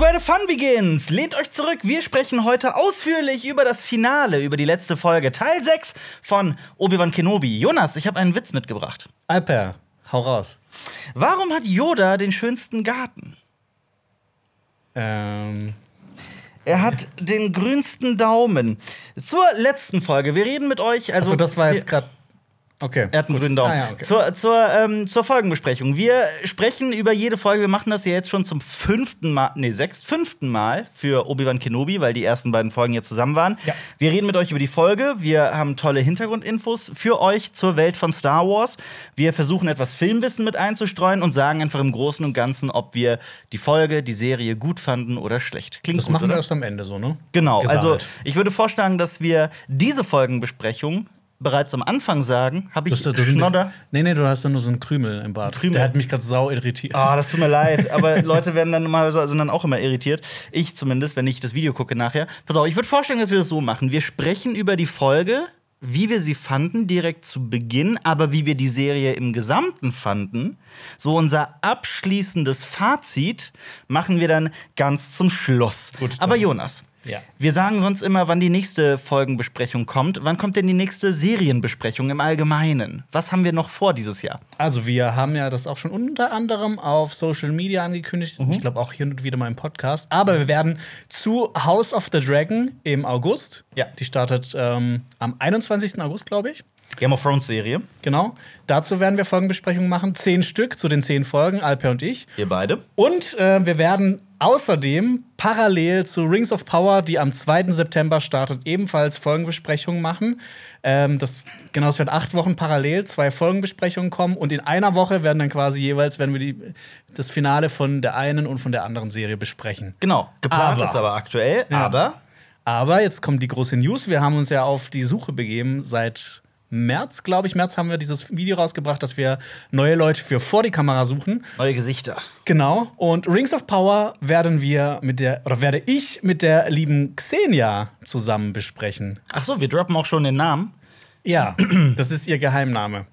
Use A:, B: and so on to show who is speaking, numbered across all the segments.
A: where the fun begins. Lehnt euch zurück. Wir sprechen heute ausführlich über das Finale, über die letzte Folge, Teil 6 von Obi-Wan Kenobi. Jonas, ich habe einen Witz mitgebracht.
B: Alper, hau raus.
A: Warum hat Yoda den schönsten Garten?
B: Ähm,
A: Er hat den grünsten Daumen. Zur letzten Folge. Wir reden mit euch. Also,
B: also das war jetzt gerade. Okay.
A: Er hat einen grünen Daumen.
B: Ah, ja, okay.
A: zur, zur, ähm, zur Folgenbesprechung. Wir sprechen über jede Folge. Wir machen das ja jetzt schon zum fünften Mal, nee, sechst, fünften Mal für Obi-Wan Kenobi, weil die ersten beiden Folgen jetzt zusammen waren.
B: Ja.
A: Wir reden mit euch über die Folge. Wir haben tolle Hintergrundinfos für euch zur Welt von Star Wars. Wir versuchen etwas Filmwissen mit einzustreuen und sagen einfach im Großen und Ganzen, ob wir die Folge, die Serie gut fanden oder schlecht. Klingt
B: Das
A: gut,
B: machen
A: oder?
B: wir erst am Ende so, ne?
A: Genau,
B: Gesammelt.
A: also ich würde vorschlagen, dass wir diese Folgenbesprechung bereits am Anfang sagen. Habe ich
B: Du du
A: Schnodder?
B: Nee, nee, du hast da nur so einen Krümel im Bart.
A: Krümel?
B: Der hat mich gerade sau irritiert.
A: Ah, das tut mir leid, aber Leute werden dann normalerweise sind dann auch immer irritiert. Ich zumindest, wenn ich das Video gucke nachher. Pass auf, ich würde vorschlagen, dass wir das so machen. Wir sprechen über die Folge, wie wir sie fanden direkt zu Beginn, aber wie wir die Serie im Gesamten fanden. So unser abschließendes Fazit machen wir dann ganz zum Schluss.
B: Gut,
A: aber Jonas,
B: Ja.
A: wir sagen sonst immer, wann die nächste Folgenbesprechung kommt. Wann kommt denn die nächste Serienbesprechung im Allgemeinen? Was haben wir noch vor dieses Jahr?
B: Also, wir haben ja das auch schon unter anderem auf Social Media angekündigt.
A: Mhm.
B: Ich glaube auch hier und wieder mal im Podcast. Aber wir werden zu House of the Dragon im August.
A: Ja.
B: Die startet ähm, am 21. August, glaube ich.
A: Game of Thrones Serie.
B: Genau. Dazu werden wir Folgenbesprechungen machen. Zehn Stück zu den zehn Folgen, Alper und ich.
A: Wir beide.
B: Und äh, wir werden außerdem parallel zu Rings of Power, die am 2. September startet, ebenfalls Folgenbesprechungen machen. Ähm, das, genau, es werden acht Wochen parallel zwei Folgenbesprechungen kommen und in einer Woche werden dann quasi jeweils werden wir die, das Finale von der einen und von der anderen Serie besprechen.
A: Genau, geplant
B: Aber-
A: ist aber aktuell,
B: Ja.
A: aber
B: Aber jetzt kommt die große News. Wir haben uns ja auf die Suche begeben seit März, glaube ich. März haben wir dieses Video rausgebracht, dass wir neue Leute für vor die Kamera suchen.
A: neue Gesichter.
B: Genau. Und Rings of Power werden wir mit der, oder werde ich mit der lieben Xenia zusammen besprechen.
A: Ach so, wir droppen auch schon den Namen.
B: Ja, das ist ihr Geheimname.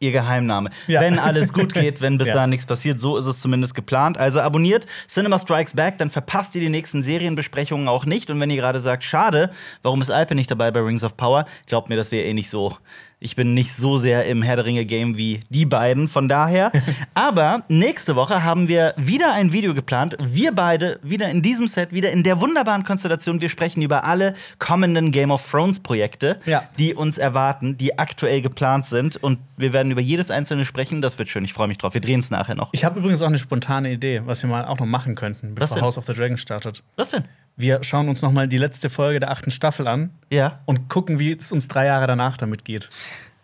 A: Ihr Geheimname.
B: Ja.
A: Wenn alles gut geht, wenn bis
B: Ja.
A: dahin nichts passiert, so ist es zumindest geplant. Also abonniert Cinema Strikes Back, dann verpasst ihr die nächsten Serienbesprechungen auch nicht. Und wenn ihr gerade sagt, schade, warum ist Alpe nicht dabei bei Rings of Power, glaubt mir, das wäre eh nicht so. Ich bin nicht so sehr im Herr der Ringe-Game wie die beiden, von daher. Aber nächste Woche haben wir wieder ein Video geplant. Wir beide wieder in diesem Set, wieder in der wunderbaren Konstellation. Wir sprechen über alle kommenden Game of Thrones-Projekte,
B: Ja.
A: die uns erwarten, die aktuell geplant sind. Und wir werden über jedes einzelne sprechen. Das wird schön. Ich freue mich drauf. Wir drehen es nachher noch.
B: Ich habe übrigens auch eine spontane Idee, was wir mal auch noch machen könnten, bevor? House of the Dragon startet.
A: Was denn?
B: Wir schauen uns noch mal die letzte Folge der achten Staffel an
A: Ja.
B: und gucken, wie es uns drei Jahre danach damit geht.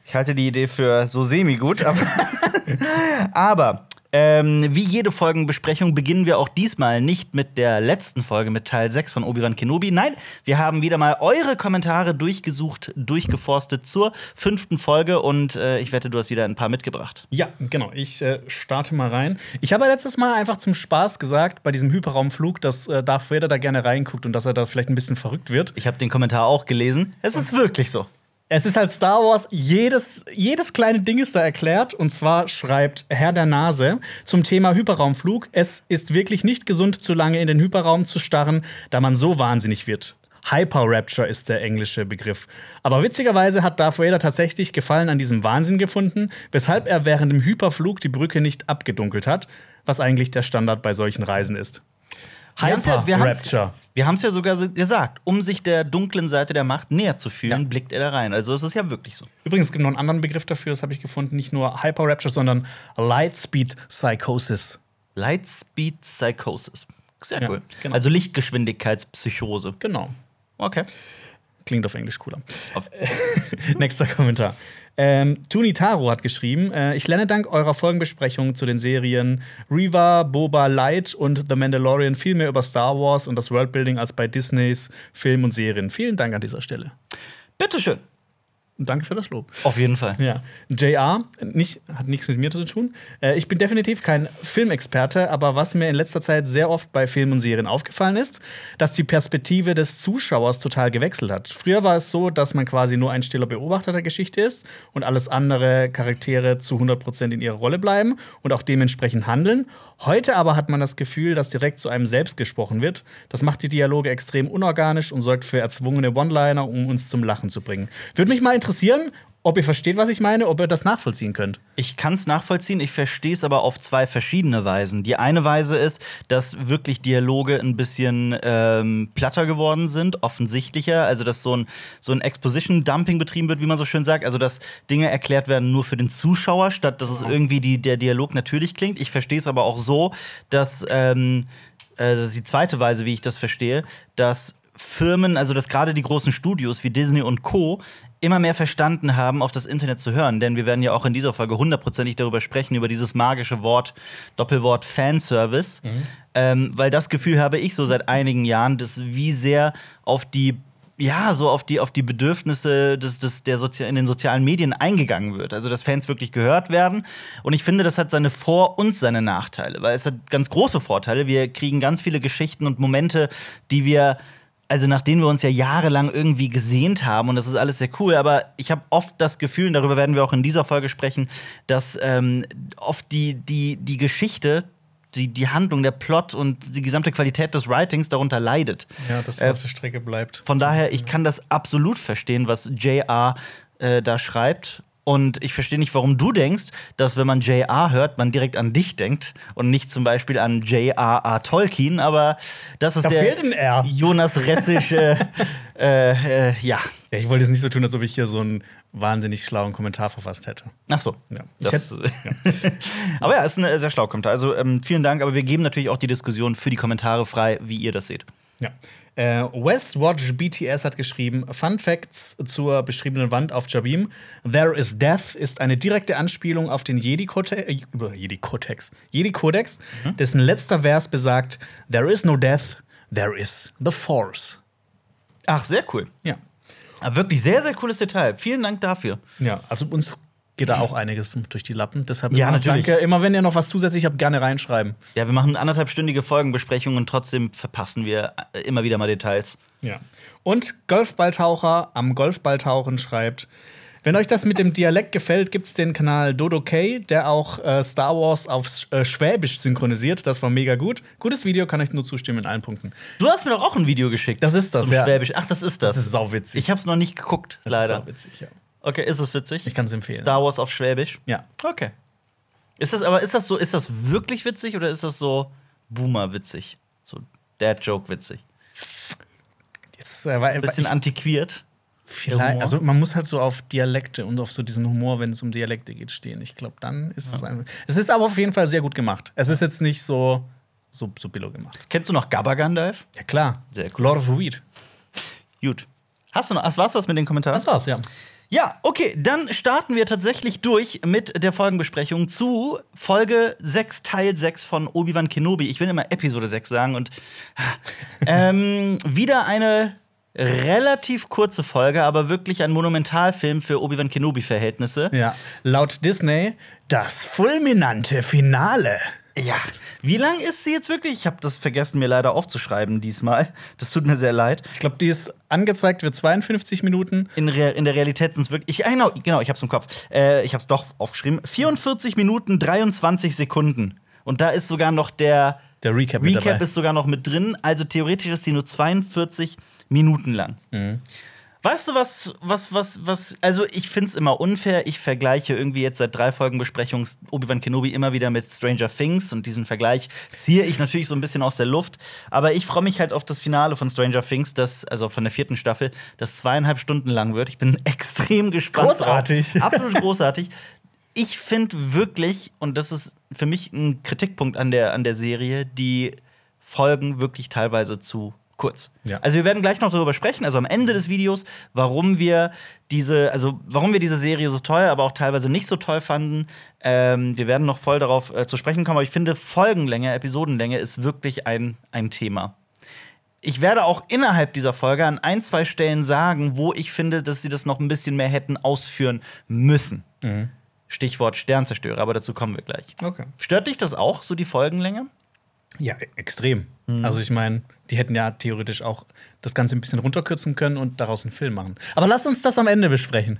A: Ich halte die Idee für so semi-gut, aber. aber ähm, wie jede Folgenbesprechung beginnen wir auch diesmal nicht mit der letzten Folge, mit Teil 6 von Obi-Wan Kenobi. Nein, wir haben wieder mal eure Kommentare durchgesucht, durchgeforstet zur fünften Folge und äh, ich wette, du hast wieder ein paar mitgebracht.
B: Ja, genau. Ich äh, starte mal rein. Ich habe letztes Mal einfach zum Spaß gesagt, bei diesem Hyperraumflug, dass äh, Darth Vader da gerne reinguckt und dass er da vielleicht ein bisschen verrückt wird.
A: Ich habe den Kommentar auch gelesen. Es ist wirklich so.
B: Es ist halt Star Wars, jedes, jedes kleine Ding ist da erklärt. Und zwar schreibt Herr der Nase zum Thema Hyperraumflug: Es ist wirklich nicht gesund, zu lange in den Hyperraum zu starren, da man so wahnsinnig wird. Hyper Rapture ist der englische Begriff. Aber witzigerweise hat Darth Vader tatsächlich Gefallen an diesem Wahnsinn gefunden, weshalb er während dem Hyperflug die Brücke nicht abgedunkelt hat, was eigentlich der Standard bei solchen Reisen ist.
A: Wir haben's ja, wir haben's-
B: Rapture.
A: wir haben es ja sogar so gesagt, um sich der dunklen Seite der Macht näher zu fühlen,
B: Ja.
A: blickt er da rein. Also es ist ja wirklich so.
B: Übrigens gibt es noch einen anderen Begriff dafür, das habe ich gefunden. Nicht nur Hyper Rapture, sondern Lightspeed Psychosis.
A: Lightspeed Psychosis. Sehr
B: Ja,
A: cool.
B: genau.
A: Also Lichtgeschwindigkeitspsychose.
B: Genau.
A: Okay.
B: Klingt auf Englisch cooler.
A: Auf
B: Nächster Kommentar. Ähm, Tuni Taro hat geschrieben: äh, Ich lerne dank eurer Folgenbesprechung zu den Serien Reva, Boba Light und The Mandalorian viel mehr über Star Wars und das Worldbuilding als bei Disneys Film und Serien. Vielen Dank an dieser Stelle.
A: Bitteschön.
B: Danke für das Lob.
A: Auf jeden Fall.
B: Ja. JR nicht, hat nichts mit mir zu tun. Äh, ich bin definitiv kein Filmexperte, aber was mir in letzter Zeit sehr oft bei Filmen und Serien aufgefallen ist, dass die Perspektive des Zuschauers total gewechselt hat. Früher war es so, dass man quasi nur ein stiller Beobachter der Geschichte ist und alles andere Charaktere zu 100% in ihrer Rolle bleiben und auch dementsprechend handeln. Heute aber hat man das Gefühl, dass direkt zu einem selbst gesprochen wird. Das macht die Dialoge extrem unorganisch und sorgt für erzwungene One-Liner, um uns zum Lachen zu bringen. Würde mich mal interessieren, ob ihr versteht, was ich meine, ob ihr das nachvollziehen könnt.
A: Ich kann es nachvollziehen, ich verstehe es aber auf zwei verschiedene Weisen. Die eine Weise ist, dass wirklich Dialoge ein bisschen ähm, platter geworden sind, offensichtlicher. Also, dass so ein, so ein Exposition-Dumping betrieben wird, wie man so schön sagt. Also, dass Dinge erklärt werden nur für den Zuschauer, statt dass es irgendwie die, der Dialog natürlich klingt. Ich verstehe es aber auch so, dass ähm, äh, das ist die zweite Weise, wie ich das verstehe, dass Firmen, also dass gerade die großen Studios wie Disney und Co. immer mehr verstanden haben, auf das Internet zu hören. Denn wir werden ja auch in dieser Folge hundertprozentig darüber sprechen, über dieses magische Wort, Doppelwort Fanservice. Ähm, weil das Gefühl habe ich so seit einigen Jahren, dass wie sehr auf die ja, so auf die, auf die Bedürfnisse des, des, der Sozi in den sozialen Medien eingegangen wird. Also, dass Fans wirklich gehört werden. Und ich finde, das hat seine Vor- und seine Nachteile, weil es hat ganz große Vorteile. Wir kriegen ganz viele Geschichten und Momente, die wir also nach denen wir uns ja jahrelang irgendwie gesehnt haben und das ist alles sehr cool, aber ich habe oft das Gefühl, und darüber werden wir auch in dieser Folge sprechen, dass ähm, oft die, die, die Geschichte, die, die Handlung, der Plot und die gesamte Qualität des Writings darunter leidet.
B: Ja, dass es
A: Äh,
B: auf der Strecke bleibt.
A: Von daher, ich kann das absolut verstehen, was JR äh, da schreibt. Und ich verstehe nicht, warum du denkst, dass wenn man JR hört, man direkt an dich denkt und nicht zum Beispiel an J.R.R. Tolkien, aber das ist
B: Da
A: der
B: fehlt ein R.
A: Jonas Ressische, äh, äh, ja.
B: Ja, ich wollte es nicht so tun, als ob ich hier so einen wahnsinnig schlauen Kommentar verfasst hätte.
A: Ach so.
B: Ja. Ich
A: Das,
B: hätte-
A: aber ja, ist ein äh, sehr schlau Kommentar. Also ähm, vielen Dank, aber wir geben natürlich auch die Diskussion für die Kommentare frei, wie ihr das seht.
B: Ja. Äh, Westwatch BTS hat geschrieben: Fun Facts zur beschriebenen Wand auf Jabim. There is Death ist eine direkte Anspielung auf den Jedi-Kodex, äh, über Jedi-Kodex, Jedi-Kodex, dessen letzter Vers besagt: There is no death, there is the Force.
A: Ach, sehr cool.
B: Ja.
A: Aber wirklich sehr, sehr cooles Detail. Vielen Dank dafür.
B: Ja, also uns geht da auch einiges durch die Lappen. Deshalb
A: Ja,
B: immer
A: natürlich.
B: danke. Immer wenn ihr noch was zusätzlich habt, gerne reinschreiben.
A: Ja, wir machen anderthalbstündige Folgenbesprechungen und trotzdem verpassen wir äh, immer wieder mal Details.
B: Ja. Und Golfballtaucher am Golfballtauchen schreibt: Wenn euch das mit dem Dialekt gefällt, gibt es den Kanal Dodo K, der auch äh, Star Wars auf äh, Schwäbisch synchronisiert. Das war mega gut. Gutes Video, kann ich nur zustimmen in allen Punkten.
A: Du hast mir doch auch ein Video geschickt.
B: Das ist das,
A: Zum
B: ja.
A: Schwäbisch. Ach, das ist das.
B: Das ist sauwitzig.
A: Ich hab's noch nicht geguckt,
B: Das
A: leider.
B: Ist sauwitzig, ja.
A: Okay, ist es witzig?
B: Ich kann's empfehlen.
A: Star Wars auf Schwäbisch?
B: Ja.
A: Okay. Ist das aber ist das so, ist das wirklich witzig oder ist das so Boomer witzig? So Dad-Joke witzig?
B: Jetzt, äh, weil,
A: Ein bisschen
B: ich,
A: antiquiert.
B: vielleicht, also man muss halt so auf Dialekte und auf so diesen Humor, wenn es um Dialekte geht, stehen. Ich glaube, dann ist es einfach. Es ist aber auf jeden Fall sehr gut gemacht. Es ist jetzt nicht so, so, so billo gemacht.
A: Kennst du noch Gabba Gandalf?
B: Ja, klar.
A: Sehr cool.
B: Lord of the Weed.
A: Gut. Hast du noch, ach, war's das mit den Kommentaren?
B: war's, ja.
A: Ja, okay, dann starten wir tatsächlich durch mit der Folgenbesprechung zu Folge 6, Teil 6 von Obi-Wan Kenobi. Ich will immer Episode 6 sagen und ähm, wieder eine relativ kurze Folge, aber wirklich ein Monumentalfilm für Obi-Wan Kenobi-Verhältnisse.
B: Ja, laut Disney das fulminante Finale.
A: Ja. Wie lang ist sie jetzt wirklich? Ich habe das vergessen, mir leider aufzuschreiben diesmal. Das tut mir sehr leid.
B: Ich glaube, die ist angezeigt für 52 Minuten.
A: In, Re in der Realität sind es wirklich. Ich, genau, genau, ich hab's im Kopf. Äh, ich hab's doch aufgeschrieben. 44 Minuten 23 Sekunden. Und da ist sogar noch der.
B: Der Recap
A: Recap ist sogar noch mit drin. Also theoretisch ist sie nur 42 Minuten lang.
B: Mhm.
A: Weißt du was, was, was, was, also ich find's immer unfair. Ich vergleiche irgendwie jetzt seit drei Folgen Besprechung Obi-Wan Kenobi immer wieder mit Stranger Things und diesen Vergleich ziehe ich natürlich so ein bisschen aus der Luft. Aber ich freue mich halt auf das Finale von Stranger Things, das, also von der vierten Staffel, das zweieinhalb Stunden lang wird. Ich bin extrem gespannt.
B: Großartig.
A: Drauf. Absolut großartig. Ich finde wirklich, und das ist für mich ein Kritikpunkt an der, an der Serie, die Folgen wirklich teilweise zu kurz.
B: Ja.
A: Also wir werden gleich noch darüber sprechen, also am Ende des Videos, warum wir diese, also warum wir diese Serie so toll, aber auch teilweise nicht so toll fanden. Ähm, wir werden noch voll darauf äh, zu sprechen kommen, aber ich finde Folgenlänge, Episodenlänge ist wirklich ein, ein Thema. ich werde auch innerhalb dieser Folge an ein, zwei Stellen sagen, wo ich finde, dass sie das noch ein bisschen mehr hätten ausführen müssen. Stichwort Sternzerstörer, aber dazu kommen wir gleich.
B: Okay.
A: Stört dich das auch, so die Folgenlänge?
B: Ja, e- extrem. Also ich meine, die hätten ja theoretisch auch das Ganze ein bisschen runterkürzen können und daraus einen Film machen. Aber lass uns das am Ende besprechen.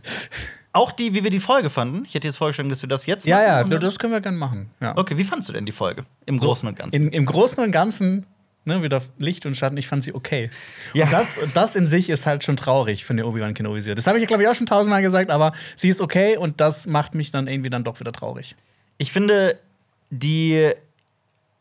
A: Auch die, wie wir die Folge fanden. Ich hätte jetzt vorgeschlagen, dass wir das jetzt
B: Ja,
A: machen.
B: ja,
A: dann-
B: das können wir gerne machen. Ja.
A: Okay, wie fandest du denn die Folge? Im Großen und Ganzen.
B: In, Im Großen und Ganzen, ne, wieder Licht und Schatten, ich fand sie okay.
A: Ja.
B: Und das, das in sich ist halt schon traurig von der Obi-Wan Kenobi-Serie. Das habe ich, glaube ich, auch schon tausendmal gesagt, aber sie ist okay und das macht mich dann irgendwie dann doch wieder traurig.
A: Ich finde, die.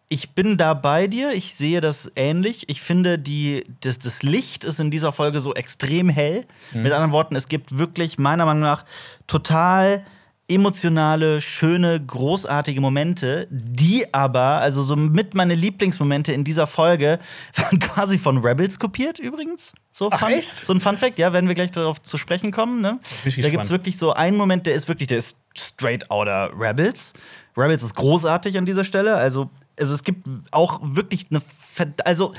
A: Ich bin da bei dir, ich sehe das ähnlich. Ich finde, die, das, das Licht ist in dieser Folge so extrem hell. Mit anderen Worten, es gibt wirklich meiner Meinung nach total emotionale, schöne, großartige Momente, die aber, also so mit meine Lieblingsmomente in dieser Folge, waren quasi von Rebels kopiert übrigens. So,
B: Ach,
A: Fun, so ein Fun Fact, ja, werden wir gleich darauf zu sprechen kommen. Ne? Da gibt es wirklich so einen Moment, der ist wirklich, der ist straight outer Rebels. Rebels ist großartig an dieser Stelle. Also, also es gibt auch wirklich eine. Also,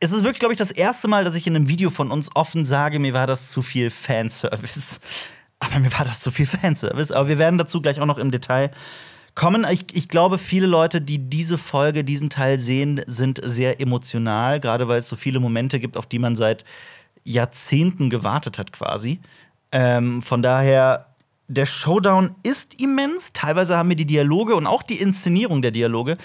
A: es ist wirklich, glaube ich, das erste Mal, dass ich in einem Video von uns offen sage, mir war das zu viel Fanservice. Aber mir war das zu viel Fanservice. Aber wir werden dazu gleich auch noch im Detail kommen. Ich, ich glaube, viele Leute, die diese Folge, diesen Teil sehen, sind sehr emotional, gerade weil es so viele Momente gibt, auf die man seit Jahrzehnten gewartet hat, quasi. Ähm, von daher, der Showdown ist immens. Teilweise haben mir die Dialoge und auch die Inszenierung der Dialoge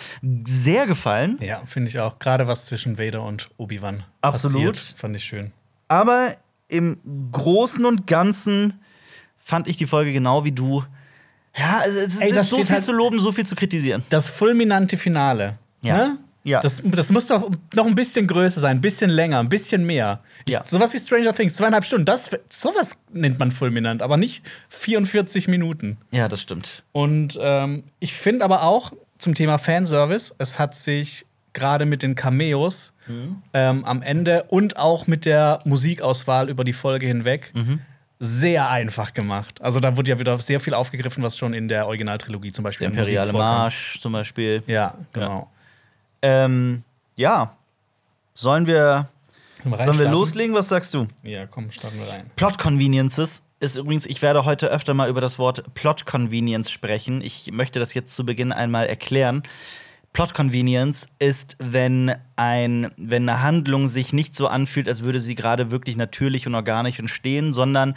A: sehr gefallen.
B: Ja, finde ich auch. Gerade was zwischen Vader und Obi-Wan
A: Absolut.
B: passiert, fand ich schön.
A: Aber im Großen und Ganzen fand ich die Folge genau wie du. Ja, es es
B: Ey,
A: ist so viel
B: halt-
A: zu loben, so viel zu kritisieren.
B: Das fulminante Finale.
A: Ja.
B: Ne?
A: Ja.
B: Das, das muss doch noch ein bisschen größer sein, ein bisschen länger, ein bisschen mehr. Ich,
A: Ja.
B: Sowas wie Stranger Things, zweieinhalb Stunden. Das, sowas nennt man fulminant, aber nicht 44 Minuten.
A: Ja, das stimmt.
B: Und ähm, ich finde aber auch zum Thema Fanservice, es hat sich gerade mit den Cameos ähm, am Ende und auch mit der Musikauswahl über die Folge hinweg sehr einfach gemacht. Also da wurde ja wieder sehr viel aufgegriffen, was schon in der Originaltrilogie zum Beispiel
A: Der Imperiale. Marsch zum Beispiel.
B: Ja, genau.
A: Ähm, ja. Sollen wir, sollen wir loslegen? Was sagst du?
B: Ja, komm, starten wir rein.
A: Plot Conveniences ist übrigens, ich werde heute öfter mal über das Wort Plot Convenience sprechen. Ich möchte das jetzt zu Beginn einmal erklären. Plot Convenience ist, wenn, ein, wenn eine Handlung sich nicht so anfühlt, als würde sie gerade wirklich natürlich und organisch entstehen, sondern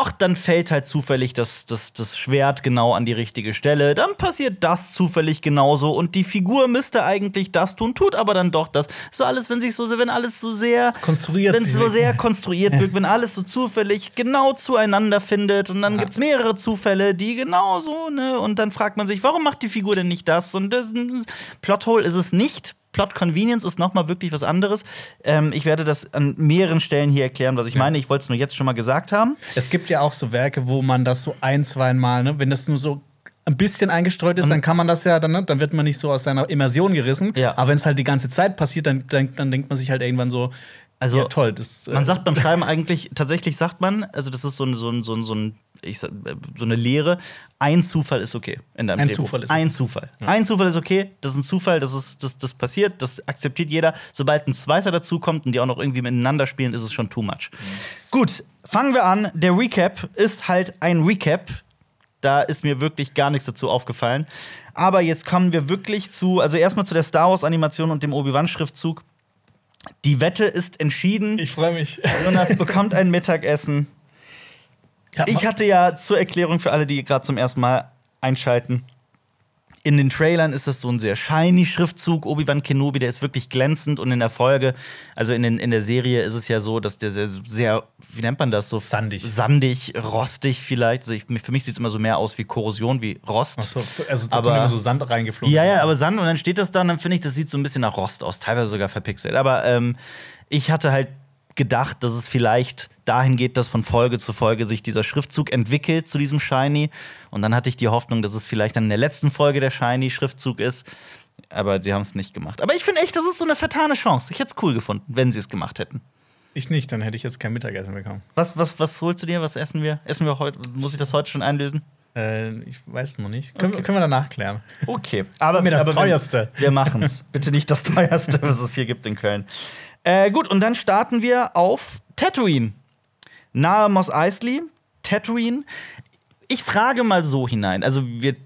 A: ach, dann fällt halt zufällig das, das, das Schwert genau an die richtige Stelle. Dann passiert das zufällig genauso und die Figur müsste eigentlich das tun, tut aber dann doch das. So alles, wenn sich so, wenn alles so sehr
B: Konstruiert
A: wenn es so sehr konstruiert wirkt, wenn alles so zufällig genau zueinander findet und dann
B: Ja.
A: gibt es mehrere Zufälle, die genauso, ne? Und dann fragt man sich, warum macht die Figur denn nicht das? Und das Plothole ist es nicht. Plot Convenience ist nochmal wirklich was anderes. Ähm, ich werde das an mehreren Stellen hier erklären, was ich meine. Ich wollte es nur jetzt schon mal gesagt haben.
B: Es gibt ja auch so Werke, wo man das so ein, zwei Mal, ne, wenn das nur so ein bisschen eingestreut ist, dann kann man das ja, dann, ne, dann wird man nicht so aus seiner Immersion gerissen.
A: Ja.
B: Aber wenn es halt die ganze Zeit passiert, dann, dann, dann denkt man sich halt irgendwann so,
A: Also,
B: ja, toll. Das, äh,
A: Man sagt beim Schreiben eigentlich, tatsächlich sagt man, also das ist so ein, so ein, so ein, so ein ich sag, äh, so eine Lehre, ein Zufall ist okay in deinem
B: Ein
A: Drehbuch.
B: Zufall ist
A: Ein
B: okay.
A: Zufall. Ein Zufall ist okay, das ist ein Zufall, das, ist, das, das passiert, das akzeptiert jeder. Sobald ein zweiter dazu kommt und die auch noch irgendwie miteinander spielen, ist es schon too much. Gut, fangen wir an. Der Recap ist halt ein Recap. Da ist mir wirklich gar nichts dazu aufgefallen. Aber jetzt kommen wir wirklich zu, also erstmal zu der Star Wars-Animation und dem Obi-Wan-Schriftzug. Die Wette ist entschieden.
B: ich freue mich.
A: Jonas bekommt ein Mittagessen.
B: Ja,
A: Ich hatte ja zur Erklärung für alle, die gerade zum ersten Mal einschalten. In den Trailern ist das so ein sehr shiny Schriftzug. Obi-Wan Kenobi, der ist wirklich glänzend. Und in der Folge, also in, den, in der Serie, ist es ja so, dass der sehr, sehr wie nennt man das? So
B: Sandig.
A: Sandig, rostig vielleicht. Also ich, für mich sieht es immer so mehr aus wie Korrosion, wie Rost.
B: Ach so, also da
A: Aber-
B: immer so Sand reingeflogen.
A: Ja, ja, aber Sand und dann steht das da und dann finde ich, das sieht so ein bisschen nach Rost aus, teilweise sogar verpixelt. Aber ähm, ich hatte halt gedacht, dass es vielleicht dahin geht, dass von Folge zu Folge sich dieser Schriftzug entwickelt zu diesem Shiny. Und dann hatte ich die Hoffnung, dass es vielleicht dann in der letzten Folge der Shiny-Schriftzug ist. Aber sie haben es nicht gemacht. Aber ich finde echt, das ist so eine vertane Chance. Ich hätte es cool gefunden, wenn sie es gemacht hätten.
B: Ich nicht, dann hätte ich jetzt kein Mittagessen bekommen.
A: Was, was, was holst du dir? Was essen wir? Essen wir heute? Muss ich das heute schon einlösen?
B: Äh, ich weiß es noch nicht. Können, wir- können wir danach klären.
A: Okay. Aber,
B: Mir das
A: aber
B: teuerste.
A: Wir, wir machen's. Bitte nicht das teuerste, was es hier gibt in Köln. Äh, gut, und dann starten wir auf Tatooine. Nahe Mos Eisley, Tatooine. Ich frage mal so hinein. Also, wir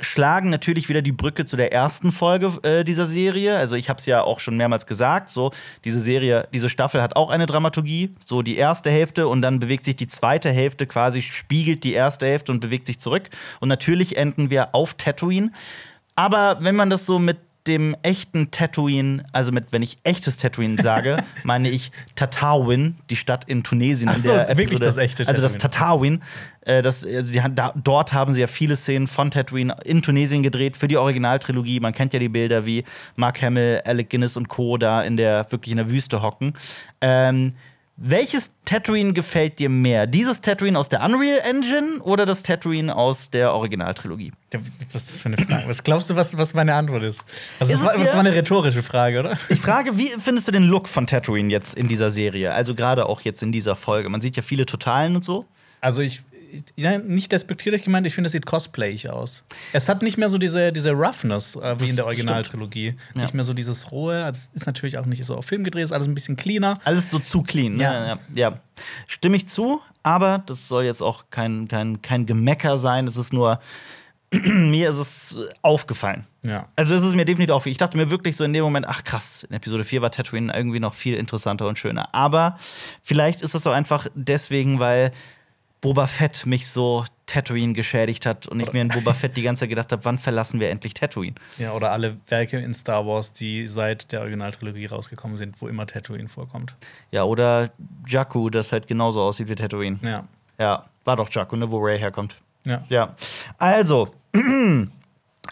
A: schlagen natürlich wieder die Brücke zu der ersten Folge äh, dieser Serie. Also ich habe es ja auch schon mehrmals gesagt, so diese Serie, diese Staffel hat auch eine Dramaturgie, so die erste Hälfte und dann bewegt sich die zweite Hälfte quasi spiegelt die erste Hälfte und bewegt sich zurück und natürlich enden wir auf Tatooine. Aber wenn man das so mit dem echten Tatooine, also mit, wenn ich echtes Tatooine sage, meine ich Tatawin, die Stadt in Tunesien.
B: Ach so, wirklich das echte
A: Also das
B: Tatooine.
A: Tatawin. Äh, das, also die, da, dort haben sie ja viele Szenen von Tatooine in Tunesien gedreht für die Originaltrilogie. Man kennt ja die Bilder, wie Mark Hamill, Alec Guinness und Co. da in der wirklich in der Wüste hocken. Ähm, welches Tatooine gefällt dir mehr? Dieses Tatooine aus der Unreal Engine oder das Tatooine aus der Originaltrilogie?
B: Was für eine Frage? Was glaubst du, was, was meine Antwort ist? Also,
A: Ist
B: das, war, das war eine rhetorische Frage, oder?
A: Ich frage, wie findest du den Look von Tatooine jetzt in dieser Serie? Also gerade auch jetzt in dieser Folge. Man sieht ja viele Totalen und so.
B: Also ich, ja, nicht despektierlich gemeint, ich finde, es sieht cosplayig aus. Es hat nicht mehr so diese, diese Roughness äh, wie in der. Originaltrilogie.
A: Ja.
B: Nicht mehr so dieses rohe. Also, es ist natürlich auch nicht so auf Film gedreht, ist alles ein bisschen cleaner.
A: Alles so zu clean. Ne?
B: Ja.
A: Ja. ja. Stimme ich zu, aber das soll jetzt auch kein, kein, kein Gemecker sein. Es ist nur, mir ist es aufgefallen.
B: Ja.
A: Also es ist mir definitiv aufgefallen. Ich dachte mir wirklich so in dem Moment, ach krass, in Episode 4 war Tatooine irgendwie noch viel interessanter und schöner. Aber vielleicht ist es so einfach deswegen, weil Boba Fett mich so Tatooine geschädigt hat und ich mir in Boba Fett die ganze Zeit gedacht habe, wann verlassen wir endlich Tatooine?
B: Ja, oder alle Werke in Star Wars, die seit der Originaltrilogie rausgekommen sind, wo immer Tatooine vorkommt.
A: Ja, oder Jakku, das halt genauso aussieht wie Tatooine.
B: Ja.
A: Ja, war doch Jakku, ne, wo Ray herkommt.
B: Ja.
A: Ja. Also,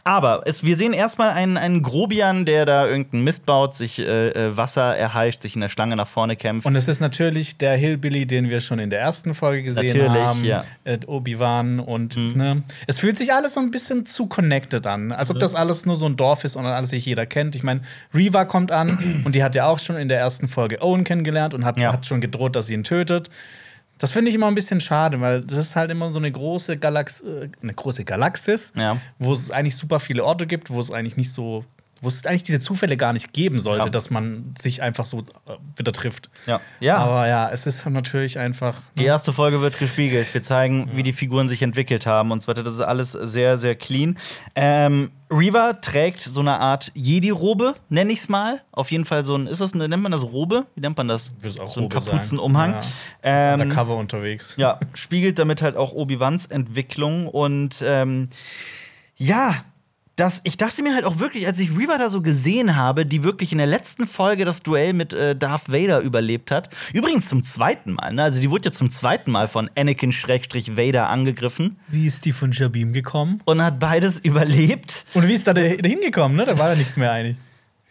A: aber es, wir sehen erstmal einen, einen Grobian, der da irgendeinen Mist baut, sich äh, äh, Wasser erheischt, sich in der Schlange nach vorne kämpft.
B: Und es ist natürlich der Hillbilly, den wir schon in der ersten Folge gesehen
A: Natürlich,
B: haben.
A: ja.
B: Äh, Obi-Wan und
A: Mhm.
B: ne, es fühlt sich alles so ein bisschen zu connected an. Als ob das alles nur so ein Dorf ist und alles sich jeder kennt. Ich meine, Reva kommt an und die hat ja auch schon in der ersten Folge Owen kennengelernt und hat,
A: Ja.
B: hat schon gedroht, dass sie ihn tötet. Das finde ich immer ein bisschen schade, weil das ist halt immer so eine große, Galax äh, eine große Galaxis,
A: Ja.
B: wo es eigentlich super viele Orte gibt, wo es eigentlich nicht so, wo es eigentlich diese Zufälle gar nicht geben sollte,
A: Ja.
B: dass man sich einfach so äh, wieder trifft.
A: Ja. Ja.
B: Aber ja, es ist natürlich einfach.
A: Die
B: ne?
A: erste Folge wird gespiegelt. Wir zeigen, wie die Figuren sich entwickelt haben und so weiter. Das ist alles sehr, sehr clean. Ähm, Reva trägt so eine Art Jedi-Robe, nenne ich es mal. Auf jeden Fall so ein, ist das, eine, nennt man das Robe? Wie nennt man das?
B: Auch
A: so ein. Kapuzenumhang.
B: Ja. Es ist
A: Ähm,
B: undercover unterwegs.
A: Ja, spiegelt damit halt auch Obi-Wans Entwicklung und ähm, ja, das, ich dachte mir halt auch wirklich, als ich Reba da so gesehen habe, die wirklich in der letzten Folge das Duell mit äh, Darth Vader überlebt hat. Übrigens zum zweiten Mal, ne? Also die wurde ja zum zweiten Mal von Anakin Schrägstrich Vader angegriffen
B: Wie ist die von Jabim gekommen?
A: und hat beides überlebt.
B: Und wie ist da da hingekommen, ne? Da war ja nichts mehr eigentlich.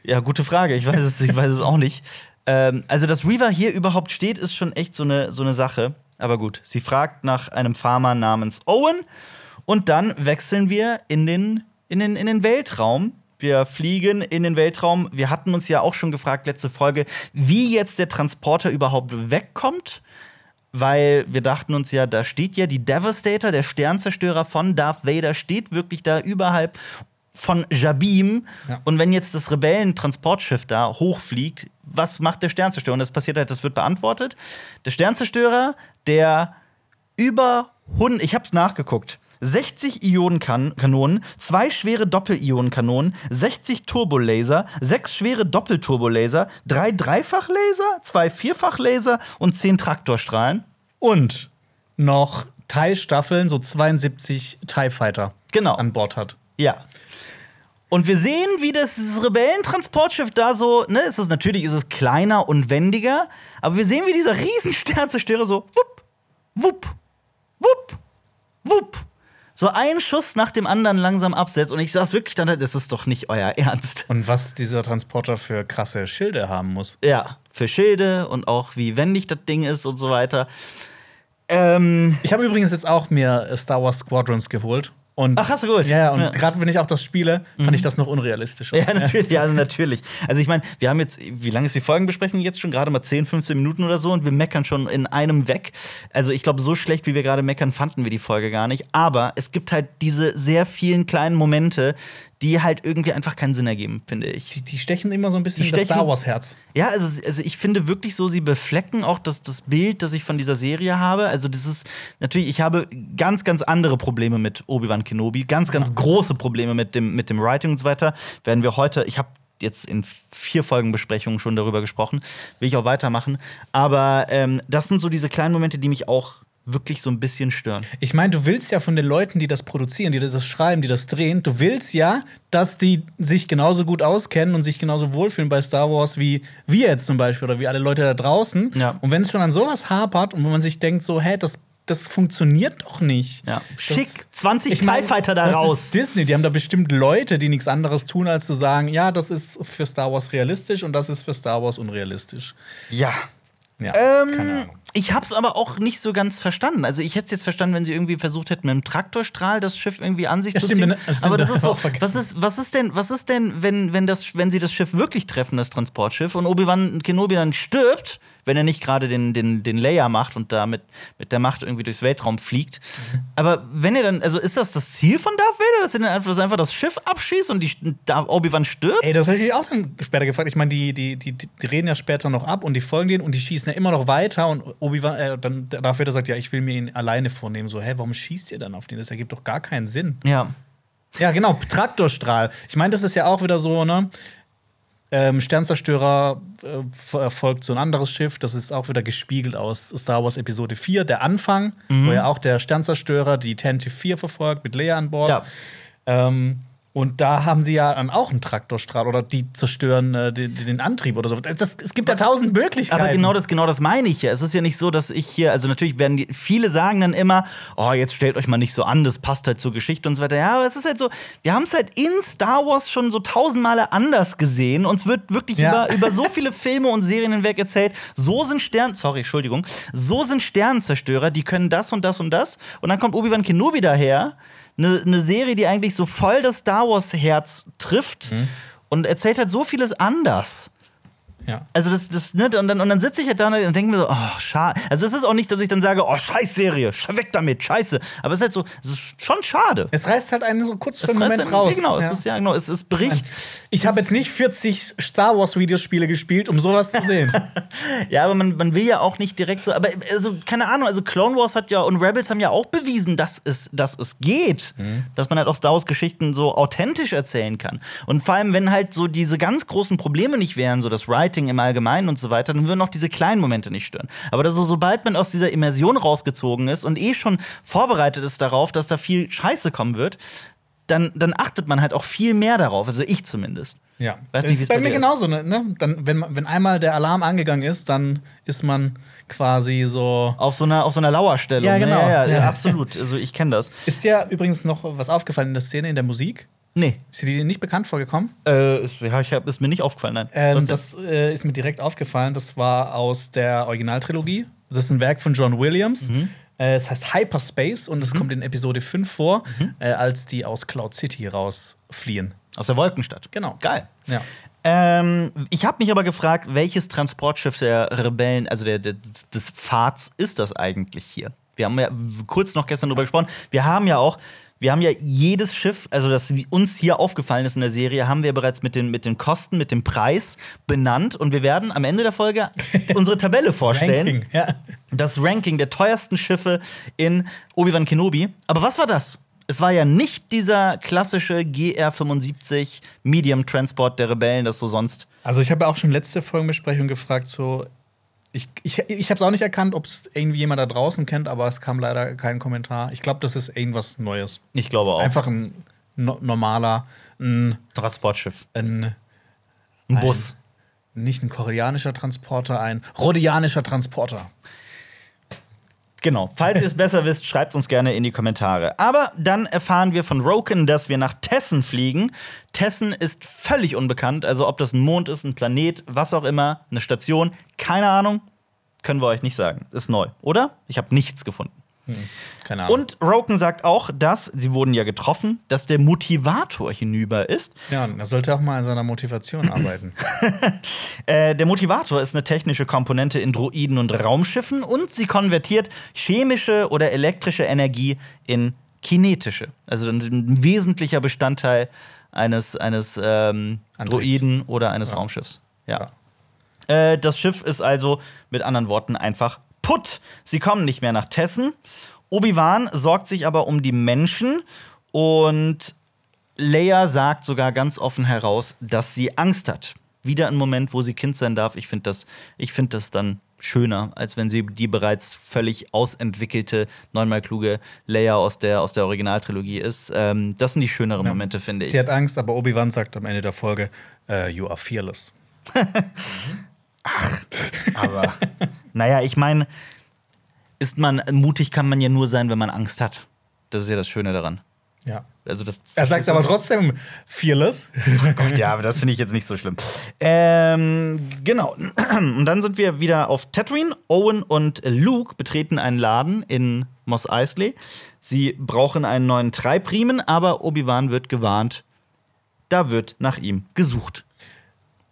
A: Ja, gute Frage. Ich weiß es, ich weiß es auch nicht. Ähm, also, dass Reaver hier überhaupt steht, ist schon echt so eine, so eine Sache. Aber gut, sie fragt nach einem Farmer namens Owen. Und dann wechseln wir in den, in den, in den Weltraum. Wir fliegen in den Weltraum. Wir hatten uns ja auch schon gefragt, letzte Folge, wie jetzt der Transporter überhaupt wegkommt. Weil wir dachten uns ja, da steht ja die Devastator, der Sternzerstörer von Darth Vader, steht wirklich da überhalb von Jabim.
B: Ja.
A: Und wenn jetzt das Rebellentransportschiff da hochfliegt, was macht der Sternzerstörer? Und das passiert halt, das wird beantwortet. Der Sternzerstörer, der über 100, ich hab's nachgeguckt, 60 Ionenkanonen, zwei schwere Doppel-Ionenkanonen, 60 Turbolaser, sechs schwere Doppelturbolaser, drei Dreifachlaser, zwei Vierfachlaser und zehn Traktorstrahlen.
B: Und noch Teilstaffeln, so 72 TIE Fighter
A: Genau.
B: an Bord hat.
A: Ja. Und wir sehen, wie das Rebellentransportschiff da so, ne, es ist natürlich ist es kleiner und wendiger, aber wir sehen, wie dieser riesen Sternzerstörer so wupp, wupp, wupp, wupp. So einen Schuss nach dem anderen langsam absetzt und ich saß wirklich dann, da, das ist doch nicht euer Ernst.
B: Und was dieser Transporter für krasse Schilde haben muss.
A: Ja, für Schilde und auch wie wendig das Ding ist und so weiter. Ähm,
B: Ich habe übrigens jetzt auch mir Star Wars Squadrons geholt. Und
A: Ach, hast du geholt?
B: Ja, und
A: Ja.
B: gerade wenn ich auch das spiele, fand ich das noch unrealistischer.
A: Ja, natürlich, ja, also natürlich. Also ich meine, wir haben jetzt, wie lange ist die Folgenbesprechung jetzt schon? Gerade mal 10, 15 Minuten oder so und wir meckern schon in einem weg. Also ich glaube, so schlecht, wie wir gerade meckern, fanden wir die Folge gar nicht. Aber es gibt halt diese sehr vielen kleinen Momente, die halt irgendwie einfach keinen Sinn ergeben, finde ich.
B: Die, die stechen immer so ein bisschen
A: Die
B: in das
A: stechen-
B: Star Wars Herz.
A: Ja, also, also ich finde wirklich so, sie beflecken auch das, das Bild, das ich von dieser Serie habe. Also, das ist natürlich, ich habe ganz, ganz andere Probleme mit Obi-Wan Kenobi, ganz, ganz große Probleme mit dem, mit dem Writing und so weiter. Werden wir heute, ich habe jetzt in vier Folgen Besprechungen schon darüber gesprochen, will ich auch weitermachen. Aber ähm, das sind so diese kleinen Momente, die mich auch wirklich so ein bisschen stören.
B: Ich meine, du willst ja von den Leuten, die das produzieren, die das schreiben, die das drehen, du willst ja, dass die sich genauso gut auskennen und sich genauso wohlfühlen bei Star Wars wie wir jetzt zum Beispiel oder wie alle Leute da draußen.
A: Ja.
B: Und wenn es schon an sowas hapert und wenn man sich denkt, so, hä, das, das funktioniert doch nicht.
A: Ja. Schick 20
B: Ich mein,
A: TIE Fighter da
B: das
A: raus.
B: Ist Disney, die haben da bestimmt Leute, die nichts anderes tun, als zu sagen, ja, das ist für Star Wars realistisch und das ist für Star Wars unrealistisch.
A: Ja.
B: Ja, keine
A: Ähm,
B: Ahnung.
A: ich hab's aber auch nicht so ganz verstanden. Also ich hätte es jetzt verstanden, wenn sie irgendwie versucht hätten, mit einem Traktorstrahl das Schiff irgendwie an sich
B: Ja,
A: zu ziehen.
B: ne? Das
A: aber das
B: das
A: ist so. Was ist, was ist denn, was ist denn, wenn, wenn das, wenn sie das Schiff wirklich treffen, das Transportschiff, und Obi-Wan Kenobi dann stirbt, wenn er nicht gerade den, den, den Layer macht und da mit, der Macht irgendwie durchs Weltraum fliegt.
B: Mhm.
A: Aber wenn er dann, also ist das das Ziel von Darth Vader, dass er dann einfach, dass er einfach das Schiff abschießt und die, Obi-Wan stirbt?
B: Ey, das habe ich mich auch dann später gefragt. Ich meine, die, die, die, die reden ja später noch ab und die folgen denen und die schießen ja immer noch weiter und Obi-Wan, äh, dann Darth Vader sagt, ja, ich will mir ihn alleine vornehmen. So, hä, warum schießt ihr dann auf den? Das ergibt doch gar keinen Sinn.
A: Ja.
B: Ja, genau, Traktorstrahl. Ich meine, das ist ja auch wieder so, ne? Ähm, Sternzerstörer äh, verfolgt so ein anderes Schiff. Das ist auch wieder gespiegelt aus Star Wars Episode 4, der Anfang,
A: Mhm.
B: wo ja auch der Sternzerstörer die Tantive 4 verfolgt mit Leia an Bord.
A: Ja.
B: Ähm, und da haben sie ja dann auch einen Traktorstrahl oder die zerstören äh, den, den Antrieb oder so. Das, es gibt ja tausend Möglichkeiten.
A: Aber genau das, genau das meine ich ja. Es ist ja nicht so, dass ich hier, also natürlich werden die, viele sagen dann immer, oh, jetzt stellt euch mal nicht so an, das passt halt zur Geschichte und so weiter. Ja, aber es ist halt so, wir haben es halt in Star Wars schon so tausend Male anders gesehen. Uns wird wirklich
B: Ja.
A: über, über so viele Filme und Serien hinweg erzählt, so sind Stern, sorry, Entschuldigung, so sind Sternenzerstörer, die können das und das und das. Und dann kommt Obi-Wan Kenobi daher, eine ne Serie, die eigentlich so voll das Star Wars-Herz trifft und erzählt halt so vieles anders.
B: Ja.
A: Also das, das, ne, und dann, und dann sitze ich halt da und denke mir so, oh, schade. Also es ist auch nicht, dass ich dann sage, oh, scheiß Serie, weg damit, scheiße. Aber es ist halt so, es ist schon schade.
B: Es reißt halt einen so kurz für
A: Es
B: einen Moment
A: dann-
B: raus.
A: Genau, es
B: Ja.
A: ist ja genau, es ist Bericht.
B: Ich habe jetzt nicht 40 Star Wars Videospiele gespielt, um sowas zu sehen.
A: Ja, aber man, man will ja auch nicht direkt so, aber also keine Ahnung, also Clone Wars hat ja und Rebels haben ja auch bewiesen, dass es, dass es geht, dass man halt auch Star Wars Geschichten so authentisch erzählen kann. Und vor allem, wenn halt so diese ganz großen Probleme nicht wären, so das Writing im Allgemeinen und so weiter, dann würden auch diese kleinen Momente nicht stören. Aber das so, sobald man aus dieser Immersion rausgezogen ist und eh schon vorbereitet ist darauf, dass da viel Scheiße kommen wird, dann, dann achtet man halt auch viel mehr darauf, also ich zumindest.
B: Ja.
A: Weiß
B: das
A: nicht,
B: ist bei
A: bei
B: mir genauso. Ne? ne? Dann, wenn, wenn einmal der Alarm angegangen ist, dann ist man quasi so.
A: Auf so einer, auf so einer Lauerstellung.
B: Ja,
A: ne?
B: genau.
A: Ja, ja, ja,
B: Ja.
A: absolut. Also ich kenne das.
B: Ist dir übrigens noch was aufgefallen in der Szene in der Musik?
A: Nee.
B: Ist dir die nicht bekannt vorgekommen?
A: Äh, ist, ja, ich hab, ist mir nicht aufgefallen, nein.
B: Ähm, das äh, ist mir direkt aufgefallen. Das war aus der Originaltrilogie. Das ist ein Werk von John Williams.
A: Mhm.
B: Äh, es heißt Hyperspace und es kommt in Episode 5 vor, äh, als die aus Cloud City rausfliehen.
A: Aus der Wolkenstadt.
B: Genau.
A: Geil.
B: Ja.
A: Ähm, ich habe mich aber gefragt, welches Transportschiff der Rebellen, also der, der, des Pfads, ist das eigentlich hier? Wir haben ja kurz noch gestern drüber gesprochen. Wir haben ja auch, wir haben ja jedes Schiff, also das uns hier aufgefallen ist in der Serie, haben wir bereits mit den, mit den Kosten, mit dem Preis benannt. Und wir werden am Ende der Folge unsere Tabelle vorstellen.
B: Ranking. Ja.
A: das Ranking der teuersten Schiffe in Obi-Wan Kenobi. Aber was war das? Es war ja nicht dieser klassische GR-75 Medium Transport der Rebellen, das so sonst.
B: Also ich habe ja auch schon letzte Folgenbesprechung gefragt, so ich, ich, ich habe es auch nicht erkannt, ob es irgendwie jemand da draußen kennt, aber es kam leider kein Kommentar. Ich glaube, das ist irgendwas Neues.
A: Ich glaube auch.
B: Einfach ein no normaler, ein,
A: Transportschiff.
B: ein,
A: Ein Bus.
B: nicht ein koreanischer Transporter, ein rhodianischer Transporter.
A: Genau. Falls ihr es besser wisst, schreibt uns gerne in die Kommentare. Aber dann erfahren wir von Roken, dass wir nach Tessen fliegen. Tessen ist völlig unbekannt. Also, ob das ein Mond ist, ein Planet, was auch immer, eine Station, keine Ahnung. Können wir euch nicht sagen. Ist neu, oder? Ich habe nichts gefunden.
B: Keine Ahnung.
A: Und Roken sagt auch, dass, sie wurden ja getroffen, dass der Motivator hinüber ist.
B: ja, er sollte auch mal an seiner Motivation arbeiten.
A: Äh, der Motivator ist eine technische Komponente in Droiden und Raumschiffen und sie konvertiert chemische oder elektrische Energie in kinetische. Also ein wesentlicher Bestandteil eines, eines ähm, Droiden oder eines ja. Raumschiffs. Ja. ja. Äh, das Schiff ist also mit anderen Worten einfach putt. Sie kommen nicht mehr nach Tessen. Obi-Wan sorgt sich aber um die Menschen und Leia sagt sogar ganz offen heraus, dass sie Angst hat. Wieder ein Moment, wo sie Kind sein darf. Ich finde das, find das dann schöner, als wenn sie die bereits völlig ausentwickelte, neunmal kluge Leia aus der, aus der Originaltrilogie ist. Ähm, das sind die schöneren ja. Momente, finde ich.
B: Sie hat Angst, aber Obi-Wan sagt am Ende der Folge, uh, you are fearless.
A: Ach, aber naja, ich meine, ist man mutig kann man ja nur sein, wenn man Angst hat. Das ist ja das Schöne daran.
B: Ja.
A: Also das
B: er sagt aber trotzdem fearless.
A: Oh Gott, ja, aber das finde ich jetzt nicht so schlimm. Ähm, genau. Und dann sind wir wieder auf Tatooine. Owen und Luke betreten einen Laden in Moss Eisley. Sie brauchen einen neuen Treibriemen, aber Obi-Wan wird gewarnt. Da wird nach ihm gesucht.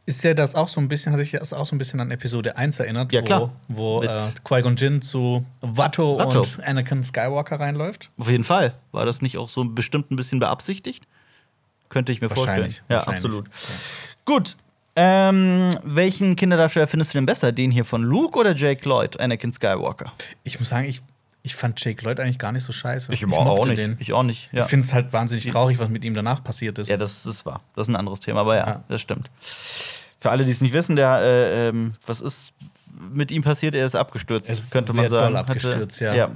B: Ist ja das auch so ein bisschen, hat sich das auch so ein bisschen an Episode 1 erinnert,
A: ja, klar.
B: wo, wo äh, Qui-Gon Jinn zu Watto, Watto, und Anakin Skywalker reinläuft?
A: Auf jeden Fall. War das nicht auch so bestimmt ein bisschen beabsichtigt? Könnte ich mir vorstellen. Ja, absolut. Ja. Gut. Ähm, welchen Kinderdarsteller findest du denn besser? Den hier von Luke oder Jake Lloyd, Anakin Skywalker?
B: Ich muss sagen, ich, ich fand Jake Lloyd eigentlich gar nicht so scheiße.
A: Ich, ich auch nicht. Den. Ich auch nicht.
B: Ja. Ich finde es halt wahnsinnig traurig, was mit ihm danach passiert ist.
A: Ja, das, das war. Das ist ein anderes Thema, aber ja, ja. das stimmt. Für alle, die es nicht wissen, der, äh, ähm, was ist mit ihm passiert? Er ist abgestürzt,
B: ist
A: könnte man sagen.
B: Doll abgestürzt,
A: Hatte, ja. ja.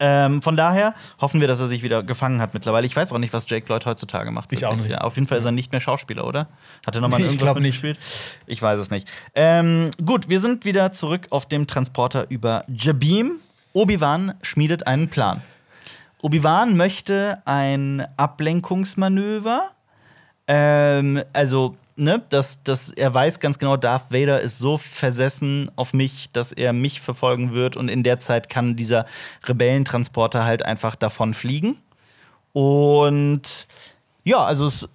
A: Ähm, von daher hoffen wir, dass er sich wieder gefangen hat mittlerweile. Ich weiß auch nicht, was Jake Lloyd heutzutage macht.
B: Ich auch nicht.
A: Ja, auf jeden Fall ist er nicht mehr Schauspieler, oder? Hat er nochmal
B: nee, irgendwas
A: mitgespielt? Ich weiß es nicht. Ähm, gut, wir sind wieder zurück auf dem Transporter über Jabim. Obi-Wan schmiedet einen Plan. Obi-Wan möchte ein Ablenkungsmanöver. Ähm, also ne, dass, dass er weiß ganz genau, Darth Vader ist so versessen auf mich, dass er mich verfolgen wird und in der Zeit kann dieser Rebellentransporter halt einfach davon fliegen. Und ja, also es,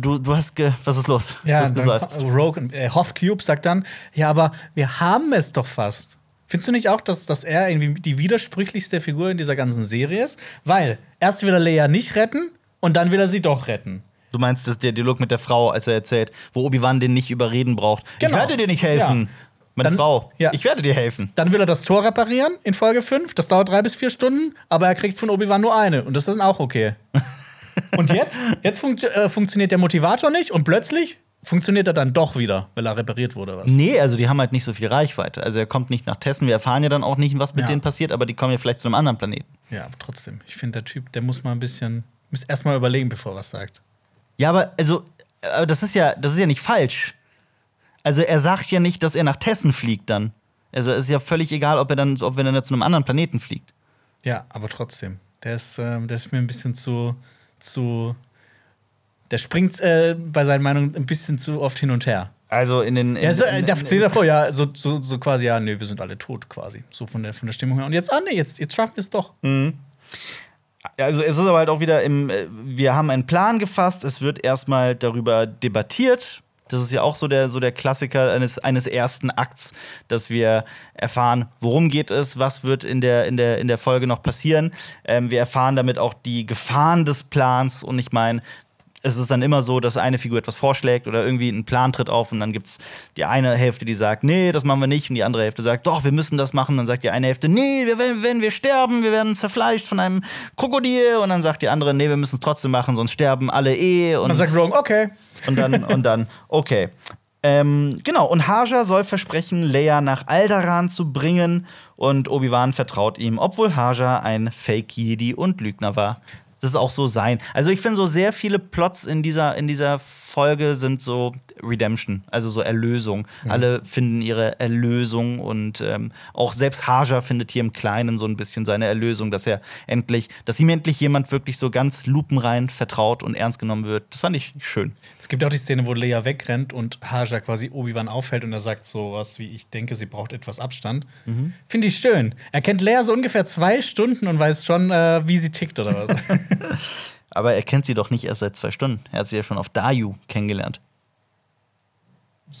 A: du, du hast ge was ist los?
B: Ja, hast gesagt. Rogue, äh, Hoth Cube sagt dann, ja, aber wir haben es doch fast. Findest du nicht auch, dass, dass er irgendwie die widersprüchlichste Figur in dieser ganzen Serie ist? Weil erst will er Leia nicht retten und dann will er sie doch retten.
A: Du meinst, das der Dialog mit der Frau, als er erzählt, wo Obi-Wan den nicht überreden braucht. Genau. Ich werde dir nicht helfen. Ja. Meine dann, Frau, ja. ich werde dir helfen.
B: Dann will er das Tor reparieren in Folge 5. Das dauert drei bis vier Stunden, aber er kriegt von Obi-Wan nur eine. Und das ist dann auch okay. und jetzt, jetzt funkt, äh, funktioniert der Motivator nicht und plötzlich funktioniert er dann doch wieder, weil er repariert wurde. Was?
A: Nee, also die haben halt nicht so viel Reichweite. Also er kommt nicht nach Tessen. Wir erfahren ja dann auch nicht, was mit ja. denen passiert, aber die kommen ja vielleicht zu einem anderen Planeten.
B: Ja, aber trotzdem. Ich finde, der Typ, der muss mal ein bisschen, muss erst mal überlegen, bevor er was sagt.
A: Ja, aber also, äh, das ist ja, das ist ja nicht falsch. Also er sagt ja nicht, dass er nach Tessen fliegt dann. Also es ist ja völlig egal, ob er dann, ob er dann zu einem anderen Planeten fliegt.
B: Ja, aber trotzdem. Der ist, äh, der ist mir ein bisschen zu, zu. Der springt äh, bei seinen Meinungen ein bisschen zu oft hin und her.
A: Also in den. In,
B: ja, so, in, in, in, davor, ja, so, so, so quasi, ja, nö, wir sind alle tot quasi. So von der, von der Stimmung her. Und jetzt, ah, nee, jetzt, jetzt schaffen wir es doch.
A: Mhm also es ist aber halt auch wieder im, äh, wir haben einen Plan gefasst, es wird erstmal darüber debattiert. Das ist ja auch so der, so der Klassiker eines, eines ersten Akts, dass wir erfahren, worum geht es, was wird in der, in der, in der Folge noch passieren. Ähm, wir erfahren damit auch die Gefahren des Plans und ich meine, es ist dann immer so, dass eine Figur etwas vorschlägt oder irgendwie ein Plan tritt auf und dann gibt es die eine Hälfte, die sagt, nee, das machen wir nicht und die andere Hälfte sagt, doch, wir müssen das machen. Dann sagt die eine Hälfte, nee, wir werden, wenn wir sterben, wir werden zerfleischt von einem Krokodil und dann sagt die andere, nee, wir müssen es trotzdem machen, sonst sterben alle eh.
B: Und, dann sagt Rogue, okay.
A: Und dann, und dann, okay. Ähm, genau, und Haja soll versprechen, Leia nach Aldaran zu bringen und Obi-Wan vertraut ihm, obwohl Haja ein Fake-Jedi und Lügner war das auch so sein. Also ich finde so sehr viele Plots in dieser, in dieser Folge sind so Redemption, also so Erlösung. Mhm. Alle finden ihre Erlösung und ähm, auch selbst Haja findet hier im Kleinen so ein bisschen seine Erlösung, dass er endlich, dass ihm endlich jemand wirklich so ganz lupenrein vertraut und ernst genommen wird. Das fand ich schön.
B: Es gibt auch die Szene, wo Leia wegrennt und Haja quasi Obi-Wan aufhält und er sagt so was wie, ich denke, sie braucht etwas Abstand. Mhm. Finde ich schön. Er kennt Leia so ungefähr zwei Stunden und weiß schon, äh, wie sie tickt oder was.
A: Aber er kennt sie doch nicht erst seit zwei Stunden. Er hat sie ja schon auf Dayu kennengelernt.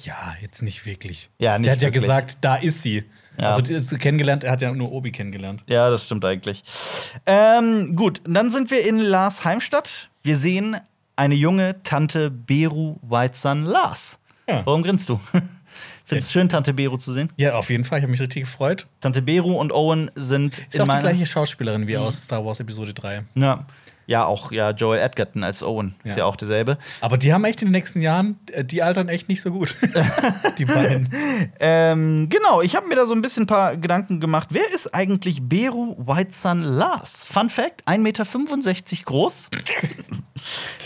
B: Ja, jetzt nicht wirklich.
A: Ja, nicht
B: er hat
A: wirklich.
B: ja gesagt, da ist sie.
A: Ja.
B: Also kennengelernt, er hat ja nur Obi kennengelernt.
A: Ja, das stimmt eigentlich. Ähm, gut, dann sind wir in Lars Heimstatt. Wir sehen eine junge Tante Beru Whiteson Lars.
B: Ja.
A: Warum grinst du? Findest du schön, Tante Beru zu sehen?
B: Ja, auf jeden Fall. Ich habe mich richtig gefreut.
A: Tante Beru und Owen sind
B: Ist auch die gleiche Schauspielerin wie aus Star Wars Episode 3.
A: Ja. Ja, auch ja, Joel Edgerton als Owen ist ja,
B: Ja.
A: auch derselbe.
B: Aber die haben echt in den nächsten Jahren, äh, die altern echt nicht so gut. die beiden.
A: Ähm, genau, ich habe mir da so ein bisschen ein paar Gedanken gemacht. Wer ist eigentlich Beru Whiteson Lars? Fun Fact: 1,65 Meter groß.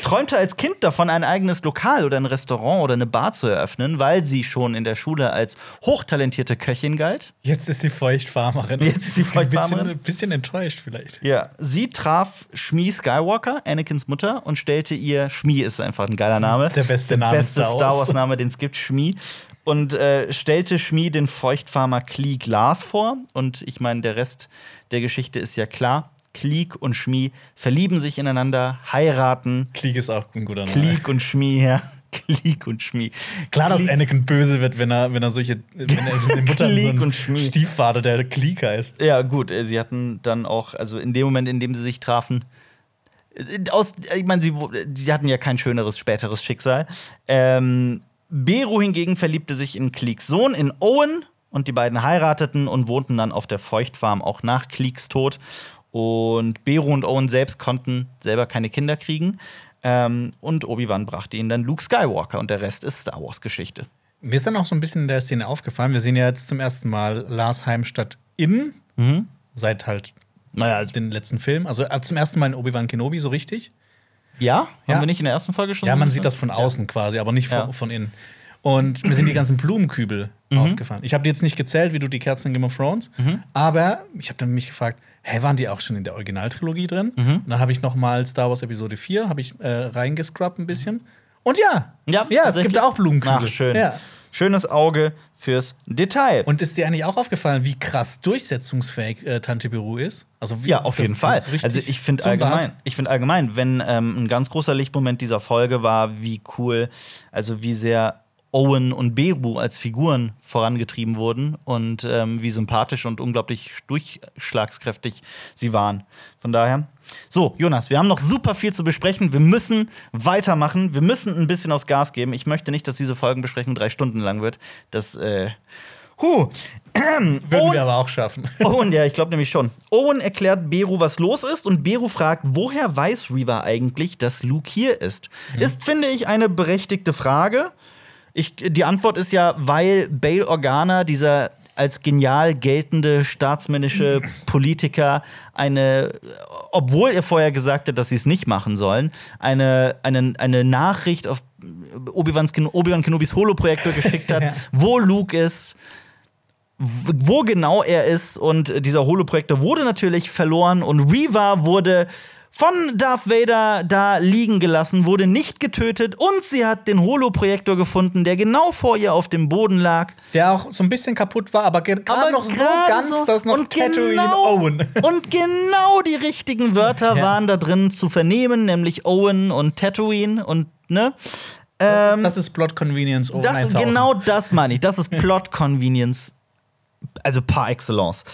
A: Träumte als Kind davon, ein eigenes Lokal oder ein Restaurant oder eine Bar zu eröffnen, weil sie schon in der Schule als hochtalentierte Köchin galt.
B: Jetzt ist sie Feuchtfarmerin.
A: Jetzt ist sie
B: Ein bisschen,
A: Feuchtfarmerin.
B: ein bisschen enttäuscht vielleicht.
A: Ja, sie traf Shmi Skywalker, Anakins Mutter, und stellte ihr Shmi ist einfach ein geiler Name.
B: der beste Name in
A: beste
B: Star Wars.
A: Star Wars Name, den es gibt, Shmi. Und äh, stellte Shmi den Feuchtfarmer Klieg Lars vor. Und ich meine, der Rest der Geschichte ist ja klar. Klieg und Shmi verlieben sich ineinander, heiraten.
B: Klieg ist auch ein guter Name.
A: Klieg und Shmi, ja. Klieg und Shmi.
B: Klar, dass
A: Klieg-
B: Anakin böse wird, wenn er, wenn er solche, wenn er seine Mutter so
A: Klieg
B: einen
A: und Schmied.
B: Stiefvater, der Klieg heißt.
A: Ja, gut, äh, sie hatten dann auch, also in dem Moment, in dem sie sich trafen, äh, aus, ich meine, sie, sie hatten ja kein schöneres späteres Schicksal. Ähm, Beru hingegen verliebte sich in Cleeks Sohn, in Owen, und die beiden heirateten und wohnten dann auf der Feuchtfarm auch nach Cleeks Tod. Und Beru und Owen selbst konnten selber keine Kinder kriegen. Ähm, und Obi-Wan brachte ihnen dann Luke Skywalker und der Rest ist Star Wars-Geschichte.
B: Mir ist dann auch so ein bisschen in der Szene aufgefallen. Wir sehen ja jetzt zum ersten Mal Lars Heimstatt in, seit halt
A: Naja, also,
B: den letzten Film. Also äh, zum ersten Mal in Obi-Wan Kenobi, so richtig.
A: ja, haben
B: Ja.
A: wir nicht in der ersten Folge schon
B: Ja, man sieht das von außen quasi, aber nicht von,
A: Ja.
B: von innen. Und mir sind die ganzen Blumenkübel
A: Mhm.
B: aufgefallen. Ich habe die jetzt nicht gezählt, wie du die Kerzen in Game of Thrones,
A: Mhm.
B: aber ich habe dann mich gefragt, hä, waren die auch schon in der Originaltrilogie drin?
A: Mhm.
B: Und dann habe ich noch mal Star Wars Episode 4, habe ich äh, reingescrubbt ein bisschen. Und ja,
A: Ja,
B: ja es gibt auch Blumenkübel.
A: Ach, schön.
B: Ja.
A: Schönes Auge fürs Detail.
B: Und ist dir eigentlich auch aufgefallen, wie krass durchsetzungsfähig äh, Tante Beru ist? Also wie,
A: ja, auf jeden Fall. Also ich finde allgemein, ich finde allgemein, wenn ähm, ein ganz großer Lichtmoment dieser Folge war, wie cool, also wie sehr Owen und Beru als Figuren vorangetrieben wurden und ähm, wie sympathisch und unglaublich durchschlagskräftig sie waren. Von daher. So, Jonas, wir haben noch super viel zu besprechen. Wir müssen weitermachen. Wir müssen ein bisschen aus Gas geben. Ich möchte nicht, dass diese Folgenbesprechung drei Stunden lang wird. Das, äh. Huh.
B: Würden
A: Owen-
B: wir aber auch schaffen.
A: Owen, ja, ich glaube nämlich schon. Owen erklärt Beru, was los ist, und Beru fragt, woher weiß Reva eigentlich, dass Luke hier ist? Ist, finde ich, eine berechtigte Frage. Ich, die Antwort ist ja, weil Bail Organa, dieser als genial geltende staatsmännische Politiker, eine, obwohl er vorher gesagt hat, dass sie es nicht machen sollen, eine, eine, eine Nachricht auf Obi-Wan Obi Kenobis Holo-Projektor geschickt hat,
B: Ja.
A: wo Luke ist, wo genau er ist und dieser Holoprojektor wurde natürlich verloren und Reva wurde von Darth Vader da liegen gelassen, wurde nicht getötet und sie hat den Holoprojektor gefunden, der genau vor ihr auf dem Boden lag.
B: Der auch so ein bisschen kaputt war, aber ge- gerade noch so ganz,
A: so-
B: dass noch
A: und
B: Tatooine
A: genau,
B: Owen.
A: Und genau die richtigen Wörter
B: Ja.
A: waren da drin zu vernehmen, nämlich Owen und Tatooine und ne? Ähm,
B: Das ist Plot Convenience Owen
A: das,
B: 1000.
A: genau das meine ich. Das ist Plot Convenience, also par excellence.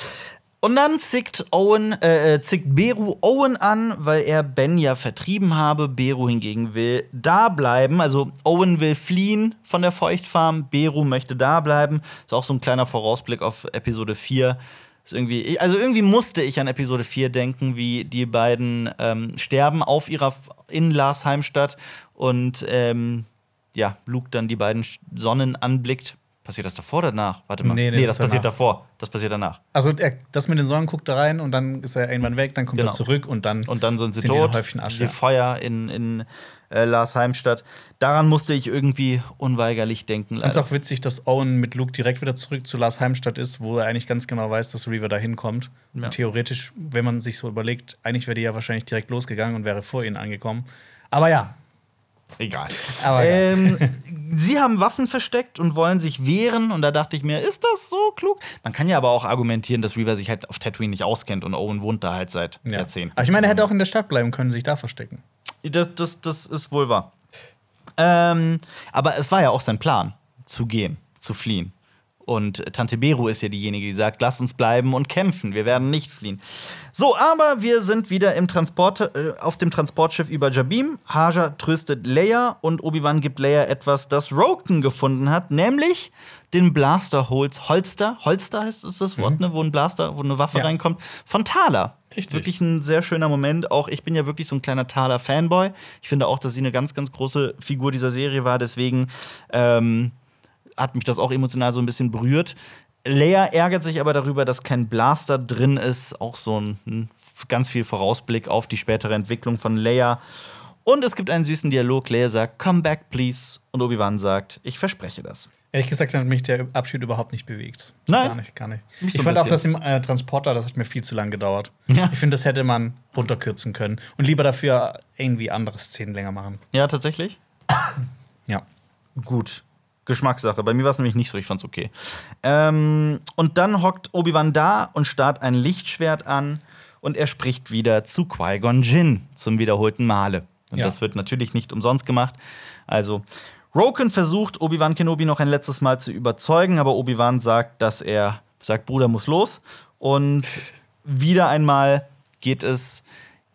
A: Und dann zickt Owen, äh, äh, zickt Beru Owen an, weil er Ben ja vertrieben habe. Beru hingegen will da bleiben. Also Owen will fliehen von der Feuchtfarm, Beru möchte da bleiben. Ist auch so ein kleiner Vorausblick auf Episode 4. Ist irgendwie, also irgendwie musste ich an Episode 4 denken, wie die beiden ähm, sterben auf ihrer in Lars Heimstatt und ähm, ja, Luke dann die beiden Sonnen anblickt. Passiert das davor oder danach? Warte mal.
B: Nee,
A: Nee,
B: nee,
A: das,
B: das
A: passiert davor. Das passiert danach.
B: Also er, das mit den Sonnen guckt da rein und dann ist er irgendwann weg, dann kommt
A: Genau.
B: er zurück und dann
A: Und dann sind sie
B: Sind die
A: tot.
B: Häufchen Asche.
A: Die Feuer in, in äh, Lars Heimstatt. Daran musste ich irgendwie unweigerlich denken.
B: Es
A: leider.
B: auch witzig, dass Owen mit Luke direkt wieder zurück zu Lars Heimstatt ist, wo er eigentlich ganz genau weiß, dass Reaver da hinkommt.
A: Ja.
B: Und Theoretisch, wenn man sich so überlegt, eigentlich wäre die ja wahrscheinlich direkt losgegangen und wäre vor ihnen angekommen. Aber ja,
A: Egal.
B: Aber
A: ähm, sie haben Waffen versteckt und wollen sich wehren. Und da dachte ich mir, ist das so klug? Man kann ja aber auch argumentieren, dass Reaver sich halt auf Tatooine nicht auskennt und Owen wohnt da halt seit
B: ja.
A: Jahrzehnten.
B: Aber ich meine, er hätte auch in der Stadt bleiben können, sich da verstecken.
A: Das, das, das ist wohl wahr. Ähm, aber es war ja auch sein Plan, zu gehen, zu fliehen. Und Tante Beru ist ja diejenige, die sagt, lass uns bleiben und kämpfen, wir werden nicht fliehen. So, aber wir sind wieder im Transport, äh, auf dem Transportschiff über Jabim. Haja tröstet Leia und Obi-Wan gibt Leia etwas, das Roken gefunden hat, nämlich den Blaster Holz, Holster, Holster heißt es das Wort, ne, wo ein Blaster, wo eine Waffe
B: Ja.
A: reinkommt, von Thaler.
B: Richtig.
A: Wirklich ein sehr schöner Moment. Auch ich bin ja wirklich so ein kleiner Thaler-Fanboy. Ich finde auch, dass sie eine ganz, ganz große Figur dieser Serie war. Deswegen ähm, hat mich das auch emotional so ein bisschen berührt. Leia ärgert sich aber darüber, dass kein Blaster drin ist. Auch so ein, ein ganz viel Vorausblick auf die spätere Entwicklung von Leia. Und es gibt einen süßen Dialog. Leia sagt, come back, please. Und Obi-Wan sagt, ich verspreche das.
B: Ehrlich gesagt hat mich der Abschied überhaupt nicht bewegt.
A: Nein?
B: Gar nicht, gar nicht.
A: So
B: ich fand auch
A: bisschen.
B: das im äh, Transporter, das hat mir viel zu lang gedauert.
A: Ja.
B: Ich finde, das hätte man runterkürzen können. Und lieber dafür irgendwie andere Szenen länger machen.
A: Ja, tatsächlich?
B: Ja.
A: Gut. Geschmackssache. Bei mir war es nämlich nicht so, ich fand's okay. Ähm, und dann hockt Obi-Wan da und starrt ein Lichtschwert an und er spricht wieder zu Qui-Gon Jinn zum wiederholten Male. Und
B: Ja.
A: das wird natürlich nicht umsonst gemacht. Also, Roken versucht, Obi-Wan Kenobi noch ein letztes Mal zu überzeugen, aber Obi-Wan sagt, dass er sagt, Bruder muss los. Und wieder einmal geht es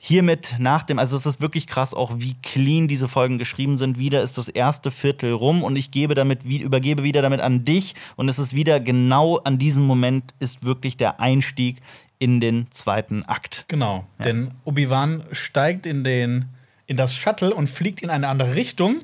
A: hiermit nach dem, also es ist wirklich krass, auch wie clean diese Folgen geschrieben sind. Wieder ist das erste Viertel rum und ich gebe damit, übergebe wieder damit an dich. Und es ist wieder genau an diesem Moment ist wirklich der Einstieg in den zweiten Akt.
B: Genau. Denn Obi-Wan steigt in, den, in das Shuttle und fliegt in eine andere Richtung.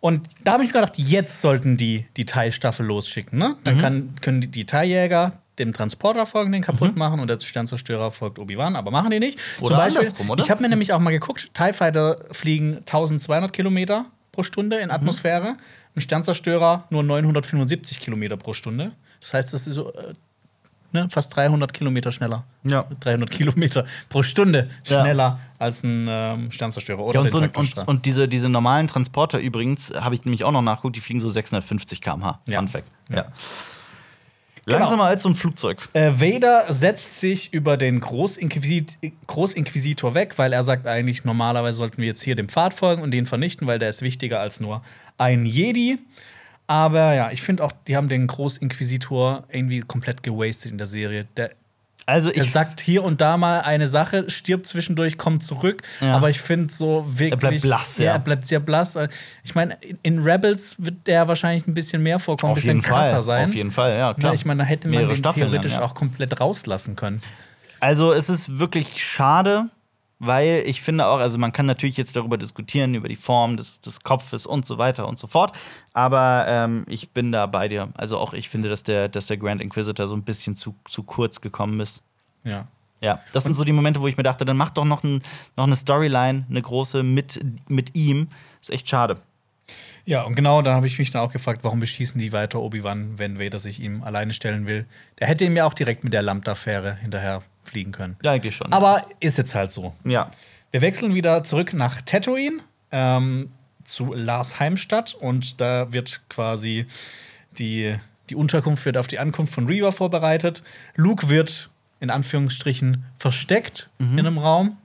B: Und da habe ich mir gedacht, jetzt sollten die die TIE-Staffel losschicken. Ne?
A: Mhm.
B: Dann kann, können die, TIE-Jäger dem Transporter folgen, den kaputt
A: Mhm.
B: machen und der Sternzerstörer folgt Obi-Wan, aber machen die nicht.
A: Oder andersrum, oder?
B: Ich habe mir nämlich auch mal geguckt, TIE Fighter fliegen 1200 Kilometer pro Stunde
A: Mhm.
B: in Atmosphäre, ein Sternzerstörer nur 975 Kilometer pro Stunde. Das heißt, das ist so äh, ne, fast 300 Kilometer schneller.
A: Ja.
B: 300 Kilometer pro Stunde
A: Ja.
B: schneller als ein ähm, Sternzerstörer oder
A: Ja, und, so, und, und diese, diese normalen Transporter übrigens, habe ich nämlich auch noch nachgeguckt, die fliegen so 650 km/h.
B: Ja.
A: Fun Fact.
B: Ja.
A: Ja. Langsamer als so ein Flugzeug.
B: Äh, Vader setzt sich über den Großinquisit Großinquisitor weg, weil er sagt eigentlich, normalerweise sollten wir jetzt hier dem Pfad folgen und den vernichten, weil der ist wichtiger als nur ein Jedi. Aber ja, ich finde auch, die haben den Großinquisitor irgendwie komplett gewastet in der Serie. Der,
A: Also
B: er
A: ich
B: sagt hier und da mal eine Sache, stirbt zwischendurch, kommt zurück.
A: Ja.
B: Aber ich finde so wirklich.
A: bleibt blass, ja.
B: Er bleibt sehr blass. Ich meine, in- Rebels wird der wahrscheinlich ein bisschen mehr vorkommen, ein bisschen krasser
A: Fall,
B: sein.
A: auf jeden Fall, ja, klar.
B: Ja, ich meine, da hätte man
A: Mehrere
B: den
A: Staffeln
B: theoretisch
A: dann, ja.
B: auch komplett rauslassen können.
A: Also es ist wirklich schade, weil ich finde auch, also man kann natürlich jetzt darüber diskutieren, über die Form des, des Kopfes und so weiter und so fort. Aber ähm, ich bin da bei dir. Also auch ich finde, dass der, dass der Grand Inquisitor so ein bisschen zu, zu kurz gekommen ist.
B: Ja.
A: Ja, das sind so die Momente, wo ich mir dachte, dann mach doch noch, ein, noch eine Storyline, eine große mit, mit ihm. Ist echt schade.
B: Ja, und genau da habe ich mich dann auch gefragt, warum beschießen die weiter Obi-Wan, wenn Vader sich ihm alleine stellen will. Der hätte ihm ja auch direkt mit der Lambda-Fähre hinterher fliegen können.
A: Ja, eigentlich schon.
B: Aber ist jetzt halt so.
A: ja.
B: Wir wechseln wieder zurück nach Tatooine ähm, zu Lars Heimstadt und da wird quasi die, die Unterkunft wird auf die Ankunft von Reva vorbereitet. Luke wird in Anführungsstrichen versteckt in einem Raum.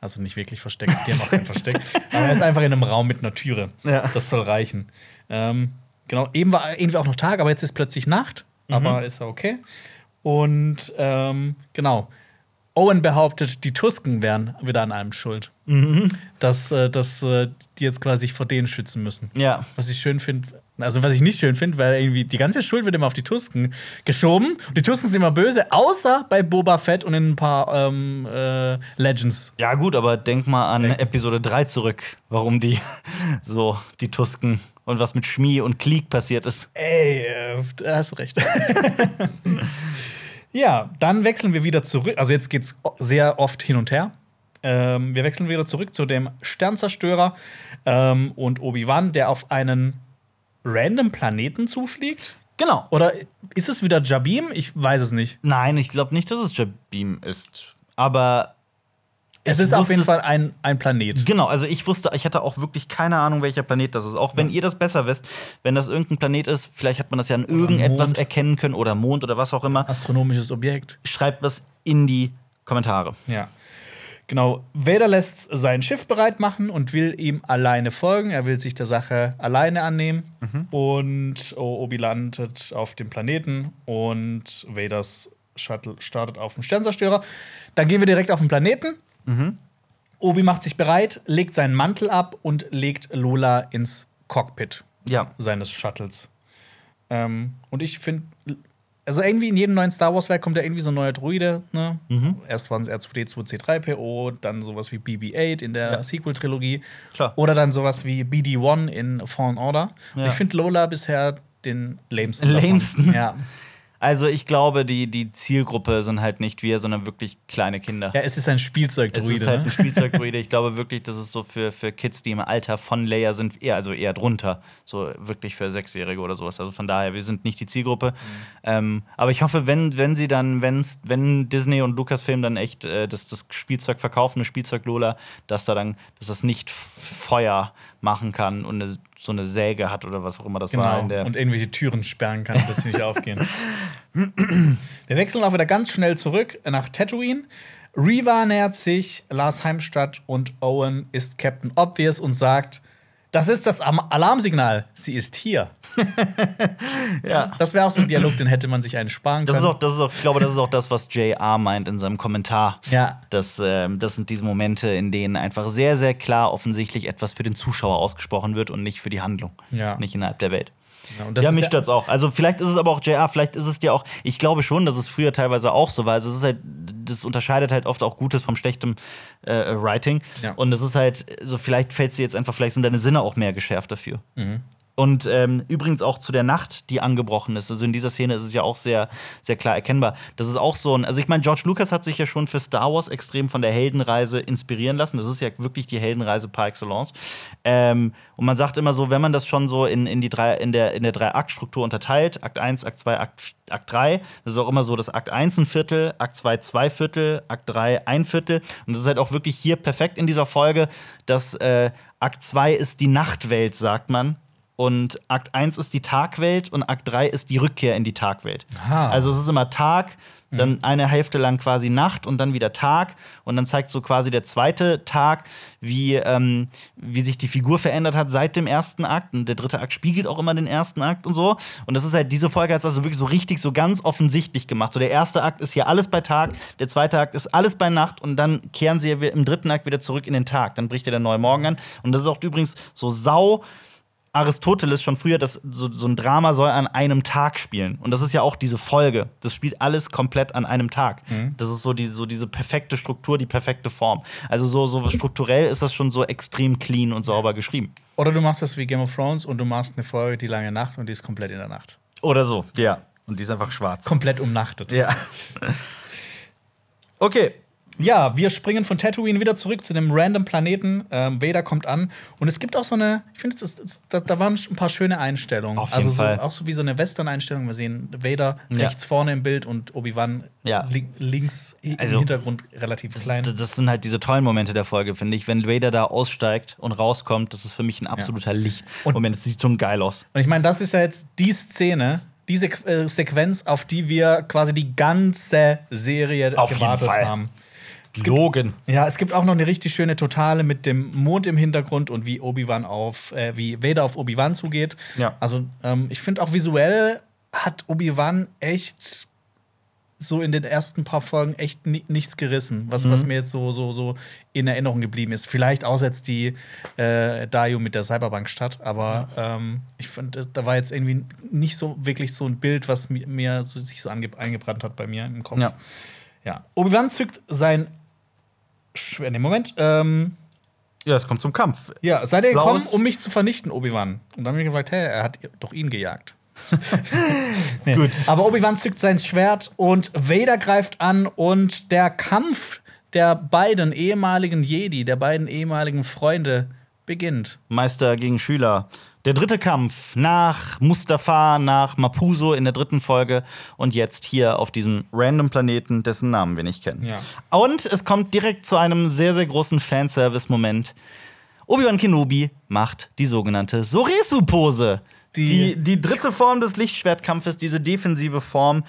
B: Also nicht wirklich versteckt, die haben auch kein Versteck. Aber er ist einfach in einem Raum mit einer Türe.
A: Ja.
B: Das soll reichen. Ähm, genau, eben war irgendwie auch noch Tag, aber jetzt ist plötzlich Nacht. Aber ist ja okay. Und ähm, genau. Owen behauptet, die Tusken wären wieder an allem schuld. Dass, äh, dass äh, die jetzt quasi vor denen schützen müssen.
A: Ja.
B: Was ich schön finde, also was ich nicht schön finde, weil irgendwie die ganze Schuld wird immer auf die Tusken geschoben. Und die Tusken sind immer böse, außer bei Boba Fett und in ein paar ähm, äh, Legends.
A: Ja, gut, aber denk mal an Episode 3 zurück, warum die so, die Tusken und was mit Schmie und Klieg passiert ist.
B: Ey, äh, da hast du recht. ja, dann wechseln wir wieder zurück. Also jetzt geht's sehr oft hin und her. Ähm, wir wechseln wieder zurück zu dem Sternzerstörer ähm, und Obi-Wan, der auf einen random Planeten zufliegt.
A: Genau.
B: Oder ist es wieder Jabim? Ich weiß es nicht.
A: Nein, ich glaube nicht, dass es Jabim ist. Aber
B: Es ist auf jeden Fall ein, ein Planet.
A: Genau, also ich wusste, ich hatte auch wirklich keine Ahnung, welcher Planet das ist. Auch wenn ihr das besser wisst, wenn das irgendein Planet ist, vielleicht hat man das ja an irgendetwas erkennen können oder Mond oder was auch immer.
B: Astronomisches Objekt.
A: Schreibt was in die Kommentare.
B: Ja. Genau, Vader lässt sein Schiff bereit machen und will ihm alleine folgen. Er will sich der Sache alleine annehmen. Und Obi landet auf dem Planeten und Vaders Shuttle startet auf dem Sternzerstörer. Dann gehen wir direkt auf den Planeten. Obi macht sich bereit, legt seinen Mantel ab und legt Lola ins Cockpit
A: Ja.
B: seines Shuttles. Ähm, und ich finde, also irgendwie in jedem neuen Star Wars-Werk kommt ja irgendwie so ein neuer Druide. Ne? Erst waren es R2D2C3PO, dann sowas wie BB-8 in der
A: Ja.
B: Sequel-Trilogie. Oder dann sowas wie BD-1 in Fallen Order.
A: Ja.
B: Ich finde Lola bisher den lamesten.
A: Lamesten?
B: Ja.
A: Also ich glaube, die, die Zielgruppe sind halt nicht wir, sondern wirklich kleine Kinder.
B: ja, es ist ein
A: Es
B: Spielzeugdruide.
A: ist halt ein
B: ne?
A: Spielzeugdruide. Ich glaube wirklich, das ist so für, für Kids, die im Alter von Leia sind, eher, also eher drunter. So wirklich für Sechsjährige oder sowas. Also von daher, wir sind nicht die Zielgruppe. Ähm, aber ich hoffe, wenn, wenn sie dann, wenn's, wenn Disney und Lucasfilm dann echt äh, das, das Spielzeug verkaufen, eine Spielzeug-Lola, dass da dann, dass das nicht Feuer machen kann und eine, so eine Säge hat oder was auch immer das war
B: Genau.
A: in der.
B: Und irgendwelche Türen sperren kann, dass sie nicht aufgehen. Wir wechseln auch wieder ganz schnell zurück nach Tatooine. Reva nähert sich Lars Heimstadt und Owen ist Captain Obvious und sagt: Das ist das Alarmsignal. Sie ist hier.
A: Ja.
B: Das wäre auch so ein Dialog, den hätte man sich einen sparen können.
A: Das ist auch, das ist auch, ich glaube, das ist auch das, was JR meint in seinem Kommentar.
B: Ja.
A: Das, ähm, das sind diese Momente, in denen einfach sehr, sehr klar offensichtlich etwas für den Zuschauer ausgesprochen wird und nicht für die Handlung.
B: Ja.
A: Nicht innerhalb der Welt.
B: Ja, das
A: ja,
B: ist
A: mich
B: ja-
A: stört's auch. Also vielleicht ist es aber auch JR, vielleicht ist es dir auch. Ich glaube schon, dass es früher teilweise auch so war. Also es ist halt, das unterscheidet halt oft auch Gutes vom schlechtem äh, Writing.
B: Ja.
A: Und es ist halt, so vielleicht fällt dir jetzt einfach, vielleicht sind deine Sinne auch mehr geschärft dafür.
B: Mhm.
A: Und ähm, übrigens auch zu der Nacht, die angebrochen ist. Also in dieser Szene ist es ja auch sehr, sehr klar erkennbar. Das ist auch so ein. Also ich meine, George Lucas hat sich ja schon für Star Wars extrem von der Heldenreise inspirieren lassen. Das ist ja wirklich die Heldenreise par excellence. Ähm, und man sagt immer so, wenn man das schon so in, in die drei, in der, in der Drei-Akt-Struktur unterteilt, Akt 1, Akt 2, Akt, Akt 3, das ist auch immer so, dass Akt 1 ein Viertel, Akt 2 zwei Viertel, Akt 3 ein Viertel. Und das ist halt auch wirklich hier perfekt in dieser Folge, dass äh, Akt 2 ist die Nachtwelt, sagt man. Und Akt 1 ist die Tagwelt und Akt 3 ist die Rückkehr in die Tagwelt.
B: Aha.
A: Also es ist immer Tag, dann eine Hälfte lang quasi Nacht und dann wieder Tag. Und dann zeigt so quasi der zweite Tag, wie, ähm, wie sich die Figur verändert hat seit dem ersten Akt. Und der dritte Akt spiegelt auch immer den ersten Akt und so. Und das ist halt, diese Folge hat es also wirklich so richtig, so ganz offensichtlich gemacht. So der erste Akt ist hier alles bei Tag, der zweite Akt ist alles bei Nacht und dann kehren sie im dritten Akt wieder zurück in den Tag. Dann bricht ja der neue Morgen an. Und das ist auch übrigens so sau. Aristoteles schon früher, dass so, so ein Drama soll an einem Tag spielen. Und das ist ja auch diese Folge. Das spielt alles komplett an einem Tag. Das ist so, die, so diese perfekte Struktur, die perfekte Form. Also so, so strukturell ist das schon so extrem clean und sauber geschrieben.
B: Oder du machst das wie Game of Thrones und du machst eine Folge, die lange Nacht und die ist komplett in der Nacht.
A: Oder so, ja. Und die ist einfach schwarz.
B: Komplett umnachtet.
A: Ja. okay.
B: Ja, wir springen von Tatooine wieder zurück zu dem random Planeten. Ähm, Vader kommt an und es gibt auch so eine, ich finde, da, da waren ein paar schöne Einstellungen.
A: Auf jeden
B: also so,
A: Fall.
B: auch so wie so eine Western-Einstellung. Wir sehen Vader
A: Ja.
B: rechts vorne im Bild und Obi-Wan
A: Ja.
B: lin links
A: Also,
B: im Hintergrund relativ klein.
A: Das, das sind halt diese tollen Momente der Folge, finde ich. Wenn Vader da aussteigt und rauskommt, das ist für mich ein absoluter Licht.
B: Und-
A: Moment, es sieht so geil aus.
B: Und ich meine, das ist ja jetzt die Szene, diese äh, Sequenz, auf die wir quasi die ganze Serie
A: Auf jeden
B: gewartet
A: Fall.
B: haben.
A: Logan.
B: Ja, es gibt auch noch eine richtig schöne Totale mit dem Mond im Hintergrund und wie Obi-Wan auf, äh, wie Vader auf Obi-Wan zugeht.
A: Ja.
B: Also, ähm, ich finde auch visuell hat Obi-Wan echt so in den ersten paar Folgen echt ni nichts gerissen, was, was mir jetzt so, so, so in Erinnerung geblieben ist. Vielleicht außer jetzt die äh, Dayu mit der Cyberbank-Stadt, aber ähm, ich fand, äh, da war jetzt irgendwie nicht so wirklich so ein Bild, was mi mir so, sich so eingebrannt hat bei mir im Kopf.
A: Ja.
B: Ja. Obi-Wan zückt sein Schwert. Nee, Moment. Ähm,
A: Ja, es kommt zum Kampf.
B: ja, seid ihr gekommen, um mich zu vernichten, Obi-Wan? Und dann haben wir gefragt, hä, er hat doch ihn gejagt. nee.
A: Gut.
B: Aber Obi-Wan zückt sein Schwert und Vader greift an und der Kampf der beiden ehemaligen Jedi, der beiden ehemaligen Freunde beginnt.
A: Meister gegen Schüler. Der dritte Kampf nach Mustafa, nach Mapuso in der dritten Folge und jetzt hier auf diesem random Planeten, dessen Namen wir nicht kennen.
B: Ja.
A: Und es kommt direkt zu einem sehr, sehr großen Fanservice-Moment. Obi-Wan Kenobi macht die sogenannte Soresu-Pose.
B: Die-
A: Die, die dritte Form des Lichtschwertkampfes, diese defensive Form,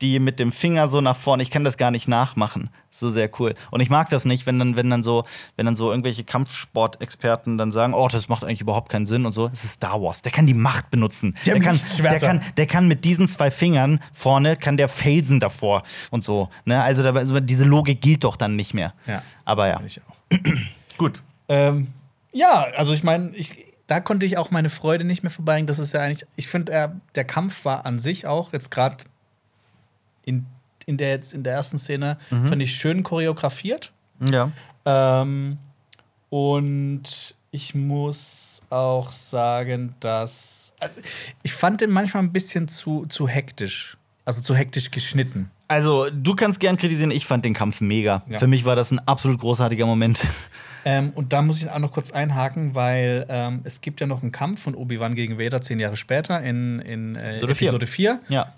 A: die mit dem Finger so nach vorne. Ich kann das gar nicht nachmachen. So sehr cool. Und ich mag das nicht, wenn dann, wenn dann so, wenn dann so irgendwelche Kampfsportexperten dann sagen, oh, das macht eigentlich überhaupt keinen Sinn und so. Es ist Star Wars. Der kann die Macht benutzen.
B: Haben
A: der, kann, der, kann, der kann mit diesen zwei Fingern vorne, kann der Felsen davor und so. Ne? Also, da, also diese Logik gilt doch dann nicht mehr.
B: Ja.
A: Aber ja.
B: Ich auch.
A: Gut.
B: Ähm, ja, also ich meine, ich, da konnte ich auch meine Freude nicht mehr vorbeibringen. Das ist ja eigentlich, ich finde, der Kampf war an sich auch jetzt gerade in, in der jetzt in der ersten Szene fand ich schön choreografiert.
A: Ja.
B: Ähm, und ich muss auch sagen, dass also ich fand den manchmal ein bisschen zu, zu hektisch, also zu hektisch geschnitten.
A: Also, du kannst gern kritisieren, ich fand den Kampf mega.
B: Ja.
A: Für mich war das ein absolut großartiger Moment.
B: Ähm, und da muss ich auch noch kurz einhaken, weil ähm, es gibt ja noch einen Kampf von Obi-Wan gegen Vader zehn Jahre später in, in äh.
A: Episode
B: 4.
A: Ja.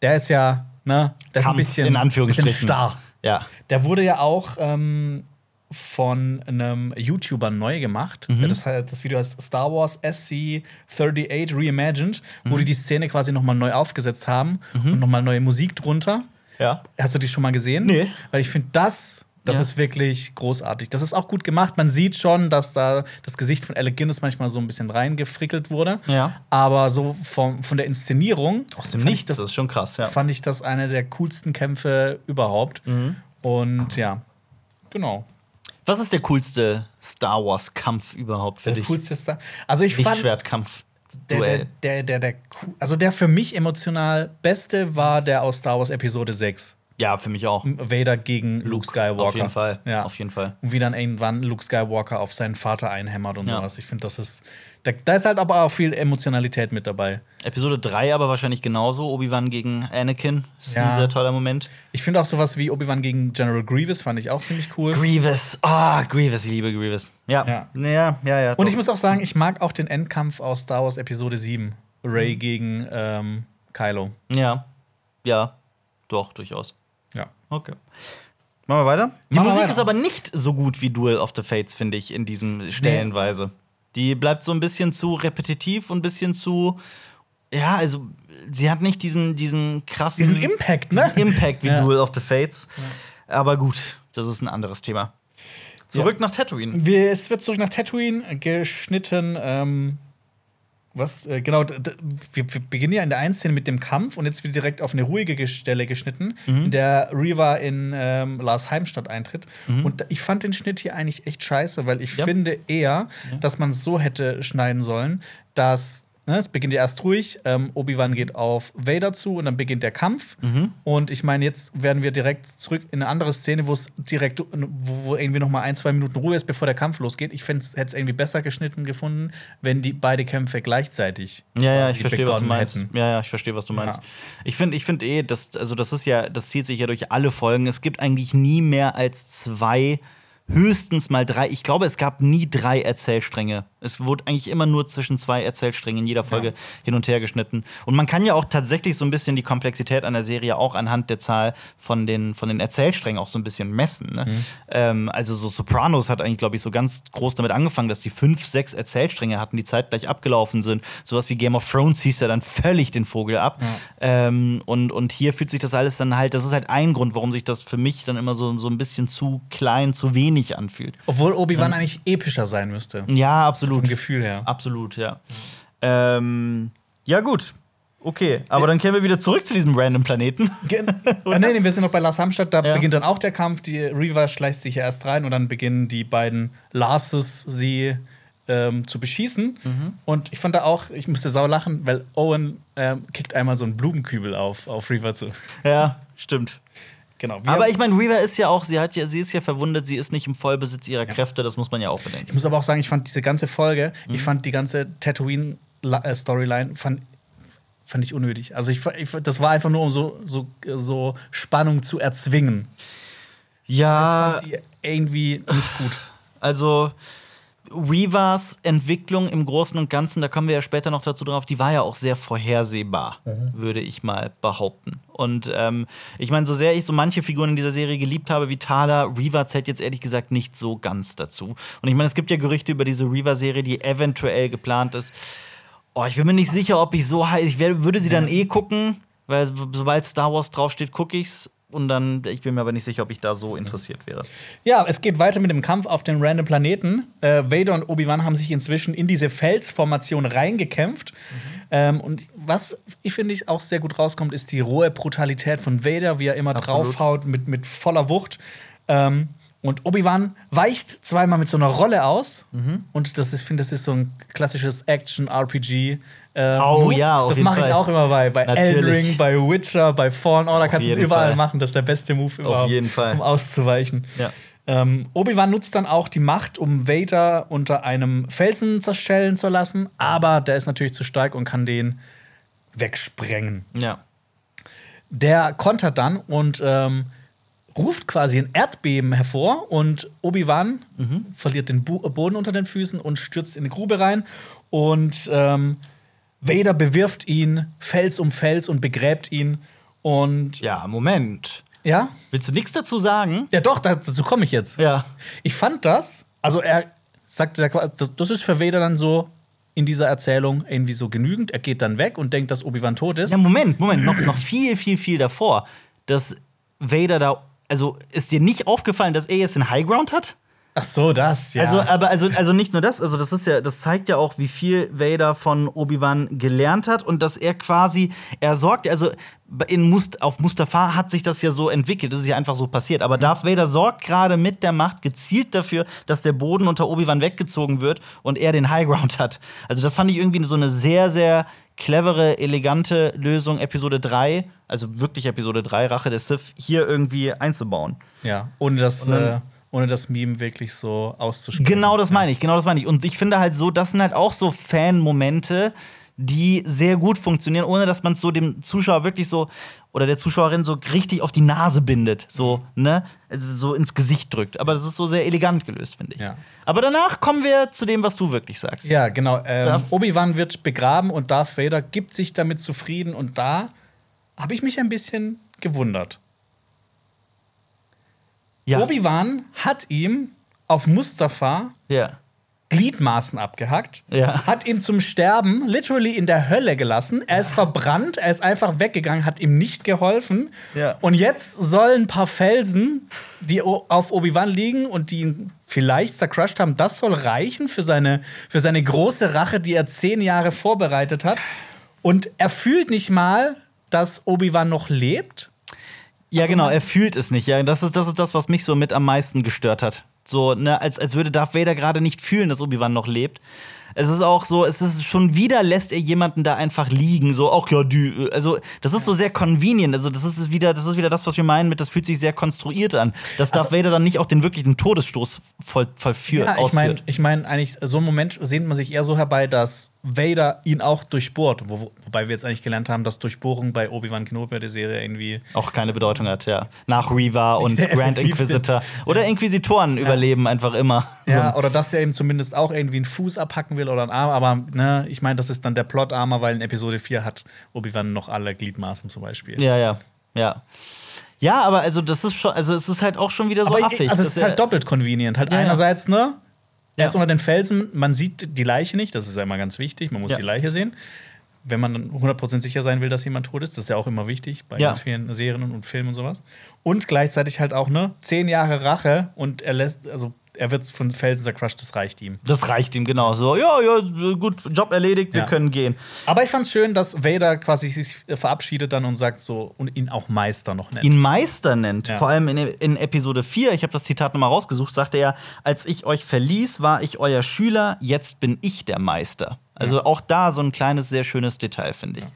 B: Der ist ja, ne, der ist ein
A: Kampf
B: bisschen,
A: in Anführungsstrichen.
B: bisschen starr.
A: Ja.
B: Der wurde ja auch ähm, von einem YouTuber neu gemacht.
A: Mhm.
B: Das, das Video heißt Star Wars SC38 Reimagined,
A: Mhm.
B: wo die die Szene quasi nochmal neu aufgesetzt haben und nochmal neue Musik drunter.
A: Ja.
B: Hast du die schon mal gesehen?
A: Nee.
B: Weil ich finde, das, das
A: Ja.
B: ist wirklich großartig. Das ist auch gut gemacht. Man sieht schon, dass da das Gesicht von Alec Guinness manchmal so ein bisschen reingefrickelt wurde.
A: Ja.
B: Aber so vom, von der Inszenierung
A: Aus dem Nichts,
B: ich das,
A: das ist schon krass, ja.
B: fand ich das eine der coolsten Kämpfe überhaupt.
A: Mhm.
B: Und ja, genau.
A: Was ist der coolste Star Wars-Kampf überhaupt für
B: Der
A: dich?
B: coolste Star. Also ich fand
A: Lichtschwertkampf.
B: der, der, der, der, der, also der für mich emotional beste war der aus Star Wars Episode 6.
A: Ja, für mich auch.
B: Vader gegen Luke, Skywalker.
A: Auf jeden Fall.
B: Ja.
A: Auf jeden Fall.
B: Und wie dann irgendwann Luke Skywalker auf seinen Vater einhämmert und
A: Ja.
B: sowas. Ich finde, das ist. Da, da ist halt aber auch viel Emotionalität mit dabei.
A: Episode 3 aber wahrscheinlich genauso. Obi-Wan gegen Anakin. Das ist
B: Ja.
A: ein sehr toller Moment.
B: Ich finde auch sowas wie Obi-Wan gegen General Grievous fand ich auch ziemlich cool.
A: Grievous. Ah, Grievous. Ich liebe Grievous. Ja.
B: Ja.
A: Ja, ja, ja.
B: Und ich muss auch sagen, ich mag auch den Endkampf aus Star Wars Episode 7. Ray gegen ähm, Kylo.
A: Ja. Ja. Doch, durchaus.
B: Ja.
A: Okay. Machen wir weiter? Die
B: Machen
A: Musik
B: weiter.
A: ist aber nicht so gut wie Duel of the Fates, finde ich, in diesem Stellenweise. Die bleibt so ein bisschen zu repetitiv und ein bisschen zu. Ja, also sie hat nicht diesen, diesen krassen
B: Diesen Impact, ne?
A: diesen Impact wie
B: Ja.
A: Duel of the Fates. Aber gut, das ist ein anderes Thema. Zurück nach Tatooine.
B: Wir, es wird zurück nach Tatooine geschnitten. Ähm, was, äh, genau, wir, wir beginnen ja in der einen Szene mit dem Kampf und jetzt wird direkt auf eine ruhige Ge- Stelle geschnitten, in der Reva in ähm, Lars Heimstadt eintritt. Und da- ich fand den Schnitt hier eigentlich echt scheiße, weil ich
A: Ja.
B: finde eher, dass man es so hätte schneiden sollen, dass. Ne, es beginnt ja erst ruhig, ähm, Obi-Wan geht auf Vader zu und dann beginnt der Kampf. Und ich meine, jetzt werden wir direkt zurück in eine andere Szene, wo es direkt, wo, irgendwie noch mal ein, zwei Minuten Ruhe ist, bevor der Kampf losgeht. Ich hätte es irgendwie besser geschnitten gefunden, wenn die beide Kämpfe gleichzeitig
A: Ja, ja, ich verstehe, was du meinst.
B: hätten.
A: Ja, ja, ich verstehe, was du meinst.
B: Ja.
A: Ich finde, ich finde eh, das, also das ist ja, das zieht sich ja durch alle Folgen. Es gibt eigentlich nie mehr als zwei, höchstens mal drei. Ich glaube, es gab nie drei Erzählstränge. Es wurde eigentlich immer nur zwischen zwei Erzählsträngen in jeder Folge
B: Ja.
A: hin und her geschnitten. Und man kann ja auch tatsächlich so ein bisschen die Komplexität einer Serie auch anhand der Zahl von den, von den Erzählsträngen auch so ein bisschen messen. Ne?
B: Mhm.
A: Ähm, also so Sopranos hat eigentlich, glaube ich, so ganz groß damit angefangen, dass die fünf, sechs Erzählstränge hatten, die zeitgleich abgelaufen sind. Sowas wie Game of Thrones hieß ja dann völlig den Vogel ab. Ähm, und, und hier fühlt sich das alles dann halt, das ist halt ein Grund, warum sich das für mich dann immer so, so ein bisschen zu klein, zu wenig anfühlt.
B: Obwohl Obi-Wan eigentlich epischer sein müsste.
A: Ja, absolut.
B: Vom Gefühl her.
A: Absolut, ja. Ähm, ja, gut. Okay, aber dann kehren wir wieder zurück zu diesem random Planeten.
B: Gen- ah, nee, nee, wir sind noch bei Lars Hamstadt, da
A: Ja.
B: beginnt dann auch der Kampf. Die Reva schleicht sich ja erst rein und dann beginnen die beiden Larses sie ähm, zu beschießen.
A: Mhm.
B: Und ich fand da auch, ich musste sau lachen, weil Owen ähm, kickt einmal so einen Blumenkübel auf, auf Reva zu.
A: ja, stimmt.
B: Genau.
A: Aber ich meine, Reva ist ja auch, sie hat ja, sie ist ja verwundet, sie ist nicht im Vollbesitz ihrer Kräfte, das muss man ja auch bedenken.
B: ich muss aber auch sagen, ich fand diese ganze Folge,
A: Mhm.
B: ich fand die ganze Tatooine-Storyline, fand, fand ich unnötig. Also ich, ich, das war einfach nur, um so, so, so Spannung zu erzwingen.
A: Ja,
B: Die irgendwie nicht gut.
A: also Revas Entwicklung im Großen und Ganzen, da kommen wir ja später noch dazu drauf, die war ja auch sehr vorhersehbar, würde ich mal behaupten. Und ähm, ich meine, so sehr ich so manche Figuren in dieser Serie geliebt habe, wie Thala, Reva zählt jetzt ehrlich gesagt nicht so ganz dazu. Und ich meine, es gibt ja Gerüchte über diese Reva-Serie, die eventuell geplant ist. Oh, ich bin mir nicht sicher, ob ich so heiß. Ich wär, würde sie dann eh gucken, weil sobald Star Wars draufsteht, gucke ich's. Und dann, ich bin mir aber nicht sicher, ob ich da so interessiert wäre.
B: Ja, es geht weiter mit dem Kampf auf den random Planeten. Äh, Vader und Obi-Wan haben sich inzwischen in diese Felsformation reingekämpft. Ähm, und was ich finde ich auch sehr gut rauskommt, ist die rohe Brutalität von Vader, wie er immer
A: Absolut.
B: draufhaut mit, mit voller Wucht. Ähm, und Obi-Wan weicht zweimal mit so einer Rolle aus. Und das ist, finde das ist so ein klassisches Action-RPG. Äh,
A: Oh
B: Move.
A: ja, auf
B: das mache ich auch immer bei, bei Elden. Ring, bei Witcher, bei Fallen Order. Kannst du es überall
A: Fall.
B: machen. Das ist der beste Move überhaupt,
A: jeden Fall.
B: um auszuweichen.
A: Ja.
B: Ähm, Obi-Wan nutzt dann auch die Macht, um Vader unter einem Felsen zerstellen zu lassen, aber der ist natürlich zu stark und kann den wegsprengen.
A: Ja.
B: Der kontert dann und ähm, ruft quasi ein Erdbeben hervor und Obi-Wan verliert den Bu Boden unter den Füßen und stürzt in die Grube rein und ähm, Vader bewirft ihn Fels um Fels und begräbt ihn und
A: Ja, Moment.
B: ja,
A: Willst du nichts dazu sagen?
B: ja doch, dazu komme ich jetzt.
A: Ja.
B: Ich fand das, also er sagte, das ist für Vader dann so in dieser Erzählung irgendwie so genügend. Er geht dann weg und denkt, dass Obi-Wan tot ist.
A: Ja, Moment, Moment, noch, noch viel, viel, viel davor. Dass Vader da. Also, ist dir nicht aufgefallen, dass er jetzt den Highground hat?
B: Ach so, das, ja.
A: Also, aber also, also nicht nur das, also das ist ja, das zeigt ja auch, wie viel Vader von Obi-Wan gelernt hat und dass er quasi, er sorgt, also in Must, auf Mustafa hat sich das ja so entwickelt, das ist ja einfach so passiert. Aber Darth Vader sorgt gerade mit der Macht gezielt dafür, dass der Boden unter Obi-Wan weggezogen wird und er den Highground hat. Also das fand ich irgendwie so eine sehr, sehr clevere, elegante Lösung, Episode 3, also wirklich Episode 3, Rache der Sith, hier irgendwie einzubauen.
B: ja, ohne das,
A: Und dann-
B: äh, ohne das Meme wirklich so auszusprechen.
A: Genau das meine ich, genau das meine ich. Und ich finde halt so, das sind halt auch so Fan-Momente, die sehr gut funktionieren, ohne dass man es so dem Zuschauer wirklich so oder der Zuschauerin so richtig auf die Nase bindet, so, ne? Also so ins Gesicht drückt. Aber das ist so sehr elegant gelöst, finde ich.
B: Ja.
A: Aber danach kommen wir zu dem, was du wirklich sagst.
B: Ja, genau. Ähm, Obi-Wan wird begraben und Darth Vader gibt sich damit zufrieden. Und da habe ich mich ein bisschen gewundert.
A: Ja.
B: Obi-Wan hat ihm auf Mustafa
A: ja.
B: Gliedmaßen abgehackt,
A: Ja.
B: hat ihm zum Sterben literally in der Hölle gelassen. Er ist verbrannt, er ist einfach weggegangen, hat ihm nicht geholfen.
A: Ja.
B: Und jetzt sollen ein paar Felsen, die auf Obi-Wan liegen und die ihn vielleicht zercrushed haben, das soll reichen für seine, für seine große Rache, die er zehn Jahre vorbereitet hat. Und er fühlt nicht mal, dass Obi-Wan noch lebt.
A: Ja, genau, er fühlt es nicht. Ja, das ist, das ist das, was mich so mit am meisten gestört hat. So, ne, als, als würde Darth Vader gerade nicht fühlen, dass Obi-Wan noch lebt. Es ist auch so, es ist schon wieder lässt er jemanden da einfach liegen, so, ach ja, die, also das ist so sehr convenient, also das ist wieder, das ist wieder das, was wir meinen mit, das fühlt sich sehr konstruiert an, dass Darth Vader dann nicht auch den wirklichen Todesstoß voll, vollführt,
B: Ja, ich meine, ich mein, eigentlich, so einen Moment sehnt man sich eher so herbei, dass Vader ihn auch durchbohrt. Wo, wobei wir jetzt eigentlich gelernt haben, dass Durchbohrung bei Obi-Wan Kenobi der Serie irgendwie.
A: auch keine Bedeutung hat, ja. Nach Reva und Grand
B: effektiv sind.
A: Inquisitor. Oder Inquisitoren überleben einfach immer.
B: Ja,
A: So.
B: oder dass er ihm zumindest auch irgendwie einen Fuß abhacken will oder einen Arm. Aber ne, ich meine, das ist dann der Plot-Armor, weil in Episode 4 hat Obi-Wan noch alle Gliedmaßen zum Beispiel.
A: Ja, ja, ja. Ja, aber also das ist schon, also es ist halt auch schon wieder so
B: Aber
A: affig.
B: also es ist halt doppelt convenient. Halt
A: Ja,
B: einerseits, ne? Er
A: Ja.
B: ist unter den Felsen, man sieht die Leiche nicht, das ist ja immer ganz wichtig, man muss
A: Ja.
B: die Leiche sehen. Wenn man dann 100% sicher sein will, dass jemand tot ist, das ist ja auch immer wichtig bei ganz vielen Serien und Filmen und sowas. Und gleichzeitig halt auch, ne, zehn Jahre Rache und er lässt, also er wird von Felsen zercrushed, das reicht ihm.
A: Das reicht ihm genau so. Ja, ja, gut, Job erledigt, wir
B: Ja.
A: können gehen.
B: Aber ich fand's schön, dass Vader quasi sich verabschiedet dann und sagt so und ihn auch Meister noch nennt.
A: Ihn Meister nennt.
B: Ja.
A: Vor allem in, in Episode 4, ich habe das Zitat nochmal rausgesucht, sagte er, als ich euch verließ, war ich euer Schüler, jetzt bin ich der Meister. Also auch da so ein kleines, sehr schönes Detail, finde ich.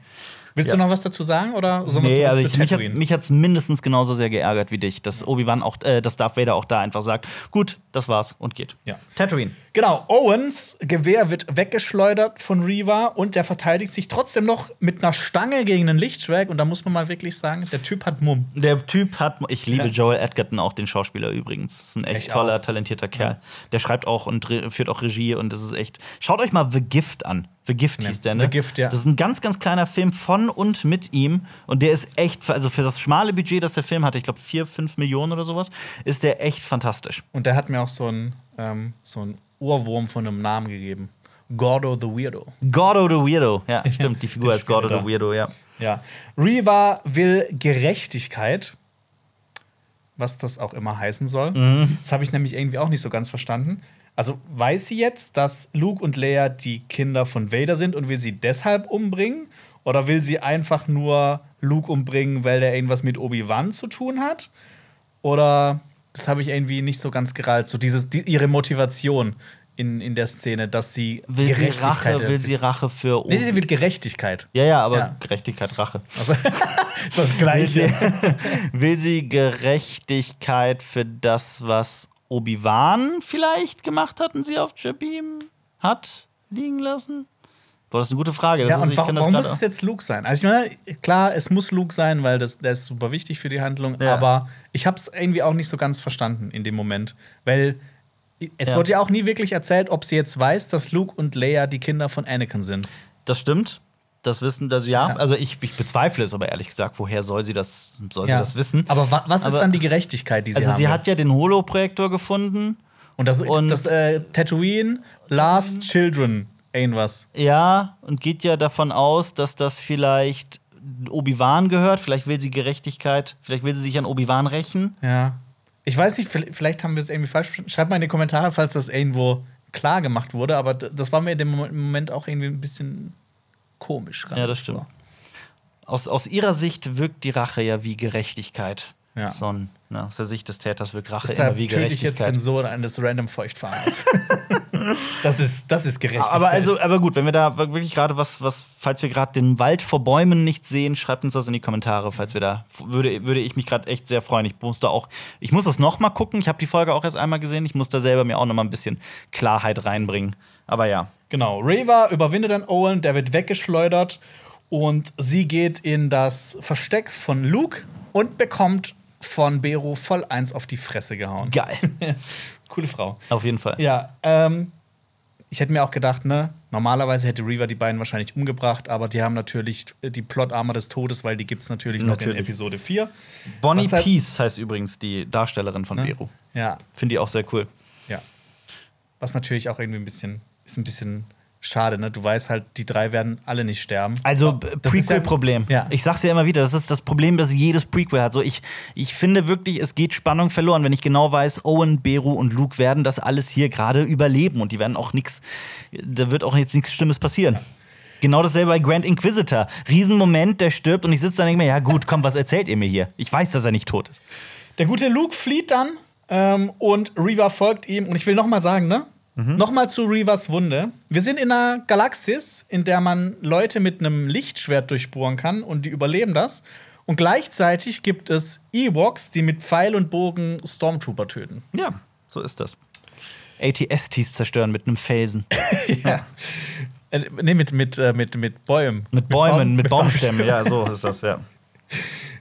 B: Willst
A: Ja.
B: du noch was dazu sagen oder wir
A: Nee,
B: zu
A: ich, mich hat's,
B: Tatooine?
A: mich hat's mindestens genauso sehr geärgert wie dich, dass Obi-Wan auch, äh, dass Darth Vader auch da einfach sagt, gut, das war's und geht.
B: Ja.
A: Tatooine.
B: Genau, Owens Gewehr wird weggeschleudert von Reva und der verteidigt sich trotzdem noch mit einer Stange gegen einen Lichtschwerk. Und da muss man mal wirklich sagen, der Typ hat Mumm.
A: Der Typ hat, ich liebe
B: Ja.
A: Joel Edgerton auch, den Schauspieler übrigens. Das ist ein echt
B: Ich
A: toller,
B: auch.
A: talentierter Kerl. Der schreibt auch und führt auch Regie und das ist echt. Schaut euch mal The Gift an. The Gift hieß der, ne?
B: The Gift, ja.
A: Das ist ein ganz, ganz kleiner Film von und mit ihm. Und der ist echt, also für das schmale Budget, das der Film hatte, ich glaube 4, 5 Millionen oder sowas, ist der echt fantastisch.
B: Und der hat mir auch so einen ähm, so einen Ohrwurm von einem Namen gegeben. Gordo the Weirdo.
A: Gordo the Weirdo. Ja, stimmt, die Figur heißt Gordo the. Weirdo, ja.
B: Ja. Reva will Gerechtigkeit. Was das auch immer heißen soll.
A: Mhm.
B: Das habe ich nämlich irgendwie auch nicht so ganz verstanden. Also weiß sie jetzt, dass Luke und Leia die Kinder von Vader sind und will sie deshalb umbringen? Oder will sie einfach nur Luke umbringen, weil der irgendwas mit Obi-Wan zu tun hat? Oder das habe ich irgendwie nicht so ganz gerallt. So dieses, die, ihre Motivation in, in der Szene, dass sie
A: Will sie
B: Gerechtigkeit
A: Rache, will sie Rache für
B: Nee, sie will Gerechtigkeit.
A: Ja, ja, aber
B: Ja.
A: Gerechtigkeit, Rache.
B: Also, das
A: Will
B: Gleiche.
A: sie, will sie Gerechtigkeit für das, was Obi-Wan vielleicht gemacht hat und sie auf Jabim hat liegen lassen? Boah, das ist eine gute Frage. Das
B: Ja,
A: ist,
B: warum, warum muss es jetzt Luke sein? Also, ich meine, klar, es muss Luke sein, weil das, der ist super wichtig für die Handlung,
A: Ja.
B: aber ich habe es irgendwie auch nicht so ganz verstanden in dem Moment. Weil es
A: Ja.
B: wurde ja auch nie wirklich erzählt, ob sie jetzt weiß, dass Luke und Leia die Kinder von Anakin sind.
A: Das stimmt. Das wissen, das ja.
B: Ja.
A: Also ich, ich bezweifle es, aber ehrlich gesagt, woher soll sie das, soll sie das wissen?
B: Aber wa was ist
A: Aber-
B: dann die Gerechtigkeit, die sie
A: also sie hat ja den Holo-Projektor gefunden.
B: Und das,
A: und-
B: das äh, Tatooine, Last Children, irgendwas.
A: Ja, und geht ja davon aus, dass das vielleicht Obi-Wan gehört. Vielleicht will sie Gerechtigkeit, vielleicht will sie sich an Obi-Wan rächen.
B: Ja. Ich weiß nicht, vielleicht haben wir es irgendwie falsch verstanden. Schreibt mal in die Kommentare, falls das irgendwo klar gemacht wurde, aber das war mir in dem Mo- Moment auch irgendwie ein bisschen komisch.
A: Ja, das stimmt. Aus, aus ihrer Sicht wirkt die Rache ja wie Gerechtigkeit.
B: Ja.
A: So ein, ne, aus der Sicht des Täters wirkt Rache
B: Deshalb
A: immer wie
B: töte ich jetzt
A: Gerechtigkeit.
B: den Sohn eines random Feuchtfahrers. das, ist, das ist Gerechtigkeit.
A: Aber also, aber gut, wenn wir da wirklich gerade was, was, falls wir gerade den Wald vor Bäumen nicht sehen, schreibt uns das in die Kommentare, falls wir da würde, würde ich mich gerade echt sehr freuen. Ich muss da auch, ich muss das noch mal gucken. Ich habe die Folge auch erst einmal gesehen. Ich muss da selber mir auch noch mal ein bisschen Klarheit reinbringen. Aber ja,
B: Genau, Reva überwindet dann Owen, der wird weggeschleudert und sie geht in das Versteck von Luke und bekommt von Beru voll eins auf die Fresse gehauen.
A: geil.
B: Coole Frau.
A: Auf jeden Fall.
B: Ja, ähm, ich hätte mir auch gedacht, ne, normalerweise hätte Reva die beiden wahrscheinlich umgebracht, aber die haben natürlich die Plotarme des Todes, weil die gibt's natürlich, noch in
A: Natürlich.
B: Episode 4.
A: Bonnie
B: halt-
A: Peace heißt übrigens die Darstellerin von
B: Ne?
A: Beru.
B: Ja,
A: Finde ich auch sehr cool.
B: ja. Was natürlich auch irgendwie ein bisschen, ist ein bisschen schade, ne? Du weißt halt, die drei werden alle nicht sterben.
A: Also
B: ja-
A: Prequel-Problem.
B: Ja.
A: Ich sag's ja immer wieder, das ist das Problem, das jedes Prequel hat. So, ich, ich finde wirklich, es geht Spannung verloren, wenn ich genau weiß, Owen, Beru und Luke werden das alles hier gerade überleben und die werden auch nichts, da wird auch jetzt nichts Schlimmes passieren. Genau dasselbe bei Grand Inquisitor. Riesenmoment, der stirbt und ich sitze da und denke mir, ja gut, komm, was erzählt ihr mir hier? Ich weiß, dass er nicht tot ist.
B: Der gute Luke flieht dann ähm, und Reva folgt ihm. Und ich will noch mal sagen, ne? Noch mal zu Revas Wunde. Wir sind in einer Galaxis, in der man Leute mit einem Lichtschwert durchbohren kann und die überleben das. Und gleichzeitig gibt es Ewoks, die mit Pfeil und Bogen Stormtrooper töten.
A: Ja, so ist das. ATSTs zerstören mit einem Felsen.
B: ja. Äh, nee, mit, mit, äh, mit, mit Bäumen.
A: Mit Bäumen,
B: Baum-
A: mit
B: Baum-
A: Baumstämmen. Ja, so ist das, ja.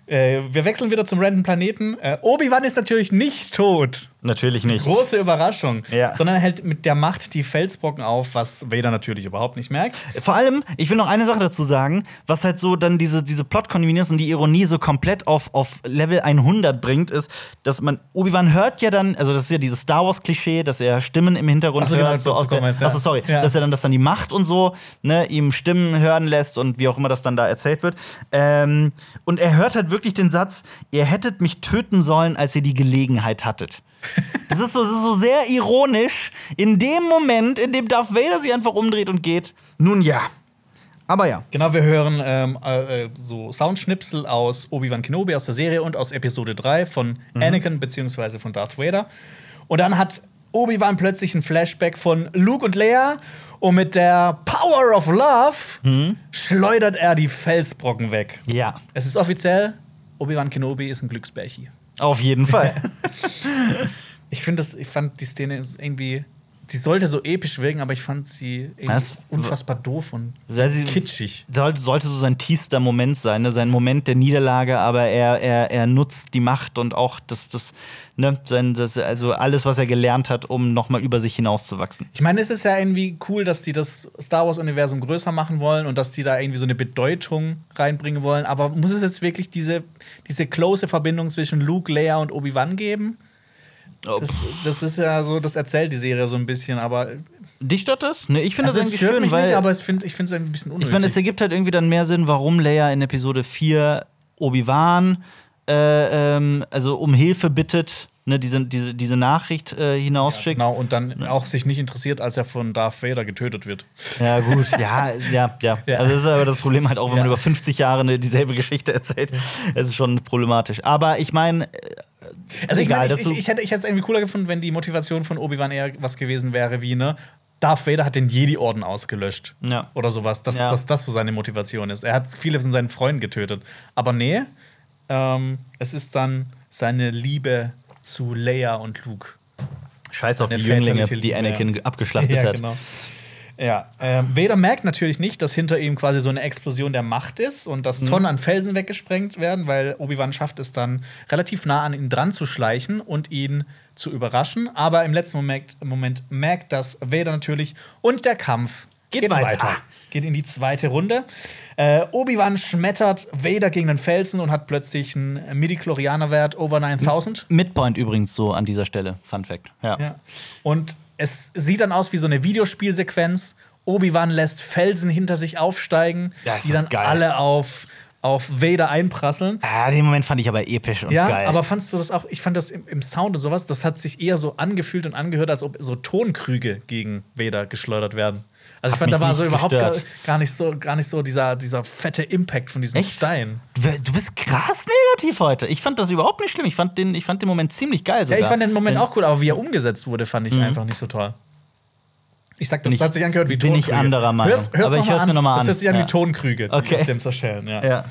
B: Äh, wir wechseln wieder zum random Planeten. Äh, Obi-Wan ist natürlich nicht tot.
A: Natürlich nicht.
B: Große Überraschung.
A: Ja.
B: Sondern er hält mit der Macht die Felsbrocken auf, was Vader natürlich überhaupt nicht merkt.
A: Vor allem, ich will noch eine Sache dazu sagen, was halt so dann diese, diese Plot-Convenience und die Ironie so komplett auf, auf Level 100 bringt, ist, dass man, Obi-Wan hört ja dann, also das ist ja dieses Star Wars-Klischee, dass er Stimmen im Hintergrund
B: so,
A: hört,
B: genau,
A: so aus der,
B: jetzt, ja.
A: achso, sorry,
B: Ja.
A: dass er dann, dass dann die Macht und so, ne, ihm Stimmen hören lässt und wie auch immer das dann da erzählt wird. Ähm, und er hört halt wirklich den Satz, ihr hättet mich töten sollen, als ihr die Gelegenheit hattet. Das ist, so, das ist so sehr ironisch. In dem Moment, in dem Darth Vader sich einfach umdreht und geht. Nun ja. Aber ja.
B: Genau, wir hören ähm, äh, äh, so Soundschnipsel aus Obi-Wan Kenobi aus der Serie und aus Episode 3 von
A: Mhm.
B: Anakin bzw. von Darth Vader. Und dann hat Obi-Wan plötzlich ein Flashback von Luke und Leia und mit der Power of Love
A: Mhm.
B: schleudert er die Felsbrocken weg.
A: Ja.
B: Es ist offiziell, Obi-Wan Kenobi ist ein Glücksbärchi.
A: Auf jeden Fall.
B: Ich das, ich fand die Szene irgendwie, sie sollte so episch wirken, aber ich fand sie
A: Das-
B: unfassbar doof und kitschig.
A: sollte, sollte so sein tiefster Moment sein, ne? sein Moment der Niederlage, aber er, er, er nutzt die Macht und auch das, das, ne, sein, das, also alles, was er gelernt hat, um nochmal über sich hinauszuwachsen.
B: Ich meine, es ist ja irgendwie cool, dass die das Star Wars-Universum größer machen wollen und dass die da irgendwie so eine Bedeutung reinbringen wollen. Aber muss es jetzt wirklich diese, diese close Verbindung zwischen Luke, Leia und Obi-Wan geben? Das, das ist ja so, das erzählt die Serie so ein bisschen, aber
A: Dich stört das? Ne, ich finde
B: Also
A: das irgendwie schön, weil
B: nicht, aber ich finde es ein bisschen unnötig.
A: ich meine, es ergibt halt irgendwie dann mehr Sinn, warum Leia in Episode 4 Obi-Wan äh, ähm, also um Hilfe bittet, ne, diese, diese, diese Nachricht äh, hinausschickt.
B: genau, und dann auch sich nicht interessiert, als er von Darth Vader getötet wird.
A: Ja, gut, ja, ja, ja.
B: Ja.
A: Also das ist aber das Problem halt auch, wenn man
B: Ja.
A: über 50 Jahre eine, dieselbe Geschichte erzählt. Es ist schon problematisch. Aber ich meine,
B: Also ich,
A: egal,
B: mein, ich, ich, ich hätte ich hätte es irgendwie cooler gefunden, wenn die Motivation von Obi-Wan eher was gewesen wäre wie, ne? Darth Vader hat den Jedi-Orden ausgelöscht.
A: Ja.
B: Oder sowas, dass,
A: Ja.
B: dass das so seine Motivation ist. Er hat viele von seinen Freunden getötet. Aber nee, ähm, es ist dann seine Liebe zu Leia und Luke.
A: scheiß auf
B: Eine
A: die Jünglinge, die Anakin
B: ja.
A: abgeschlachtet
B: ja,
A: hat.
B: genau. Ja, ähm, Vader merkt natürlich nicht, dass hinter ihm quasi so eine Explosion der Macht ist und
A: Mhm.
B: dass Tonnen an Felsen weggesprengt werden, weil Obi-Wan schafft es dann, relativ nah an ihn dran zu schleichen und ihn zu überraschen. Aber im letzten Moment, Moment merkt das Vader natürlich und der Kampf
A: Geht weiter.
B: Geht in die zweite Runde. Äh, Obi-Wan schmettert Vader gegen den Felsen und hat plötzlich einen Midi-Chlorianer-Wert over 9000.
A: Midpoint übrigens so an dieser Stelle. Fun Fact. Ja.
B: Ja. Und es sieht dann aus wie so eine Videospielsequenz. Obi-Wan lässt Felsen hinter sich aufsteigen,
A: Ja, es
B: die dann
A: geil.
B: alle auf, auf Vader einprasseln.
A: Ah, den Moment fand ich aber episch und
B: Ja,
A: geil.
B: aber fandst du das auch? Ich fand das im, im Sound und sowas, das hat sich eher so angefühlt und angehört, als ob so Tonkrüge gegen Vader geschleudert werden. Also ich fand, da war so überhaupt gar, gar nicht so, gar nicht so dieser, dieser fette Impact von diesem
A: Echt?
B: Stein.
A: Du bist krass negativ heute. Ich fand das überhaupt nicht schlimm. Ich fand den, ich fand den Moment ziemlich geil
B: Ja,
A: sogar.
B: ich fand den Moment auch cool, aber wie er umgesetzt wurde, fand ich einfach nicht so toll. Ich sag, das
A: Bin ich-
B: hat sich angehört wie
A: bin ich
B: Tonkrüge.
A: anderer Meinung.
B: Hör's, hör's
A: Aber ich hör's mir noch mal
B: Das
A: an.
B: hört sich an
A: Ja.
B: wie Tonkrüge,
A: Okay.
B: auf dem zerschellen. Ja.
A: Ja.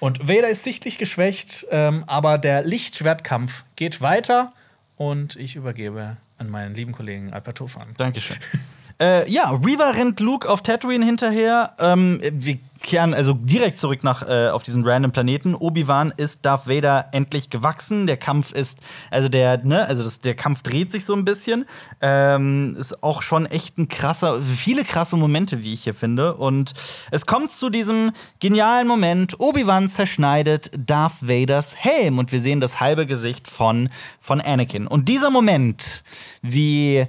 B: Und Vader ist sichtlich geschwächt, ähm, aber der Lichtschwertkampf geht weiter und ich übergebe an meinen lieben Kollegen Albert Hofan.
A: Dankeschön. äh, ja, Reaver rennt Luke auf Tatooine hinterher. Ähm, wir kehren also direkt zurück nach äh, auf diesen random Planeten. Obi-Wan ist Darth Vader endlich gewachsen. Der Kampf ist, also der, ne, also das, der Kampf dreht sich so ein bisschen. Ähm, ist auch schon echt ein krasser, viele krasse Momente, wie ich hier finde. Und es kommt zu diesem genialen Moment. Obi-Wan zerschneidet Darth Vaders Helm und wir sehen das halbe Gesicht von, von Anakin. Und dieser Moment, wie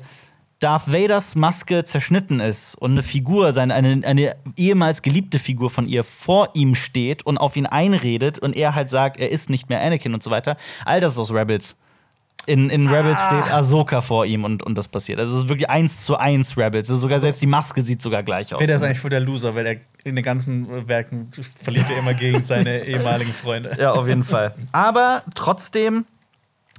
A: Darth Vaders Maske zerschnitten ist und eine Figur, seine, eine, eine ehemals geliebte Figur von ihr vor ihm steht und auf ihn einredet und er halt sagt, er ist nicht mehr Anakin und so weiter. All das ist aus Rebels. In, in Rebels
B: Ah.
A: steht Ahsoka vor ihm und, und das passiert. Also es ist wirklich eins zu eins Rebels. Also sogar selbst die Maske sieht sogar gleich aus.
B: Vader ist eigentlich voll der Loser, weil er in den ganzen Werken verliert er immer gegen seine ehemaligen Freunde.
A: Ja, auf jeden Fall. Aber trotzdem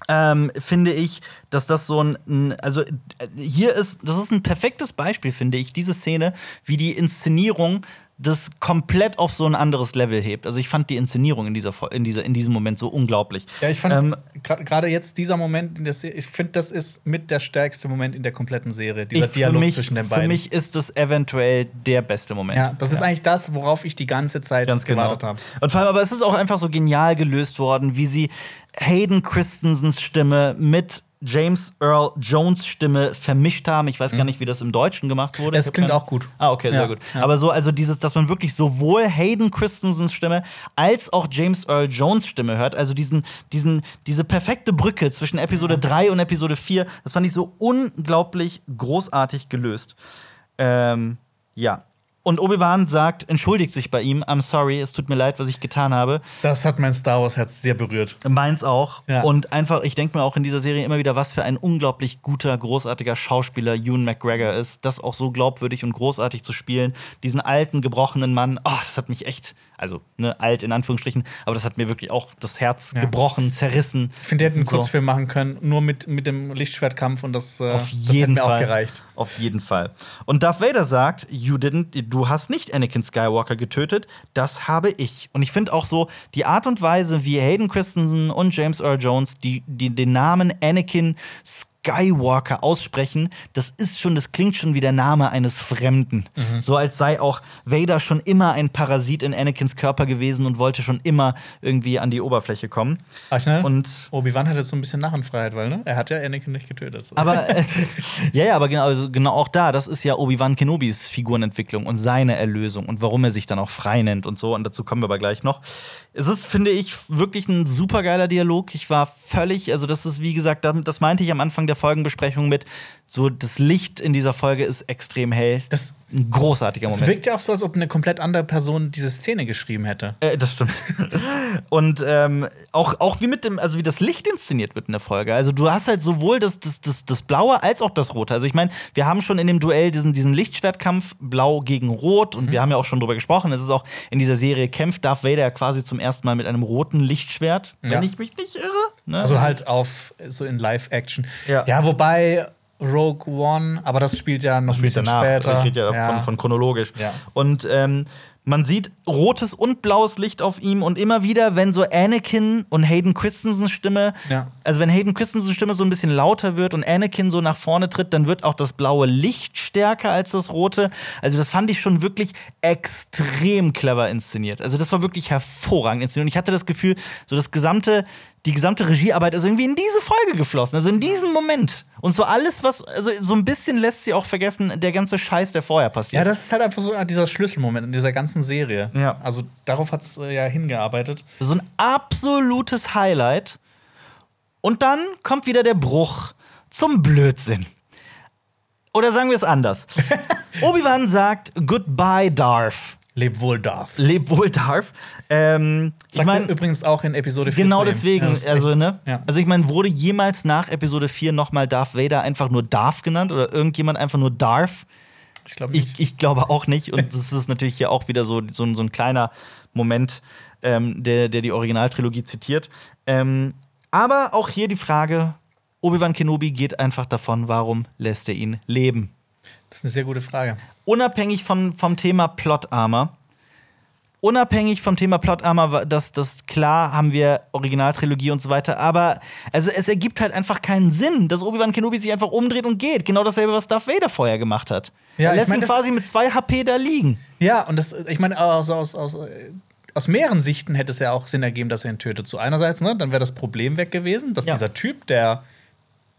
A: ähm, finde ich, dass das so ein, also äh, hier ist, das ist ein perfektes Beispiel, finde ich, diese Szene, wie die Inszenierung das komplett auf so ein anderes Level hebt. Also ich fand die Inszenierung in dieser in dieser in diesem Moment so unglaublich.
B: Ja, ich fand
A: Ähm,
B: gerade jetzt dieser Moment in der Serie, ich finde, das ist mit der stärkste Moment in der kompletten Serie, dieser
A: ich,
B: Dialog
A: für mich,
B: zwischen den
A: Für
B: beiden.
A: mich ist das eventuell der beste Moment.
B: ja, das ist eigentlich das, worauf ich die ganze Zeit
A: Ganz genau.
B: gewartet habe.
A: Und vor allem, aber es ist auch einfach so genial gelöst worden, wie sie Hayden Christensens Stimme mit James Earl Jones Stimme vermischt haben. Ich weiß gar nicht, wie das im Deutschen gemacht wurde.
B: Mhm. Es klingt
A: keine-
B: auch gut.
A: Ah, okay, sehr
B: Ja,
A: gut.
B: ja.
A: Aber so, also dieses, dass man wirklich sowohl Hayden Christensens Stimme als auch James Earl Jones Stimme hört, also diesen, diesen, diese perfekte Brücke zwischen Episode 3 und Episode 4, das fand ich so unglaublich großartig gelöst. Ähm, ja. Und Obi-Wan sagt, entschuldigt sich bei ihm, I'm sorry, es tut mir leid, was ich getan habe.
B: Das hat mein Star Wars Herz sehr berührt.
A: Meins auch.
B: Ja.
A: Und einfach, ich denke mir auch in dieser Serie immer wieder, was für ein unglaublich guter, großartiger Schauspieler Ewan McGregor ist. Das auch so glaubwürdig und großartig zu spielen. Diesen alten, gebrochenen Mann, oh, das hat mich echt, also ne, alt in Anführungsstrichen, aber das hat mir wirklich auch das Herz
B: Ja.
A: gebrochen, zerrissen.
B: Ich finde, die hätten einen
A: So.
B: Kurzfilm machen können, nur mit, mit dem Lichtschwertkampf und das, äh,
A: Auf
B: das hätte
A: jeden
B: mir
A: Fall.
B: auch gereicht.
A: Auf jeden Fall. Und Darth Vader sagt, you didn't, du hast nicht Anakin Skywalker getötet, das habe ich. Und ich finde auch so die Art und Weise, wie Hayden Christensen und James Earl Jones die, die den Namen Anakin Skywalker aussprechen, das ist schon, das klingt schon wie der Name eines Fremden.
B: Mhm.
A: So als sei auch Vader schon immer ein Parasit in Anakins Körper gewesen und wollte schon immer irgendwie an die Oberfläche kommen.
B: Ach, ne?
A: Und
B: Obi-Wan hat jetzt so ein bisschen Narrenfreiheit, weil ne? er hat ja Anakin nicht getötet. So.
A: Aber äh, ja, ja, aber genau, also genau auch da, das ist ja Obi-Wan Kenobis Figurenentwicklung und seine Erlösung und warum er sich dann auch frei nennt und so. Und dazu kommen wir aber gleich noch. Es ist, finde ich, wirklich ein supergeiler Dialog. Ich war völlig, also das ist, wie gesagt, das meinte ich am Anfang der Folgenbesprechung mit, So, das Licht in dieser Folge ist extrem hell.
B: Das,
A: Ein großartiger
B: es
A: Moment.
B: wirkt ja auch so, als ob eine komplett andere Person diese Szene geschrieben hätte.
A: Äh, das stimmt. Und ähm, auch, auch wie mit dem, also wie das Licht inszeniert wird in der Folge. Also du hast halt sowohl das, das, das, das Blaue als auch das Rote. Also ich meine, wir haben schon in dem Duell diesen, diesen Lichtschwertkampf Blau gegen Rot und wir haben ja auch schon drüber gesprochen. Es ist auch in dieser Serie kämpft Darth Vader ja quasi zum ersten Mal mit einem roten Lichtschwert,
B: Ja.
A: wenn ich mich nicht irre. Ne?
B: Also halt auf so in Live-Action.
A: Ja.
B: ja, wobei Rogue One, aber das spielt ja noch ein bisschen später.
A: Ich rede ja,
B: Ja.
A: Von, von chronologisch.
B: Ja.
A: Und ähm, man sieht rotes und blaues Licht auf ihm und immer wieder, wenn so Anakin und Hayden Christensens Stimme,
B: Ja.
A: also wenn Hayden Christensens Stimme so ein bisschen lauter wird und Anakin so nach vorne tritt, dann wird auch das blaue Licht stärker als das rote. Also das fand ich schon wirklich extrem clever inszeniert. Also das war wirklich hervorragend inszeniert. Und ich hatte das Gefühl, so das gesamte die gesamte Regiearbeit ist irgendwie in diese Folge geflossen, also in diesen Moment. Und so alles, was, also so ein bisschen lässt sie auch vergessen, der ganze Scheiß, der vorher passiert.
B: Ja, das ist halt einfach so dieser Schlüsselmoment in dieser ganzen Serie.
A: Ja.
B: Also darauf hat es äh, ja hingearbeitet.
A: So ein absolutes Highlight. Und dann kommt wieder der Bruch zum Blödsinn. Oder sagen wir es anders. Obi-Wan sagt Goodbye, Darth.
B: Leb wohl Darth.
A: Leb wohl, Darth. Ähm, ich
B: Sagt
A: meine,
B: er übrigens auch in Episode 4.
A: Genau deswegen,
B: Ja,
A: also, ne?
B: Ja.
A: Also, ich meine, wurde jemals nach Episode 4 nochmal Darth Vader einfach nur Darth genannt oder irgendjemand einfach nur Darth?
B: Ich glaube nicht.
A: Ich, ich glaube auch nicht. Und das ist natürlich hier auch wieder so, so, ein- so ein kleiner Moment, ähm, der, der die Originaltrilogie zitiert. Ähm, aber auch hier die Frage: Obi-Wan Kenobi geht einfach davon, warum lässt er ihn leben?
B: Das ist eine sehr gute Frage.
A: unabhängig von, vom Thema Plot Armor, unabhängig vom Thema Plot Armor, das, das klar haben wir Originaltrilogie und so weiter, aber also es ergibt halt einfach keinen Sinn, dass Obi-Wan Kenobi sich einfach umdreht und geht. Genau dasselbe, was Darth Vader vorher gemacht hat.
B: Ja,
A: er
B: ich
A: lässt
B: mein,
A: ihn quasi mit zwei HP da liegen.
B: Ja, und das, ich meine, also aus, aus, äh, aus mehreren Sichten hätte es ja auch Sinn ergeben, dass er ihn tötet. So einerseits, ne, dann wäre das Problem weg gewesen, dass
A: Ja.
B: dieser Typ, der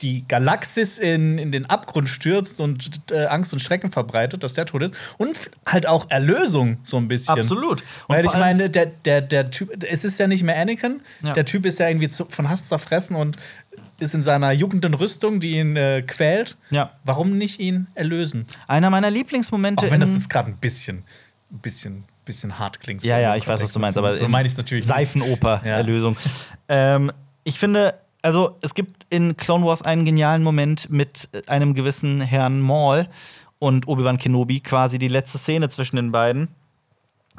B: die Galaxis in, in den Abgrund stürzt und äh, Angst und Schrecken verbreitet, dass der tot ist. Und halt auch Erlösung so ein bisschen.
A: Absolut. Und
B: Weil ich meine, der, der, der Typ, es ist ja nicht mehr Anakin.
A: Ja.
B: Der Typ ist ja irgendwie zu, von Hass zerfressen und ist in seiner jugendlichen Rüstung, die ihn äh, quält.
A: Ja.
B: Warum nicht ihn erlösen?
A: Einer meiner Lieblingsmomente
B: Auch wenn das jetzt gerade ein bisschen, ein bisschen, bisschen hart klingt.
A: Ja, ja, ich weiß, was du meinst, aber
B: so meine ich natürlich.
A: Seifenoper-Erlösung. Ähm, ich finde, also es gibt in Clone Wars einen genialen Moment mit einem gewissen Herrn Maul und Obi-Wan Kenobi, quasi die letzte Szene zwischen den beiden.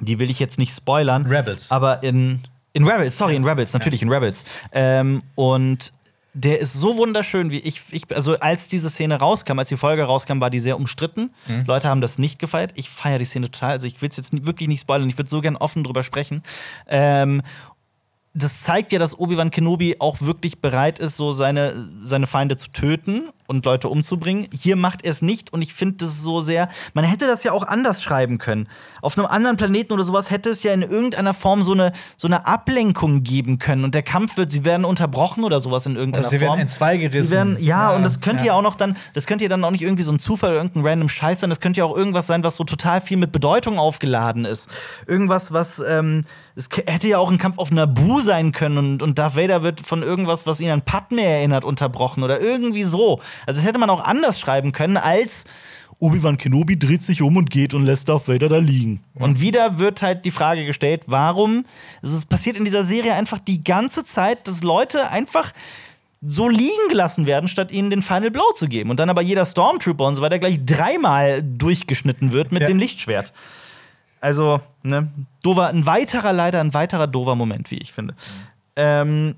A: Die will ich jetzt nicht spoilern.
B: Rebels.
A: Aber in, in Rebels, sorry, in Rebels, natürlich in Rebels. Ähm, und der ist so wunderschön, wie ich, ich. Also, als diese Szene rauskam, als die Folge rauskam, war die sehr umstritten.
B: Mhm.
A: Leute haben das nicht gefeiert. Ich feiere die Szene total. Also, ich will es jetzt wirklich nicht spoilern. Ich würde so gern offen drüber sprechen. Ähm, das zeigt ja, dass Obi-Wan Kenobi auch wirklich bereit ist, so seine, seine Feinde zu töten und Leute umzubringen. Hier macht er es nicht und ich finde das so sehr. Man hätte das ja auch anders schreiben können. Auf einem anderen Planeten oder sowas hätte es ja in irgendeiner Form so eine, so eine Ablenkung geben können und der Kampf wird, sie werden unterbrochen oder sowas in irgendeiner
B: Oder sie werden
A: Form.
B: in zwei gerissen.
A: Sie werden, ja,
B: Ja,
A: und das könnte ja.
B: ja.
A: auch noch dann, das könnte ja dann auch nicht irgendwie so ein Zufall oder irgendein random Scheiß sein. Das könnte ja auch irgendwas sein, was so total viel mit Bedeutung aufgeladen ist. Irgendwas, was, ähm, es hätte ja auch ein Kampf auf Naboo sein können und, und Darth Vader wird von irgendwas, was ihn an Padme erinnert, unterbrochen oder irgendwie so. Also das hätte man auch anders schreiben können als Obi-Wan Kenobi dreht sich um und geht und lässt Darth Vader da liegen. Und wieder wird halt die Frage gestellt, warum? Es ist passiert in dieser Serie einfach die ganze Zeit, dass Leute einfach so liegen gelassen werden, statt ihnen den Final Blow zu geben. Und dann aber jeder Stormtrooper und so weiter gleich dreimal durchgeschnitten wird mit
B: Ja.
A: dem Lichtschwert. Also, ne, dover, ein weiterer, leider ein weiterer dover Moment, wie ich finde. Ähm,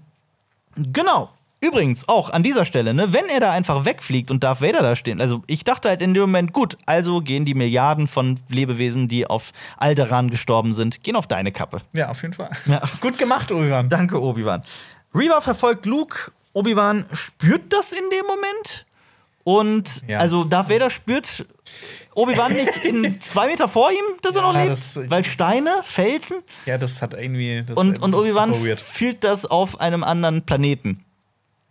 A: genau. Übrigens, auch an dieser Stelle, ne, wenn er da einfach wegfliegt und Darth Vader da stehen, also ich dachte halt in dem Moment, gut, also gehen die Milliarden von Lebewesen, die auf Alderan gestorben sind, gehen auf deine Kappe.
B: Ja, auf jeden Fall.
A: Ja.
B: Gut gemacht, Ulrich.
A: Danke, Obi-Wan. Reva verfolgt Luke. Obi-Wan spürt das in dem Moment. Und
B: Ja.
A: also Darth Vader spürt Obi-Wan nicht in zwei Meter vor ihm, dass er
B: Ja,
A: noch lebt.
B: das-
A: weil Steine, Felsen.
B: Ja, das hat irgendwie. Das
A: Und, und Obi-Wan fühlt das auf einem anderen Planeten.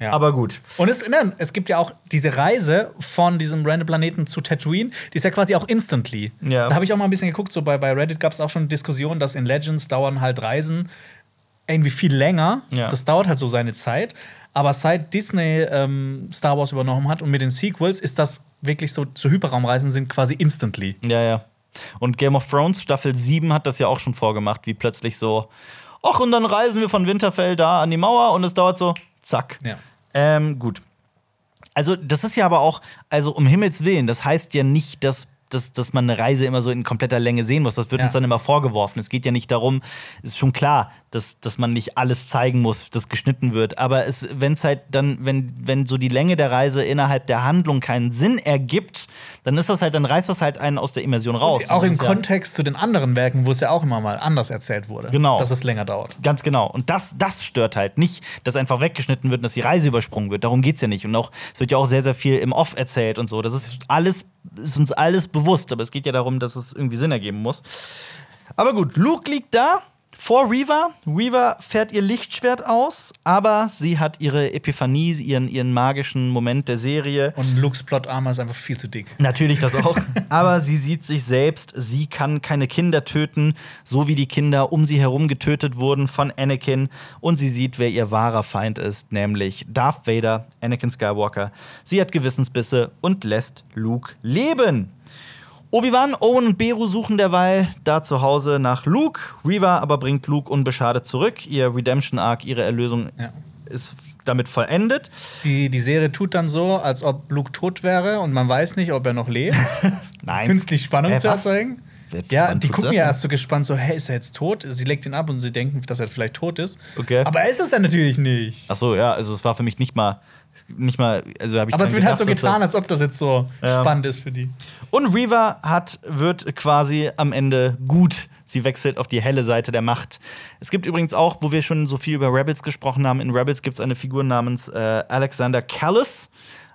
B: Ja.
A: Aber gut.
B: Und es, nein, es gibt ja auch diese Reise von diesem random Planeten zu Tatooine, die ist ja quasi auch instantly.
A: Ja.
B: Da habe ich auch mal ein bisschen geguckt, so bei, bei Reddit gab es auch schon Diskussionen, dass in Legends dauern halt Reisen irgendwie viel länger.
A: Ja.
B: Das dauert halt so seine Zeit. Aber seit Disney ähm, Star Wars übernommen hat und mit den Sequels ist das wirklich so, zu Hyperraumreisen sind quasi instantly.
A: Ja, ja. Und Game of Thrones Staffel 7 hat das ja auch schon vorgemacht, wie plötzlich so, ach, und dann reisen wir von Winterfell da an die Mauer und es dauert so, zack.
B: Ja.
A: Ähm, gut. Also, das ist ja aber auch, also um Himmels Willen, das heißt ja nicht, dass dass, dass man eine Reise immer so in kompletter Länge sehen muss. Das wird
B: Ja.
A: uns dann immer vorgeworfen. Es geht ja nicht darum, ist schon klar, dass, dass man nicht alles zeigen muss, das geschnitten wird. Aber es, wenn es halt dann, wenn, wenn so die Länge der Reise innerhalb der Handlung keinen Sinn ergibt, dann ist das halt, dann reißt das halt einen aus der Immersion raus.
B: Auch
A: Und
B: im
A: das ist ja-
B: Kontext zu den anderen Werken, wo es ja auch immer mal anders erzählt wurde.
A: Genau.
B: Dass es länger dauert.
A: Ganz genau. Und das, das stört halt nicht, dass einfach weggeschnitten wird und dass die Reise übersprungen wird. Darum geht's ja nicht. Und auch, es wird ja auch sehr, sehr viel im Off erzählt und so. Das ist alles, ist uns alles bewusst. Aber es geht ja darum, dass es irgendwie Sinn ergeben muss. Aber gut, Luke liegt da vor Reva. Reva fährt ihr Lichtschwert aus, aber sie hat ihre Epiphanie, ihren, ihren magischen Moment der Serie.
B: Und Lukes Plot-Armor ist einfach viel zu dick.
A: Natürlich das auch. Aber sie sieht sich selbst, sie kann keine Kinder töten, so wie die Kinder um sie herum getötet wurden von Anakin. Und sie sieht, wer ihr wahrer Feind ist, nämlich Darth Vader, Anakin Skywalker. Sie hat Gewissensbisse und lässt Luke leben. Obi-Wan, Owen und Beru suchen derweil da zu Hause nach Luke. Reva aber bringt Luke unbeschadet zurück. Ihr Redemption-Arc, ihre Erlösung
B: Ja.
A: ist damit vollendet.
B: Die, die Serie tut dann so, als ob Luke tot wäre und man weiß nicht, ob er noch lebt.
A: Nein.
B: Künstlich Spannung
A: Hä,
B: zu erzeugen.
A: Wer-
B: Ja, die gucken ja erst so gespannt, so, hey, ist er jetzt tot? Sie legt ihn ab und sie denken, dass er vielleicht tot ist.
A: Okay.
B: Aber er ist es ja natürlich nicht.
A: Ach so, ja, also es war für mich nicht mal, nicht mal, also habe ich
B: Aber es wird halt so
A: gedacht,
B: getan, als ob das jetzt so
A: Ja.
B: spannend ist für die.
A: Und Reva hat, wird quasi am Ende gut. Sie wechselt auf die helle Seite der Macht. Es gibt übrigens auch, wo wir schon so viel über Rebels gesprochen haben, in Rebels gibt es eine Figur namens äh, Alexander Callis,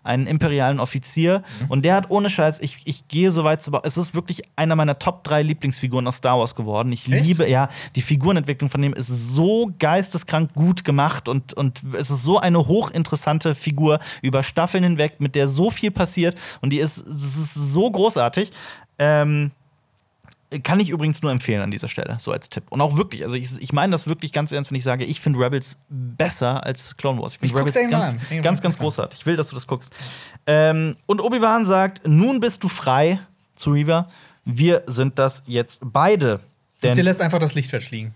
A: einen imperialen Offizier.
B: Mhm.
A: Und der hat ohne Scheiß, ich, ich gehe so weit zu. Es ist wirklich einer meiner Top 3 Lieblingsfiguren aus Star Wars geworden. Ich
B: Echt?
A: liebe, ja, die Figurenentwicklung von dem ist so geisteskrank gut gemacht und, und es ist so eine hochinteressante Figur über Staffeln hinweg, mit der so viel passiert und die ist, ist so großartig. Ähm, kann ich übrigens nur empfehlen an dieser Stelle, so als Tipp. Und auch wirklich, also ich, ich meine das wirklich ganz ernst, wenn ich sage, ich finde Rebels besser als Clone Wars. Ich finde Rebels ganz, ganz, ganz
B: an.
A: großartig. Ich will, dass du das guckst. Ähm, und Obi-Wan sagt: Nun bist du frei zu Reva. Wir sind das jetzt beide.
B: Und sie
A: Denn
B: lässt einfach das Lichtschwert fliegen.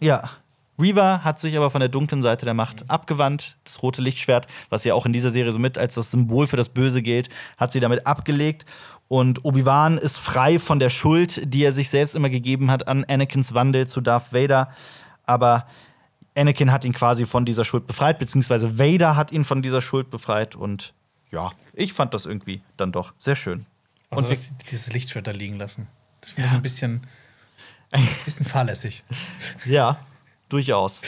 A: ja. Reva hat sich aber von der dunklen Seite der Macht abgewandt. Das rote Lichtschwert, was ja auch in dieser Serie so mit als das Symbol für das Böse gilt, hat sie damit abgelegt. Und Obi-Wan ist frei von der Schuld, die er sich selbst immer gegeben hat an Anakins Wandel zu Darth Vader. Aber Anakin hat ihn quasi von dieser Schuld befreit, beziehungsweise Vader hat ihn von dieser Schuld befreit. Und ja, ich fand das irgendwie dann doch sehr schön.
B: Also,
A: Und
B: dass dieses Lichtschwert da liegen lassen. Das finde ich ein bisschen, ein bisschen fahrlässig.
A: ja, durchaus.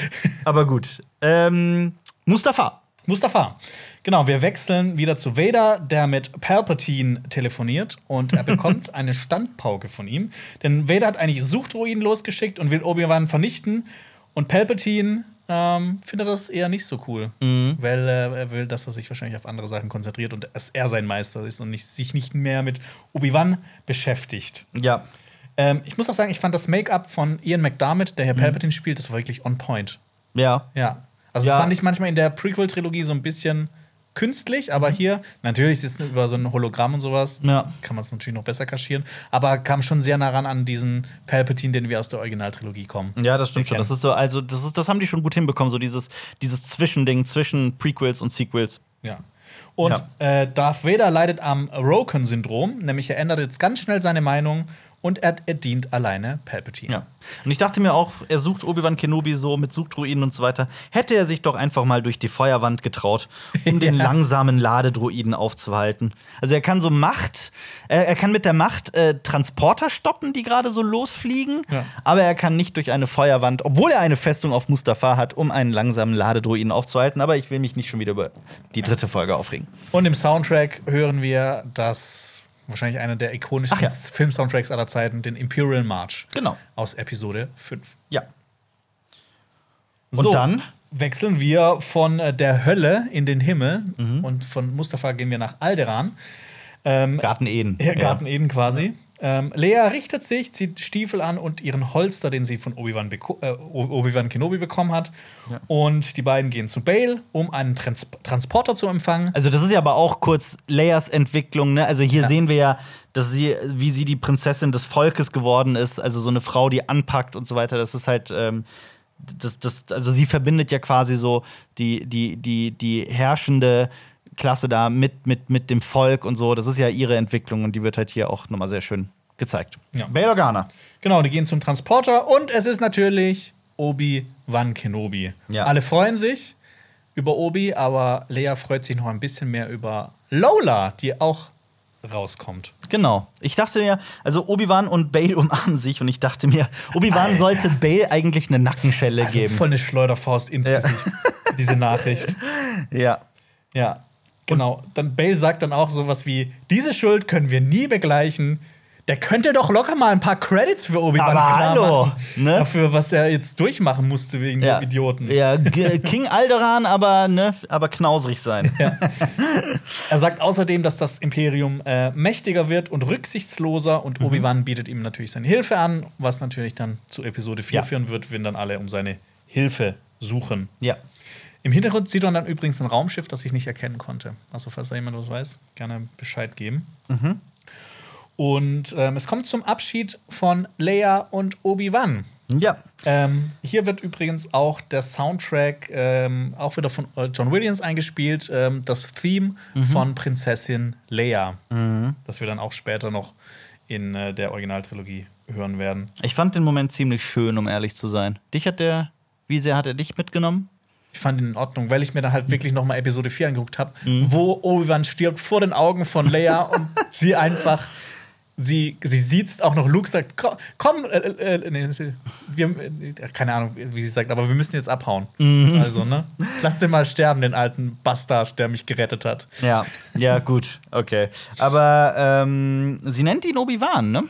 A: Aber gut. Ähm, Mustafa.
B: Mustafa. Genau, wir wechseln wieder zu Vader, der mit Palpatine telefoniert und er bekommt eine Standpauke von ihm. Denn Vader hat eigentlich Suchdruiden losgeschickt und will Obi-Wan vernichten. Und Palpatine ähm, findet das eher nicht so cool, weil äh, er will, dass er sich wahrscheinlich auf andere Sachen konzentriert und dass er sein Meister ist und nicht, sich nicht mehr mit Obi-Wan beschäftigt.
A: Ja,
B: Ähm, ich muss auch sagen, ich fand das Make-up von Ian McDermott, der hier Palpatine spielt, das war wirklich on point.
A: ja.
B: Ja. Also
A: Ja.
B: das fand ich manchmal in der Prequel-Trilogie so ein bisschen künstlich, aber hier, natürlich ist es über so ein Hologramm und sowas,
A: Ja.
B: kann man es natürlich noch besser kaschieren, aber kam schon sehr nah ran an diesen Palpatine, den wir aus der Originaltrilogie kommen.
A: Ja, das stimmt schon. Das ist so, also das, ist, das haben die schon gut hinbekommen, so dieses, dieses Zwischending zwischen Prequels und Sequels.
B: Ja. Und Äh, Darth Vader leidet am Roken-Syndrom, nämlich er ändert jetzt ganz schnell seine Meinung und er, er dient alleine Palpatine.
A: Ja. Und ich dachte mir auch, er sucht Obi-Wan Kenobi so mit Suchdruiden und so weiter. Hätte er sich doch einfach mal durch die Feuerwand getraut, um den
B: Ja.
A: langsamen Ladedruiden aufzuhalten. Also er kann so Macht, er, er kann mit der Macht äh, Transporter stoppen, die gerade so losfliegen,
B: Ja.
A: aber er kann nicht durch eine Feuerwand, obwohl er eine Festung auf Mustafa hat, um einen langsamen Ladedruiden aufzuhalten. Aber ich will mich nicht schon wieder über die dritte Folge aufregen.
B: Und im Soundtrack hören wir das wahrscheinlich einer der ikonischsten
A: ja.
B: Film-Soundtracks aller Zeiten, den Imperial March.
A: Genau.
B: Aus Episode 5.
A: Ja. Und dann?
B: wechseln wir von äh, der Hölle in den Himmel
A: Mhm.
B: und von Mustafa gehen wir nach Alderan. Ähm,
A: Garten Eden.
B: ja, Garten Eden quasi. Ähm, Lea richtet sich, zieht Stiefel an und ihren Holster, den sie von Obi-Wan äh, Obi-Wan Kenobi bekommen hat. Und die beiden gehen zu Bale, um einen Trans Transporter zu empfangen.
A: Also das ist ja aber auch kurz Leias Entwicklung, ne? Also hier
B: Ja.
A: sehen wir ja, dass sie, wie sie die Prinzessin des Volkes geworden ist, also so eine Frau, die anpackt und so weiter. Das ist halt, ähm, das, das, also sie verbindet ja quasi so die, die, die, die herrschende Klasse da mit, mit, mit dem Volk und so. Das ist ja ihre Entwicklung und die wird halt hier auch nochmal sehr schön gezeigt.
B: Ja.
A: Bail Organa.
B: Genau, die gehen zum Transporter und es ist natürlich Obi-Wan Kenobi.
A: Ja.
B: Alle freuen sich über Obi, aber Lea freut sich noch ein bisschen mehr über Lola, die auch rauskommt.
A: Genau. Ich dachte mir, also Obi-Wan und Bale umarmen sich und ich dachte mir, Obi-Wan sollte Bale eigentlich eine Nackenschelle
B: Also
A: geben.
B: voll eine Schleuderfaust ins
A: Ja.
B: Gesicht, diese Nachricht.
A: Ja.
B: Ja, genau. Dann Bale sagt dann auch sowas wie: Diese Schuld können wir nie begleichen. Der könnte doch locker mal ein paar Credits für Obi-Wan
A: Aber hallo,
B: machen.
A: ne?
B: Dafür, was er jetzt durchmachen musste wegen
A: Ja.
B: dem Idioten.
A: Ja, G King Alderan, aber ne, aber knausrig sein.
B: Er sagt außerdem, dass das Imperium äh, mächtiger wird und rücksichtsloser
A: Mhm.
B: und Obi-Wan bietet ihm natürlich seine Hilfe an, was natürlich dann zu Episode 4
A: Ja.
B: führen wird, wenn dann alle um seine Hilfe suchen.
A: Ja.
B: Im Hintergrund sieht man dann übrigens ein Raumschiff, das ich nicht erkennen konnte. Also, falls da jemand was weiß, gerne Bescheid geben. Und ähm, es kommt zum Abschied von Leia und Obi-Wan.
A: Ja.
B: Ähm, hier wird übrigens auch der Soundtrack ähm, auch wieder von äh, John Williams eingespielt, ähm, das Theme von Prinzessin Leia, das wir dann auch später noch in äh, der Originaltrilogie hören werden.
A: Ich fand den Moment ziemlich schön, um ehrlich zu sein. Dich hat der, wie sehr hat er dich mitgenommen?
B: Ich fand ihn in Ordnung, weil ich mir dann halt wirklich noch mal Episode 4 angeguckt habe, wo Obi-Wan stirbt vor den Augen von Leia und sie einfach sie, sie sieht auch noch Luke sagt komm, komm äh, äh, nee, wir, äh, keine Ahnung wie sie sagt aber wir müssen jetzt abhauen also ne lass den mal sterben den alten Bastard der mich gerettet hat
A: Ja. Ja, gut. Okay. Aber ähm, sie nennt ihn Obi-Wan, ne?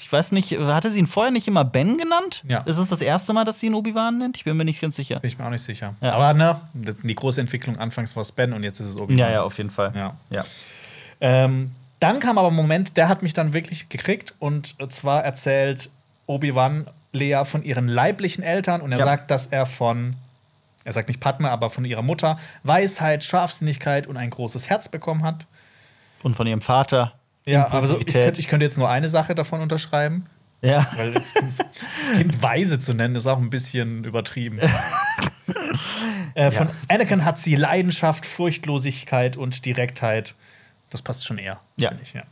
A: Ich weiß nicht, hatte sie ihn vorher nicht immer Ben genannt?
B: Ja.
A: Ist es das erste Mal, dass sie ihn Obi-Wan nennt? Ich bin mir nicht ganz sicher.
B: bin ich mir auch nicht sicher
A: Ja.
B: aber ne die große Entwicklung anfangs war es Ben und jetzt ist es Obi-Wan
A: Ja, ja, auf jeden Fall.
B: Ja.
A: ja.
B: Ähm, dann kam aber ein Moment, der hat mich dann wirklich gekriegt. Und zwar erzählt Obi-Wan Lea von ihren leiblichen Eltern und er
A: Ja.
B: sagt, dass er von, er sagt nicht Padme, aber von ihrer Mutter Weisheit, Scharfsinnigkeit und ein großes Herz bekommen hat.
A: Und von ihrem Vater.
B: Ja, also ich
A: Impulsivität.
B: könnte, ich könnte jetzt nur eine Sache davon unterschreiben.
A: Ja.
B: Weil das Kind weise zu nennen, ist auch ein bisschen übertrieben. äh, von
A: Ja.
B: Anakin hat sie Leidenschaft, Furchtlosigkeit und Direktheit. Das passt schon eher.
A: Ja.
B: Ich, ja.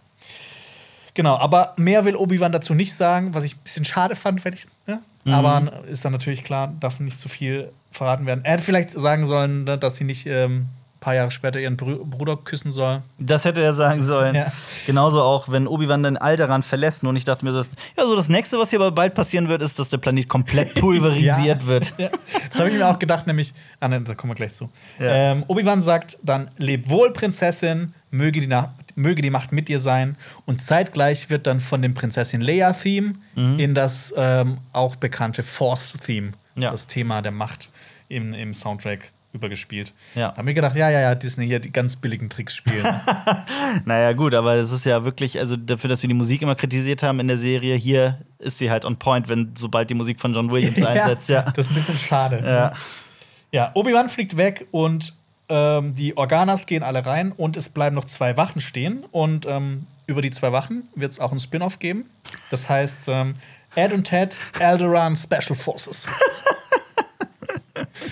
B: Genau, aber mehr will Obi-Wan dazu nicht sagen, was ich ein bisschen schade fand, wenn ich. Ne?
A: Mhm.
B: Aber ist dann natürlich klar, darf nicht zu viel verraten werden. Er hätte vielleicht sagen sollen, ne, dass sie nicht ähm, paar Jahre später ihren Bruder küssen soll.
A: Das hätte er sagen sollen.
B: Ja.
A: Genauso auch, wenn Obi-Wan dann Alderan verlässt. Und ich dachte mir, das, ja, so das nächste, was hier aber bald passieren wird, ist, dass der Planet komplett pulverisiert
B: Ja.
A: wird.
B: Ja. Das habe ich mir auch gedacht, nämlich. Ah, ne, da kommen wir gleich zu. Ähm, Obi-Wan sagt dann: Leb wohl, Prinzessin, möge die, Na möge die Macht mit dir sein. Und zeitgleich wird dann von dem Prinzessin Leia-Theme in das ähm, auch bekannte Force-Theme, das Thema der Macht im, im Soundtrack übergespielt.
A: Ja.
B: Haben wir gedacht, ja, ja, ja, Disney hier die ganz billigen Tricks spielen.
A: Naja, gut, aber es ist ja wirklich, also dafür, dass wir die Musik immer kritisiert haben in der Serie, hier ist sie halt on point, wenn sobald die Musik von John Williams einsetzt, ja.
B: Das ist ein bisschen schade.
A: Ja.
B: Ja, Obi-Wan fliegt weg und ähm, die Organas gehen alle rein und es bleiben noch zwei Wachen stehen. Und ähm, über die zwei Wachen wird es auch ein Spin-off geben. Das heißt ähm, Ed und Ted Alderaan Special Forces.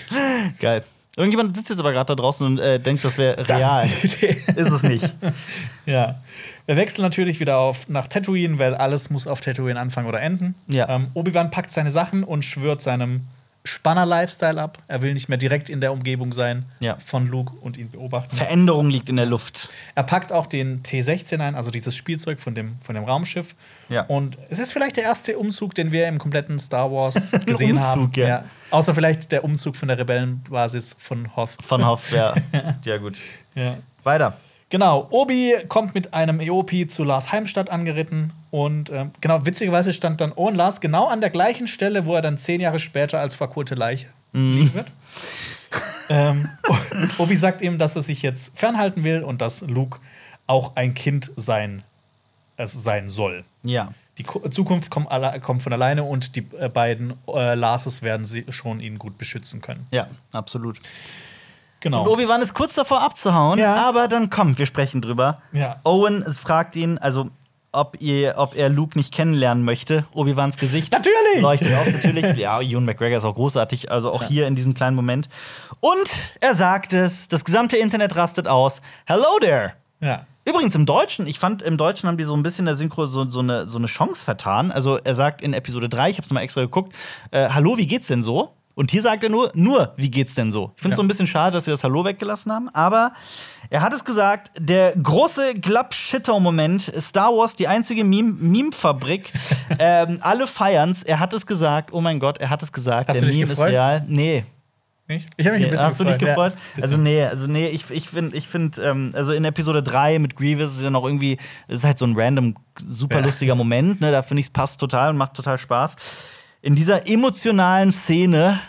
A: Geil. Irgendjemand sitzt jetzt aber gerade da draußen und äh, denkt, das wäre real.
B: ist
A: ist es nicht.
B: ja. Wir wechseln natürlich wieder auf, nach Tatooine, weil alles muss auf Tatooine anfangen oder enden.
A: Ja.
B: Ähm, Obi-Wan packt seine Sachen und schwört seinem Spanner-Lifestyle ab. Er will nicht mehr direkt in der Umgebung sein
A: Ja.
B: von Luke und ihn beobachten.
A: Veränderung liegt in der Luft.
B: Er packt auch den T-16 ein, also dieses Spielzeug von dem, von dem Raumschiff.
A: Ja.
B: Und es ist vielleicht der erste Umzug, den wir im kompletten Star Wars gesehen haben.
A: Umzug, ja.
B: Außer vielleicht der Umzug von der Rebellenbasis von Hoth.
A: Von Hoff, ja. ja, gut.
B: Ja.
A: Weiter.
B: Genau, Obi kommt mit einem EOP zu Lars Heimstadt angeritten. Und ähm, genau, witzigerweise stand dann Owen Lars genau an der gleichen Stelle, wo er dann zehn Jahre später als verkohlte Leiche liegen wird. ähm, Obi sagt ihm, dass er sich jetzt fernhalten will und dass Luke auch ein Kind sein es sein soll.
A: Ja.
B: Die Ko- Zukunft kommt, alle, kommt von alleine und die äh, beiden äh, Larses werden sie schon ihn gut beschützen können.
A: Ja, absolut.
B: Genau.
A: Und Obi-Wan ist kurz davor abzuhauen,
B: Ja.
A: aber dann kommt, wir sprechen drüber.
B: Ja.
A: Owen fragt ihn, also ob, ihr, ob er Luke nicht kennenlernen möchte. Obi-Wans Gesicht
B: Natürlich!
A: leuchtet auf, natürlich. Ja, Ewan McGregor ist auch großartig, also auch hier in diesem kleinen Moment. Und er sagt es, das gesamte Internet rastet aus. Hello there!
B: ja.
A: Übrigens im Deutschen, ich fand, im Deutschen haben die so ein bisschen der Synchro so, so, eine, so eine Chance vertan. Also er sagt in Episode 3, ich hab's mal extra geguckt, äh, Hallo, wie geht's denn so? Und hier sagt er nur, nur, wie geht's denn so? Ich finde es
B: Ja.
A: so ein bisschen schade, dass wir das Hallo weggelassen haben, aber er hat es gesagt, der große Glapp-Shitto-Moment, Star Wars, die einzige Meme- Meme-Fabrik, ähm, alle feiern's. Er hat es gesagt, oh mein Gott, er hat es gesagt,
B: Hast
A: der Meme
B: gefreut?
A: ist real. Nee,
B: Nicht? Ich habe mich ein bisschen
A: Hast du dich gefreut?
B: Ja,
A: also nee, also nee, ich, ich finde, ich find, ähm, also in Episode 3 mit Grievous ist ja noch irgendwie, ist halt so ein random, super
B: Ja.
A: lustiger Moment, ne? Da finde ich, es passt total und macht total Spaß. In dieser emotionalen Szene,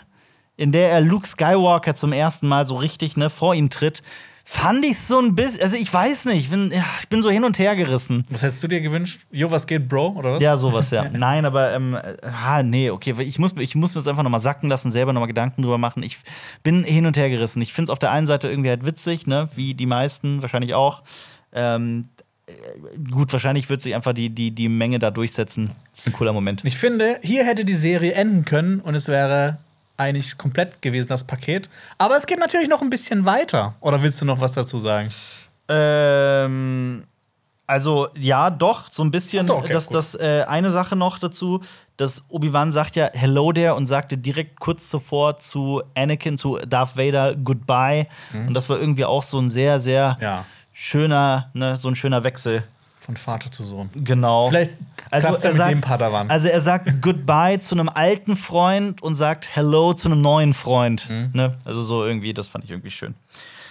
A: in der er Luke Skywalker zum ersten Mal so richtig ne, vor ihn tritt, fand ich so ein bisschen, also ich weiß nicht, ich bin, ja, ich bin so hin und her gerissen.
B: Was hättest du dir gewünscht? Jo, was geht, Bro? Oder was?
A: Ja, sowas, ja. Nein, aber, ähm, äh, ah, nee, okay, ich muss, ich muss mir das einfach nochmal sacken lassen, selber nochmal Gedanken drüber machen. Ich bin hin und her gerissen. Ich finde es auf der einen Seite irgendwie halt witzig, ne, wie die meisten wahrscheinlich auch. Ähm, äh, gut, wahrscheinlich wird sich einfach die, die, die Menge da durchsetzen. Das ist ein cooler Moment.
B: Ich finde, hier hätte die Serie enden können und es wäre eigentlich komplett gewesen, das Paket. Aber es geht natürlich noch ein bisschen weiter. Oder willst du noch was dazu sagen?
A: Ähm, also ja, doch, so ein bisschen.
B: So, okay,
A: das, das äh, eine Sache noch dazu, dass Obi-Wan sagt ja Hello there und sagte direkt kurz zuvor zu Anakin, zu Darth Vader Goodbye. Und das war irgendwie auch so ein sehr, sehr
B: Mhm. Ja.
A: schöner, ne, so ein schöner Wechsel.
B: Von Vater zu Sohn.
A: Genau.
B: Vielleicht ja
A: er
B: mit
A: sagt,
B: dem Padawan.
A: Also er sagt Goodbye zu einem alten Freund und sagt Hello zu einem neuen Freund.
B: Mhm.
A: Ne? Also so irgendwie, das fand ich irgendwie schön.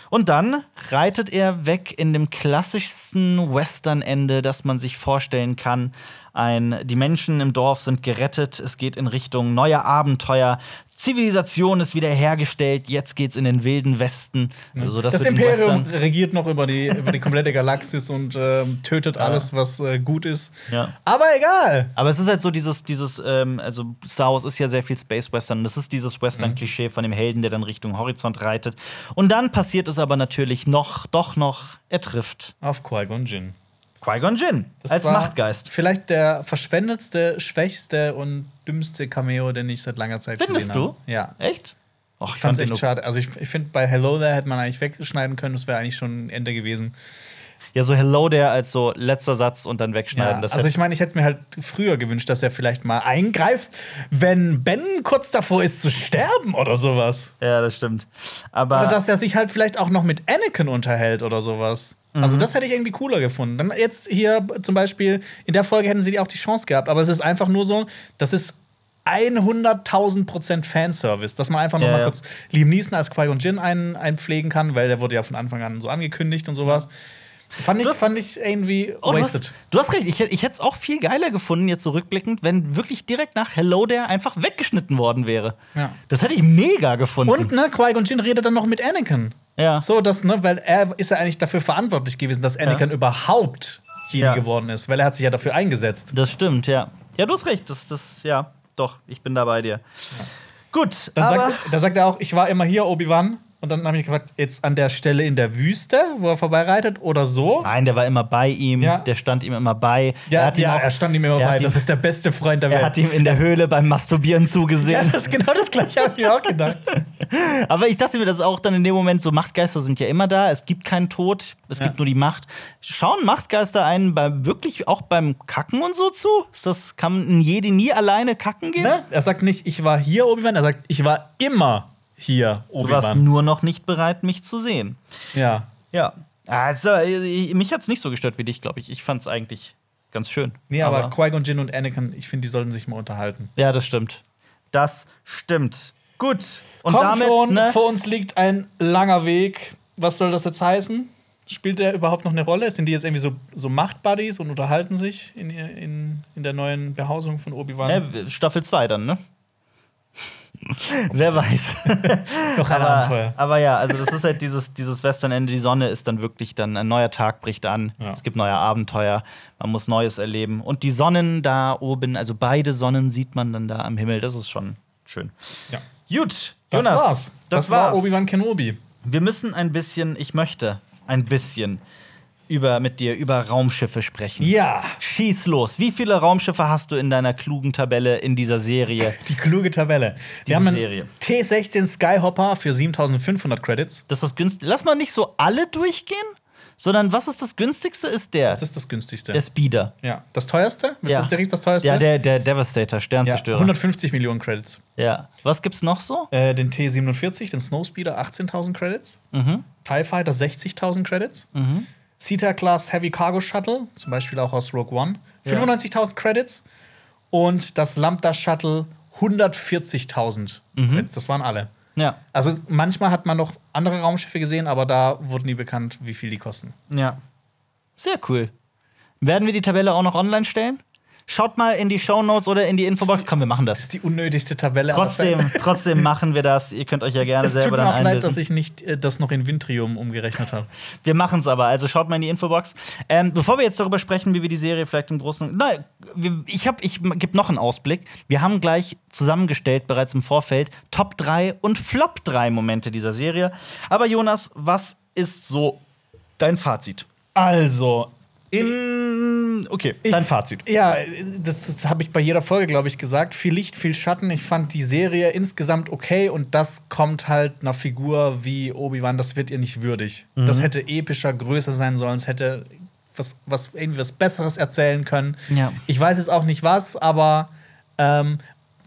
A: Und dann reitet er weg in dem klassischsten Western-Ende, das man sich vorstellen kann. Ein, die Menschen im Dorf sind gerettet, es geht in Richtung neuer Abenteuer. Zivilisation ist wiederhergestellt, jetzt geht's in den wilden Westen. Also das,
B: das Imperium regiert noch über die, über die komplette Galaxis und ähm, tötet alles, was äh, gut ist.
A: Ja.
B: Aber egal.
A: Aber es ist halt so dieses, dieses, ähm, also Star Wars ist ja sehr viel Space Western. Das ist dieses Western-Klischee von dem Helden, der dann Richtung Horizont reitet. Und dann passiert es aber natürlich noch, doch noch, er trifft
B: Auf Qui-Gon Jinn.
A: Qui-Gon Jinn
B: Das
A: als Machtgeist.
B: Vielleicht der verschwendetste, schwächste und dümmste Cameo, den ich seit langer Zeit
A: Findest
B: gesehen
A: du?
B: habe. Ja.
A: Echt? Och,
B: Ich fand's echt schade. Also ich, ich finde, bei Hello There hätte man eigentlich wegschneiden können, das wäre eigentlich schon ein Ende gewesen.
A: Ja, so Hello there als so letzter Satz und dann wegschneiden.
B: Ja,
A: das
B: also ich meine, ich hätte mir halt früher gewünscht, dass er vielleicht mal eingreift, wenn Ben kurz davor ist zu sterben oder sowas.
A: ja, das stimmt. Aber
B: Oder dass er sich halt vielleicht auch noch mit Anakin unterhält oder sowas.
A: Mhm.
B: Also das hätte ich irgendwie cooler gefunden. Dann jetzt hier zum Beispiel, in der Folge hätten sie auch die Chance gehabt, aber es ist einfach nur so, das ist 100.000 Prozent Fanservice, dass man einfach noch
A: Ja,
B: mal
A: ja.
B: kurz Liam Neeson als Qui-Gon Jinn ein, einpflegen kann, weil der wurde ja von Anfang an so angekündigt und sowas. Fand ich,
A: Das-
B: fand ich irgendwie
A: Oh, du,
B: wasted.
A: hast, du hast recht, ich, ich hätte es auch viel geiler gefunden, jetzt so rückblickend, wenn wirklich direkt nach Hello there einfach weggeschnitten worden wäre.
B: Ja.
A: Das hätte ich mega gefunden.
B: Und ne, Qui-Gon Jinn redet dann noch mit Anakin.
A: Ja.
B: So, dass, ne, weil er ist ja eigentlich dafür verantwortlich gewesen, dass Anakin überhaupt Jedi
A: Ja.
B: geworden ist, weil er hat sich ja dafür eingesetzt.
A: Das stimmt, ja. Ja, du hast recht. Das, das, ja, doch, ich bin da bei dir. Gut,
B: Dann sagt, da sagt er auch, ich war immer hier, Obi-Wan. Und dann habe ich gefragt, jetzt an der Stelle in der Wüste, wo er vorbeireitet, oder so?
A: nein, der war immer bei ihm,
B: Ja.
A: der stand ihm immer bei.
B: Ja,
A: er,
B: ja
A: auch,
B: er stand ihm immer
A: er
B: bei.
A: ihm-
B: Das ist der beste Freund der
A: er
B: Welt.
A: hat ihm in der Höhle beim Masturbieren
B: ja,
A: zugesehen.
B: das ist genau das gleiche, habe ich mir auch gedacht.
A: Aber ich dachte mir, das ist auch dann in dem Moment so, Machtgeister sind ja immer da, es gibt keinen Tod, es
B: Ja.
A: gibt nur die Macht. Schauen Machtgeister einen bei, wirklich auch beim Kacken und so zu? Ist das, kann ein Jedi nie alleine kacken gehen?
B: Ne? Er sagt nicht, ich war hier, Obi-Wan, er sagt, ich war immer hier,
A: Du warst
B: Obi-Wan.
A: nur noch nicht bereit, mich zu sehen.
B: Ja.
A: Ja. Also, äh, mich hat es nicht so gestört wie dich, glaube ich. Ich fand es eigentlich ganz schön.
B: Nee, aber, Qui-Gon Jinn und Anakin, ich finde, die sollten sich mal unterhalten.
A: Ja, das stimmt. Das stimmt. Gut. Und
B: Komm
A: damit,
B: schon,
A: ne,
B: vor uns liegt ein langer Weg. Was soll das jetzt heißen? Spielt der überhaupt noch eine Rolle? Sind die jetzt irgendwie so, so Macht-Buddies und unterhalten sich in, in, in der neuen Behausung von Obi-Wan?
A: ne, Staffel 2 dann, ne? Wer weiß.
B: Noch ein
A: aber,
B: Abenteuer.
A: aber ja, also das ist halt dieses, dieses Westernende. Die Sonne ist dann wirklich dann ein neuer Tag bricht an.
B: Ja.
A: Es gibt neue Abenteuer. Man muss Neues erleben. Und die Sonnen da oben, also beide Sonnen sieht man dann da am Himmel. Das ist schon schön.
B: Ja.
A: Gut,
B: Das
A: Jonas.
B: war's.
A: Das,
B: war
A: war's.
B: Obi-Wan Kenobi.
A: Wir müssen ein bisschen, ich möchte ein bisschen über, mit dir über Raumschiffe sprechen.
B: Ja.
A: Schieß los. Wie viele Raumschiffe hast du in deiner klugen Tabelle in dieser Serie?
B: Die kluge Tabelle.
A: Diese
B: Wir haben einen
A: Serie.
B: T16 Skyhopper für 7500 Credits.
A: Das ist das günstig. Lass mal nicht so alle durchgehen, sondern was ist das günstigste? Ist der,
B: Das ist das günstigste.
A: der Speeder.
B: ja. Das teuerste? Was
A: Ja.
B: ist der, das teuerste?
A: Ja, der, der Devastator,
B: ja.
A: Sternzerstörer.
B: 150 Millionen Credits.
A: Ja. Was gibt's noch so?
B: Äh, den T47, den Snowspeeder, 18.000 Credits.
A: Mhm.
B: TIE Fighter, 60.000 Credits. Ceta Class Heavy Cargo Shuttle, zum Beispiel auch aus Rogue One,
A: Ja.
B: 95.000 Credits. Und das Lambda Shuttle, 140.000
A: Mhm.
B: Credits. Das waren alle.
A: Ja.
B: Also manchmal hat man noch andere Raumschiffe gesehen, aber da wurde nie bekannt, wie viel die kosten.
A: Ja. Sehr cool. Werden wir die Tabelle auch noch online stellen? Schaut mal in die Shownotes oder in die Infobox. Komm, wir machen
B: Das
A: das.
B: ist die unnötigste Tabelle.
A: Trotzdem, trotzdem machen wir das. Ihr könnt euch ja gerne
B: Es tut
A: selber
B: mir
A: dann
B: auch leid,
A: einlesen.
B: dass ich nicht äh, das noch in Vintrium umgerechnet habe.
A: Wir machen es aber, also schaut mal in die Infobox. Ähm, bevor wir jetzt darüber sprechen, wie wir die Serie vielleicht im Großen und Nein, ich habe ich gebe noch einen Ausblick. Wir haben gleich zusammengestellt bereits im Vorfeld Top 3 und Flop 3 Momente dieser Serie. Aber Jonas, was ist so dein Fazit?
B: Also,
A: In okay,
B: Ich-
A: dein Fazit.
B: Ja, das, das habe ich bei jeder Folge, glaube ich, gesagt. Viel Licht, viel Schatten. Ich fand die Serie insgesamt okay und das kommt halt einer Figur wie Obi-Wan, das wird ihr nicht würdig.
A: Mhm.
B: Das hätte epischer, größer sein sollen. Es hätte was, was, irgendwie was Besseres erzählen können.
A: Ja.
B: Ich weiß jetzt auch nicht was, aber ähm,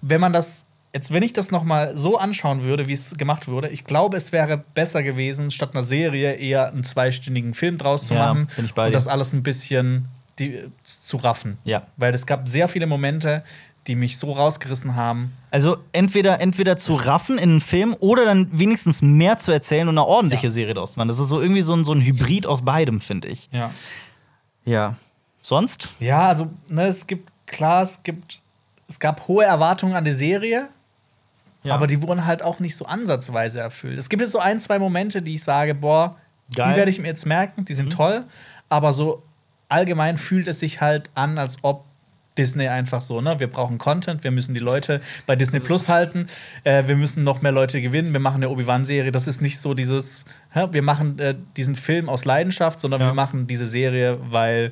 B: wenn man das. Jetzt, wenn ich das noch mal so anschauen würde, wie es gemacht wurde, ich glaube, es wäre besser gewesen, statt einer Serie eher einen zweistündigen Film draus zu
A: Ja,
B: machen
A: bin ich bei
B: und das alles ein bisschen die, zu raffen.
A: Ja.
B: Weil es gab sehr viele Momente, die mich so rausgerissen haben.
A: Also entweder, entweder zu raffen in einen Film oder dann wenigstens mehr zu erzählen und eine ordentliche
B: Ja.
A: Serie draus zu machen. Das ist so irgendwie so ein, so ein Hybrid aus beidem, finde ich.
B: Ja.
A: Ja. Sonst?
B: Ja, also, ne, es gibt, klar, es gibt, es gab hohe Erwartungen an die Serie,
A: Ja.
B: aber die wurden halt auch nicht so ansatzweise erfüllt. Es gibt jetzt so ein, zwei Momente, die ich sage, boah,
A: Geil. Mhm.
B: die werde ich mir jetzt merken, die sind toll, aber so allgemein fühlt es sich halt an, als ob Disney einfach so, ne, wir brauchen Content, wir müssen die Leute bei Disney Plus halten, äh, wir müssen noch mehr Leute gewinnen, wir machen eine Obi-Wan-Serie. Das ist nicht so dieses, hä, wir machen äh, diesen Film aus Leidenschaft, sondern
A: Ja.
B: wir machen diese Serie, weil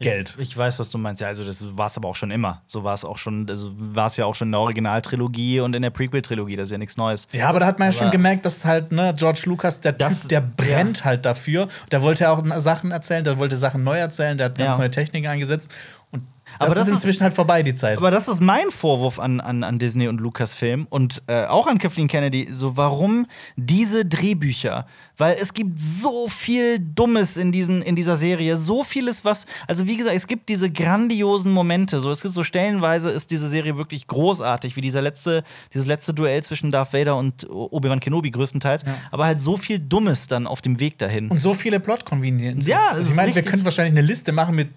B: Geld.
A: Ich, ich weiß, was du meinst. Ja, also das war es aber auch schon immer. So war es auch schon, also war es ja auch schon in der Originaltrilogie und in der Prequel-Trilogie. Das ist ja nichts Neues.
B: Ja, aber da hat man ja schon
A: Aber-
B: gemerkt, dass halt, ne, George Lucas, der
A: Das-
B: Typ, der brennt halt dafür. Der wollte ja auch Sachen erzählen, der wollte Sachen neu erzählen, der hat ganz
A: Ja.
B: neue Techniken eingesetzt. Und
A: Aber das
B: ist
A: ist-
B: inzwischen halt vorbei, die Zeit.
A: Aber das ist mein Vorwurf an, an, an Disney und Lucasfilm und äh, auch an Kathleen Kennedy. So, warum diese Drehbücher? Weil es gibt so viel Dummes in, diesen, in dieser Serie. So vieles, was. Also, wie gesagt, es gibt diese grandiosen Momente. So, es gibt so stellenweise ist diese Serie wirklich großartig, wie dieser letzte, dieses letzte Duell zwischen Darth Vader und Obi-Wan Kenobi größtenteils. Aber halt so viel Dummes dann auf dem Weg dahin.
B: Und so viele Plot-Conveniences.
A: Ja,
B: also
A: ist
B: ich meine, wir können wahrscheinlich eine Liste machen mit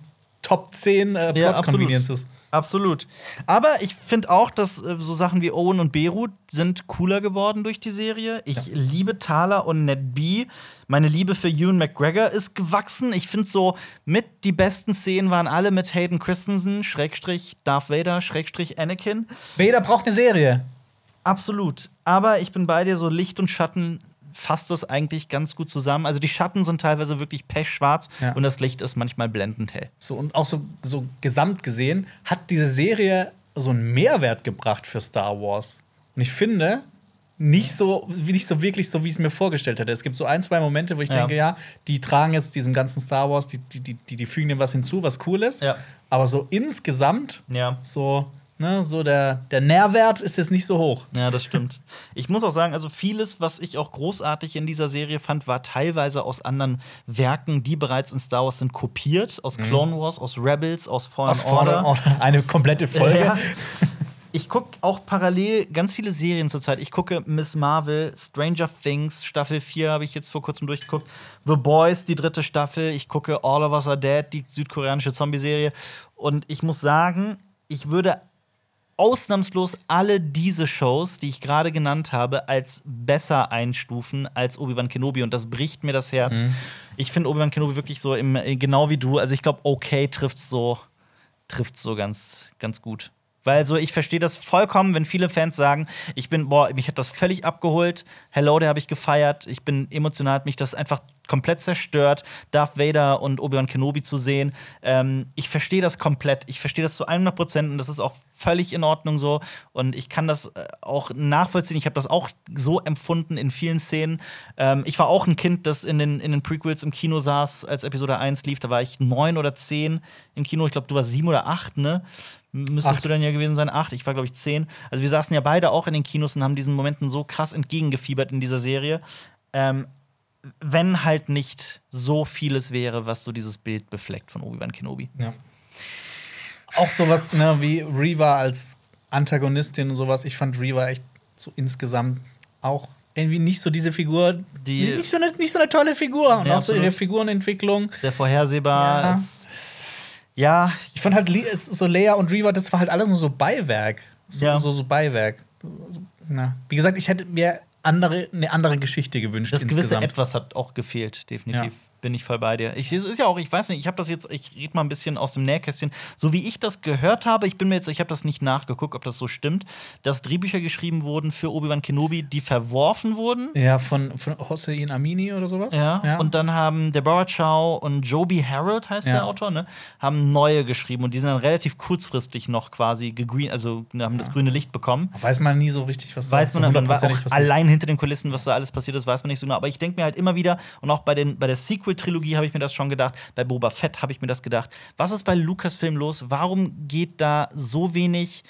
B: Top 10 äh,
A: Ja,
B: Plot-Conveniences.
A: Absolut. Aber ich finde auch, dass äh, so Sachen wie Owen und Beru sind cooler geworden durch die Serie. Ich liebe Thala und Ned B. Meine Liebe für Ewan McGregor ist gewachsen. Ich finde so mit die besten Szenen waren alle mit Hayden Christensen, Schrägstrich Darth Vader, Schrägstrich Anakin.
B: Vader braucht eine Serie.
A: Absolut. Aber ich bin bei dir, so Licht und Schatten fasst das eigentlich ganz gut zusammen. Also die Schatten sind teilweise wirklich pechschwarz
B: Ja.
A: und das Licht ist manchmal blendend hell.
B: So, und auch so, so gesamt gesehen hat diese Serie so einen Mehrwert gebracht für Star Wars. Und ich finde, nicht so, nicht so wirklich so, wie ich es mir vorgestellt hätte. Es gibt so ein, zwei Momente, wo ich
A: Ja.
B: denke, ja, die tragen jetzt diesem ganzen Star Wars, die, die, die, die, die fügen dem was hinzu, was cool ist.
A: Ja.
B: Aber so insgesamt,
A: Ja.
B: so, ne, so der, der Nährwert ist jetzt nicht so hoch.
A: Ja, das stimmt. Ich muss auch sagen, also vieles, was ich auch großartig in dieser Serie fand, war teilweise aus anderen Werken, die bereits in Star Wars sind, kopiert. Aus Clone Wars, aus Rebels, aus Fallen
B: Aus vorne auch eine komplette Folge.
A: Ja. Ich gucke auch parallel ganz viele Serien zurzeit. Ich gucke Miss Marvel, Stranger Things, Staffel 4 habe ich jetzt vor kurzem durchgeguckt. The Boys, die dritte Staffel. Ich gucke All of Us Are Dead, die südkoreanische Zombie-Serie. Und ich muss sagen, ich würde ausnahmslos alle diese Shows, die ich gerade genannt habe, als besser einstufen als Obi-Wan Kenobi. Und das bricht mir das Herz. Ich finde Obi-Wan Kenobi wirklich so im, genau wie du. Also ich glaube, okay trifft so, trifft's so ganz, ganz gut. Weil so, ich verstehe das vollkommen, wenn viele Fans sagen, ich bin, boah, mich hat das völlig abgeholt. Hello, der habe ich gefeiert. Ich bin emotional, hat mich das einfach komplett zerstört, Darth Vader und Obi-Wan Kenobi zu sehen. Ähm, ich verstehe das komplett. Ich verstehe das zu 100 Prozent und das ist auch völlig in Ordnung so. Und ich kann das äh, auch nachvollziehen. Ich habe das auch so empfunden in vielen Szenen. Ähm, ich war auch ein Kind, das in den, in den Prequels im Kino saß, als Episode 1 lief. Da war ich neun oder zehn im Kino. Ich glaube, du warst sieben oder acht, ne? Müsstest
B: Acht.
A: du dann ja gewesen sein, acht. Ich war, glaube ich, zehn. Also wir saßen ja beide auch in den Kinos und haben diesen Momenten so krass entgegengefiebert in dieser Serie. Ähm, wenn halt nicht so vieles wäre, was so dieses Bild befleckt von Obi-Wan Kenobi.
B: Ja. Auch sowas ne, wie Reva als Antagonistin und sowas. Ich fand Reva echt so insgesamt auch irgendwie nicht so diese Figur,
A: Die-
B: nicht, so eine, nicht so eine tolle Figur. Und
A: Ja,
B: auch so ihre Figurenentwicklung.
A: Sehr vorhersehbar.
B: Ja.
A: Es, ja,
B: Ich fand halt so Leia und Reva, das war halt alles nur so Beiwerk. So,
A: Ja.
B: so, so Beiwerk. Na. Wie gesagt, ich hätte mir andere, eine andere Geschichte gewünscht.
A: das gewisse
B: insgesamt.
A: Etwas hat auch gefehlt, definitiv.
B: Ja.
A: Bin ich voll bei dir. Ich, es ist ja auch, ich weiß nicht, ich habe das jetzt, ich rede mal ein bisschen aus dem Nähkästchen. So wie ich das gehört habe, ich bin mir jetzt, ich habe das nicht nachgeguckt, ob das so stimmt, dass Drehbücher geschrieben wurden für Obi-Wan Kenobi, die verworfen wurden.
B: Ja, von, von Hossein Amini oder sowas.
A: Ja. Und dann haben Deborah Chow und Joby Harold heißt
B: Ja.
A: der Autor, ne, haben neue geschrieben und die sind dann relativ kurzfristig noch quasi gegreen, also haben das grüne Licht bekommen.
B: Weiß man nie so richtig, was
A: Weiß
B: da
A: man,
B: so
A: dann, man war auch allein hinter den Kulissen, was da alles passiert ist, weiß man nicht so genau. Aber ich denke mir halt immer wieder, und auch bei, den, bei der Sequel-Trilogie habe ich mir das schon gedacht, bei Boba Fett habe ich mir das gedacht. Was ist bei Lucasfilm los? Warum geht da so wenig,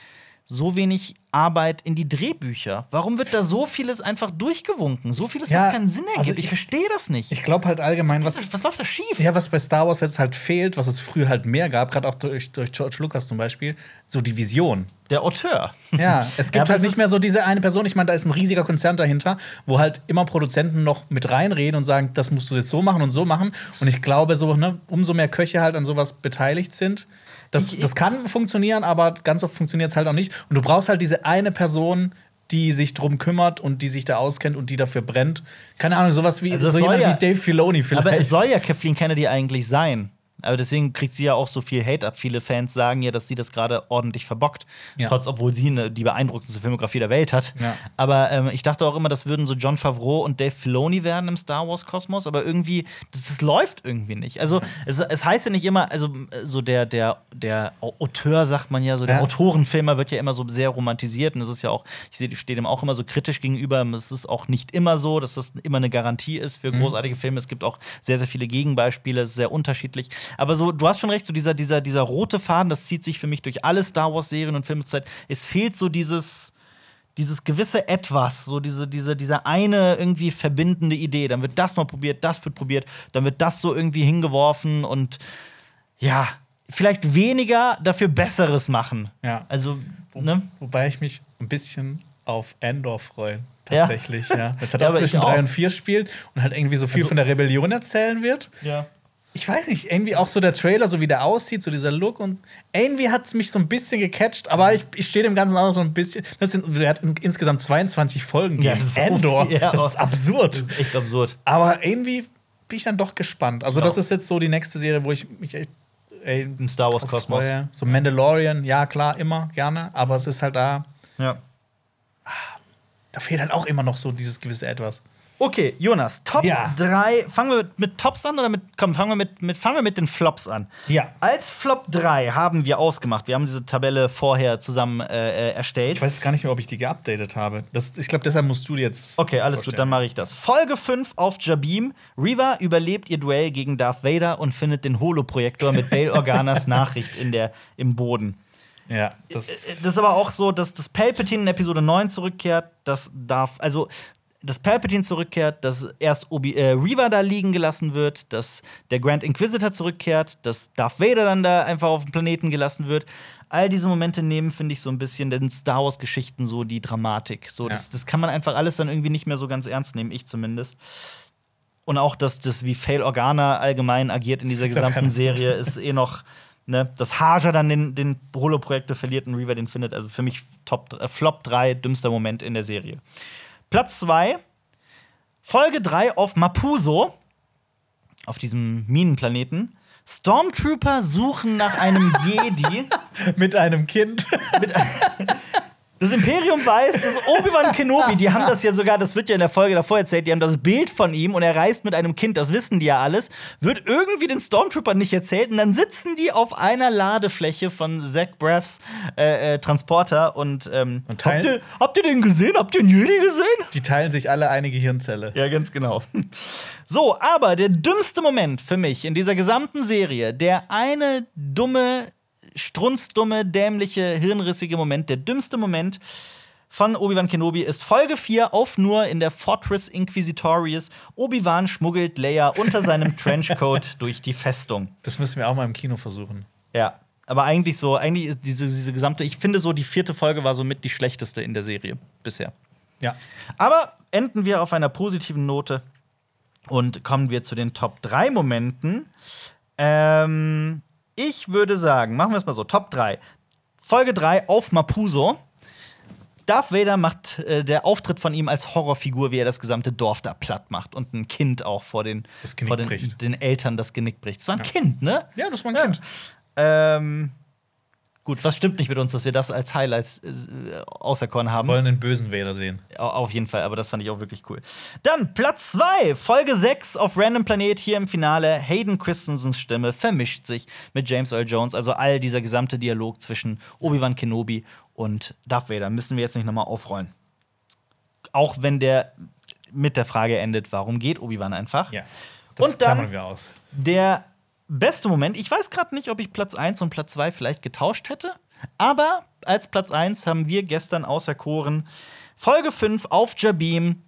A: so wenig Arbeit in die Drehbücher? Warum wird da so vieles einfach durchgewunken? So vieles,
B: Ja,
A: was keinen Sinn ergibt.
B: also
A: ich
B: ich-
A: verstehe das nicht.
B: Ich glaube halt allgemein, was,
A: was, was läuft da schief?
B: Ja, was bei Star Wars jetzt halt fehlt, was es früher halt mehr gab, gerade auch durch, durch George Lucas zum Beispiel, so die Vision.
A: Der Auteur.
B: Ja, es
A: Ja,
B: gibt
A: aber
B: halt nicht mehr so diese eine Person. Ich meine, da ist ein riesiger Konzern dahinter, wo halt immer Produzenten noch mit reinreden und sagen, das musst du jetzt so machen und so machen. Und ich glaube, so, ne, umso mehr Köche halt an sowas beteiligt sind, das, das kann funktionieren, aber ganz oft funktioniert es halt auch nicht. Und du brauchst halt diese eine Person, die sich drum kümmert und die sich da auskennt und die dafür brennt. Keine Ahnung, sowas wie,
A: Also
B: so jemand
A: ja-
B: wie Dave Filoni vielleicht.
A: Aber es soll ja Kathleen Kennedy eigentlich sein. Aber deswegen kriegt sie ja auch so viel Hate ab. Viele Fans sagen ja, dass sie das gerade ordentlich verbockt.
B: Ja.
A: Trotz, obwohl sie eine, die beeindruckendste Filmografie der Welt hat.
B: Ja.
A: Aber ähm, ich dachte auch immer, das würden so John Favreau und Dave Filoni werden im Star Wars-Kosmos. Aber irgendwie, das, das läuft irgendwie nicht. Also, es, es heißt ja nicht immer, also so der, der, der Auteur, sagt man ja, so der
B: Ja.
A: Autorenfilmer wird ja immer so sehr romantisiert. Und es ist ja auch, ich sehe- ich stehe dem auch immer so kritisch gegenüber. Es ist auch nicht immer so, dass das immer eine Garantie ist für großartige Filme. Es gibt auch sehr, sehr viele Gegenbeispiele, es ist sehr unterschiedlich. Aber so, du hast schon recht, so dieser, dieser, dieser rote Faden, das zieht sich für mich durch alle Star Wars-Serien und Filme zur Zeit. Es fehlt so dieses. Dieses gewisse Etwas, so diese, diese, diese eine irgendwie verbindende Idee. Dann wird das mal probiert, das wird probiert, dann wird das so irgendwie hingeworfen und ja, vielleicht weniger, dafür Besseres machen.
B: Ja.
A: Also, ne?
B: Wobei ich mich ein bisschen auf Endor freue.
A: Ja.
B: Tatsächlich, ja. Das hat
A: Ja,
B: auch zwischen. 3 und 4 spielt und halt irgendwie so viel
A: Also-
B: von der Rebellion erzählen wird.
A: Ja.
B: Ich weiß nicht, irgendwie auch so der Trailer, so wie der aussieht, so dieser Look und irgendwie hat es mich so ein bisschen gecatcht, aber ich, ich stehe dem Ganzen auch so ein bisschen. Das sind, der hat in, insgesamt 22 Folgen.
A: Ja,
B: gegeben.
A: das ist so
B: Endor.
A: viel, ja.
B: das ist absurd.
A: Das ist echt absurd.
B: aber irgendwie bin ich dann doch gespannt. Also,
A: Ja.
B: das ist jetzt so die nächste Serie, wo ich mich echt. Ey,
A: Im Star Wars Kosmos.
B: freue. So Mandalorian, ja klar, immer, gerne, aber es ist halt da,
A: Ja.
B: da fehlt halt auch immer noch so dieses gewisse Etwas.
A: Okay, Jonas, Top
B: Ja.
A: 3. Fangen wir mit, mit Tops an oder mit. Komm, fangen wir mit, mit, fangen wir mit den Flops an.
B: Ja.
A: Als Flop 3 haben wir ausgemacht. Wir haben diese Tabelle vorher zusammen äh, äh, erstellt.
B: Ich weiß jetzt gar nicht mehr, ob ich die geupdatet habe. Das, ich glaube, deshalb musst du jetzt.
A: Okay, alles gut, dann mache ich das. Folge 5 auf Jabim. Reva überlebt ihr Duell gegen Darth Vader und findet den Holoprojektor mit Bail Organas Nachricht in der, im Boden.
B: Ja, das.
A: Das ist aber auch so, dass das Palpatine in Episode 9 zurückkehrt. Das darf, also, dass Palpatine zurückkehrt, dass erst Obi äh, Reva da liegen gelassen wird, dass der Grand Inquisitor zurückkehrt, dass Darth Vader dann da einfach auf dem Planeten gelassen wird. All diese Momente nehmen, finde ich, so ein bisschen den Star Wars-Geschichten so die Dramatik. So,
B: Ja.
A: das, das kann man einfach alles dann irgendwie nicht mehr so ganz ernst nehmen, ich zumindest. Und auch, dass das, wie Fail Organa allgemein agiert in dieser gesamten. Serie, ist eh noch. Ne? Dass Haja dann den, den Holo-Projektor verliert und Reaver den findet. Also für mich Top, äh, Flop 3, dümmster Moment in der Serie. Platz 2, Folge 3 auf Mapuso, auf diesem Minenplaneten. Stormtrooper suchen nach einem Jedi.
B: Mit einem Kind.
A: mit, das Imperium weiß, dass Obi-Wan Kenobi, die haben das ja sogar, das wird ja in der Folge davor erzählt, die haben das Bild von ihm und er reist mit einem Kind, das wissen die ja alles, wird irgendwie den Stormtroopern nicht erzählt und dann sitzen die auf einer Ladefläche von Zach Braffs äh, äh, Transporter und, ähm,
B: Und
A: habt,
B: teilen-
A: ihr, habt ihr den gesehen? Habt ihr einen Jedi gesehen?
B: Die teilen sich alle eine Gehirnzelle.
A: Ja, ganz genau. So, aber der dümmste Moment für mich in dieser gesamten Serie, der eine dumme, strunzdumme, dämliche, hirnrissige Moment, der dümmste Moment von Obi-Wan Kenobi ist Folge 4 auf nur in der Fortress Inquisitorius. Obi-Wan schmuggelt Leia unter seinem Trenchcoat durch die Festung.
B: Das müssen wir auch mal im Kino versuchen.
A: Ja, aber eigentlich so, eigentlich ist diese, diese gesamte, ich finde so, die vierte Folge war somit die schlechteste in der Serie bisher.
B: Ja.
A: Aber enden wir auf einer positiven Note und kommen wir zu den Top 3 Momenten. Ähm, ich würde sagen, machen wir es mal so: Top 3. Folge 3 auf Mapuso. Darth Vader macht äh, der Auftritt von ihm als Horrorfigur, wie er das gesamte Dorf da platt macht und ein Kind auch vor den, vor den, den Eltern das Genick bricht. Das war ein Kind, ne?
B: Ja, das war ein
A: Ja.
B: Kind.
A: Ähm, gut, was stimmt nicht mit uns, dass wir das als Highlights äh, auserkoren haben?
B: Wir wollen den bösen Vader sehen.
A: Au- Auf jeden Fall, aber das fand ich auch wirklich cool. Dann Platz 2, Folge 6 auf Random Planet hier im Finale. Hayden Christensens Stimme vermischt sich mit James Earl Jones. Also all dieser gesamte Dialog zwischen Obi-Wan Kenobi und Darth Vader müssen wir jetzt nicht nochmal aufrollen. Auch wenn der mit der Frage endet, warum geht Obi-Wan einfach?
B: Ja. Das
A: Und dann-
B: wir aus.
A: Der beste Moment, ich weiß gerade nicht, ob ich Platz 1 und Platz 2 vielleicht getauscht hätte, aber als Platz 1 haben wir gestern auserkoren Folge 5 auf Jabim.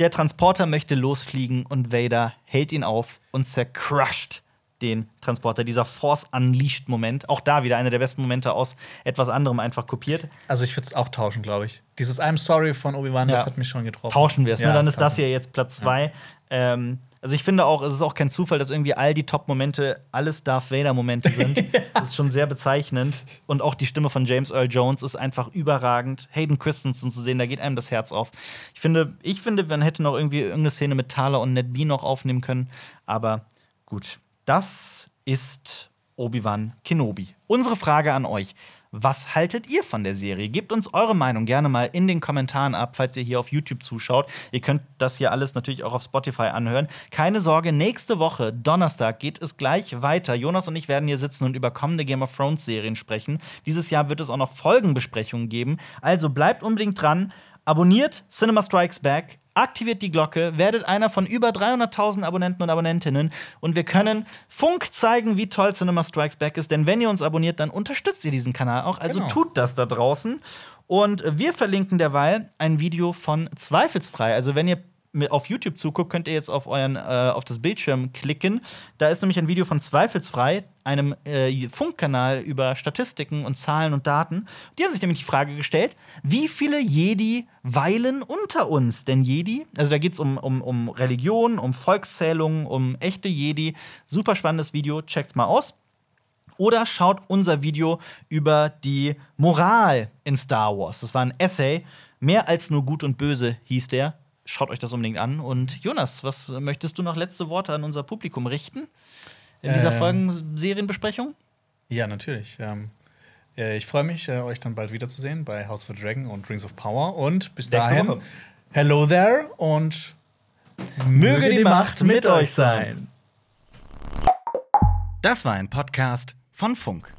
A: Der Transporter möchte losfliegen und Vader hält ihn auf und zercrusht den Transporter. Dieser Force Unleashed Moment, auch da wieder einer der besten Momente aus etwas anderem einfach kopiert.
B: Also ich würde es auch tauschen, glaube ich. Dieses I'm sorry von Obi-Wan, das
A: Ja.
B: hat mich schon getroffen.
A: Tauschen wir es,
B: Ja,
A: ne? Dann ist das
B: tauschen.
A: hier jetzt Platz zwei. Ähm, also ich finde auch, es ist auch kein Zufall, dass irgendwie all die Top-Momente alles Darth Vader-Momente sind. Das ist schon sehr bezeichnend. Und auch die Stimme von James Earl Jones ist einfach überragend. Hayden Christensen zu sehen, da geht einem das Herz auf. Ich finde, ich finde, man hätte noch irgendwie irgendeine Szene mit Thaler und Ned B noch aufnehmen können. Aber gut, das ist Obi-Wan Kenobi. Unsere Frage an euch. Was haltet ihr von der Serie? Gebt uns eure Meinung gerne mal in den Kommentaren ab, falls ihr hier auf YouTube zuschaut. Ihr könnt das hier alles natürlich auch auf Spotify anhören. Keine Sorge, nächste Woche, Donnerstag, geht es gleich weiter. Jonas und ich werden hier sitzen und über kommende Game of Thrones Serien sprechen. Dieses Jahr wird es auch noch Folgenbesprechungen geben. Also bleibt unbedingt dran. Abonniert Cinema Strikes Back, aktiviert die Glocke, werdet einer von über 300.000 Abonnenten und Abonnentinnen und wir können Funk zeigen, wie toll Cinema Strikes Back ist. Denn wenn ihr uns abonniert, dann unterstützt ihr diesen Kanal auch. Also
B: Genau.
A: tut das da draußen. Und wir verlinken derweil ein Video von Zweifelsfrei. Also wenn ihr auf YouTube zuguckt, könnt ihr jetzt auf euren äh, auf das Bildschirm klicken. Da ist nämlich ein Video von Zweifelsfrei, einem äh, Funkkanal über Statistiken und Zahlen und Daten. Die haben sich nämlich die Frage gestellt, wie viele Jedi weilen unter uns? Denn Jedi, also da geht es um, um, um Religion, um Volkszählungen, um echte Jedi. Super spannendes Video, checkt's mal aus. Oder schaut unser Video über die Moral in Star Wars. Das war ein Essay. Mehr als nur gut und böse hieß der. Schaut euch das unbedingt an. Und Jonas, was möchtest du noch letzte Worte an unser Publikum richten? In dieser
B: Ähm.
A: Folgen-Serienbesprechung?
B: Ja, natürlich. Ähm, äh, ich freue mich, äh, euch dann bald wiederzusehen bei House of the Dragon und Rings of Power. Und bis dahin,
A: Woche.
B: hello there und
A: Möge die Macht mit euch sein.
C: Das war ein Podcast von Funk.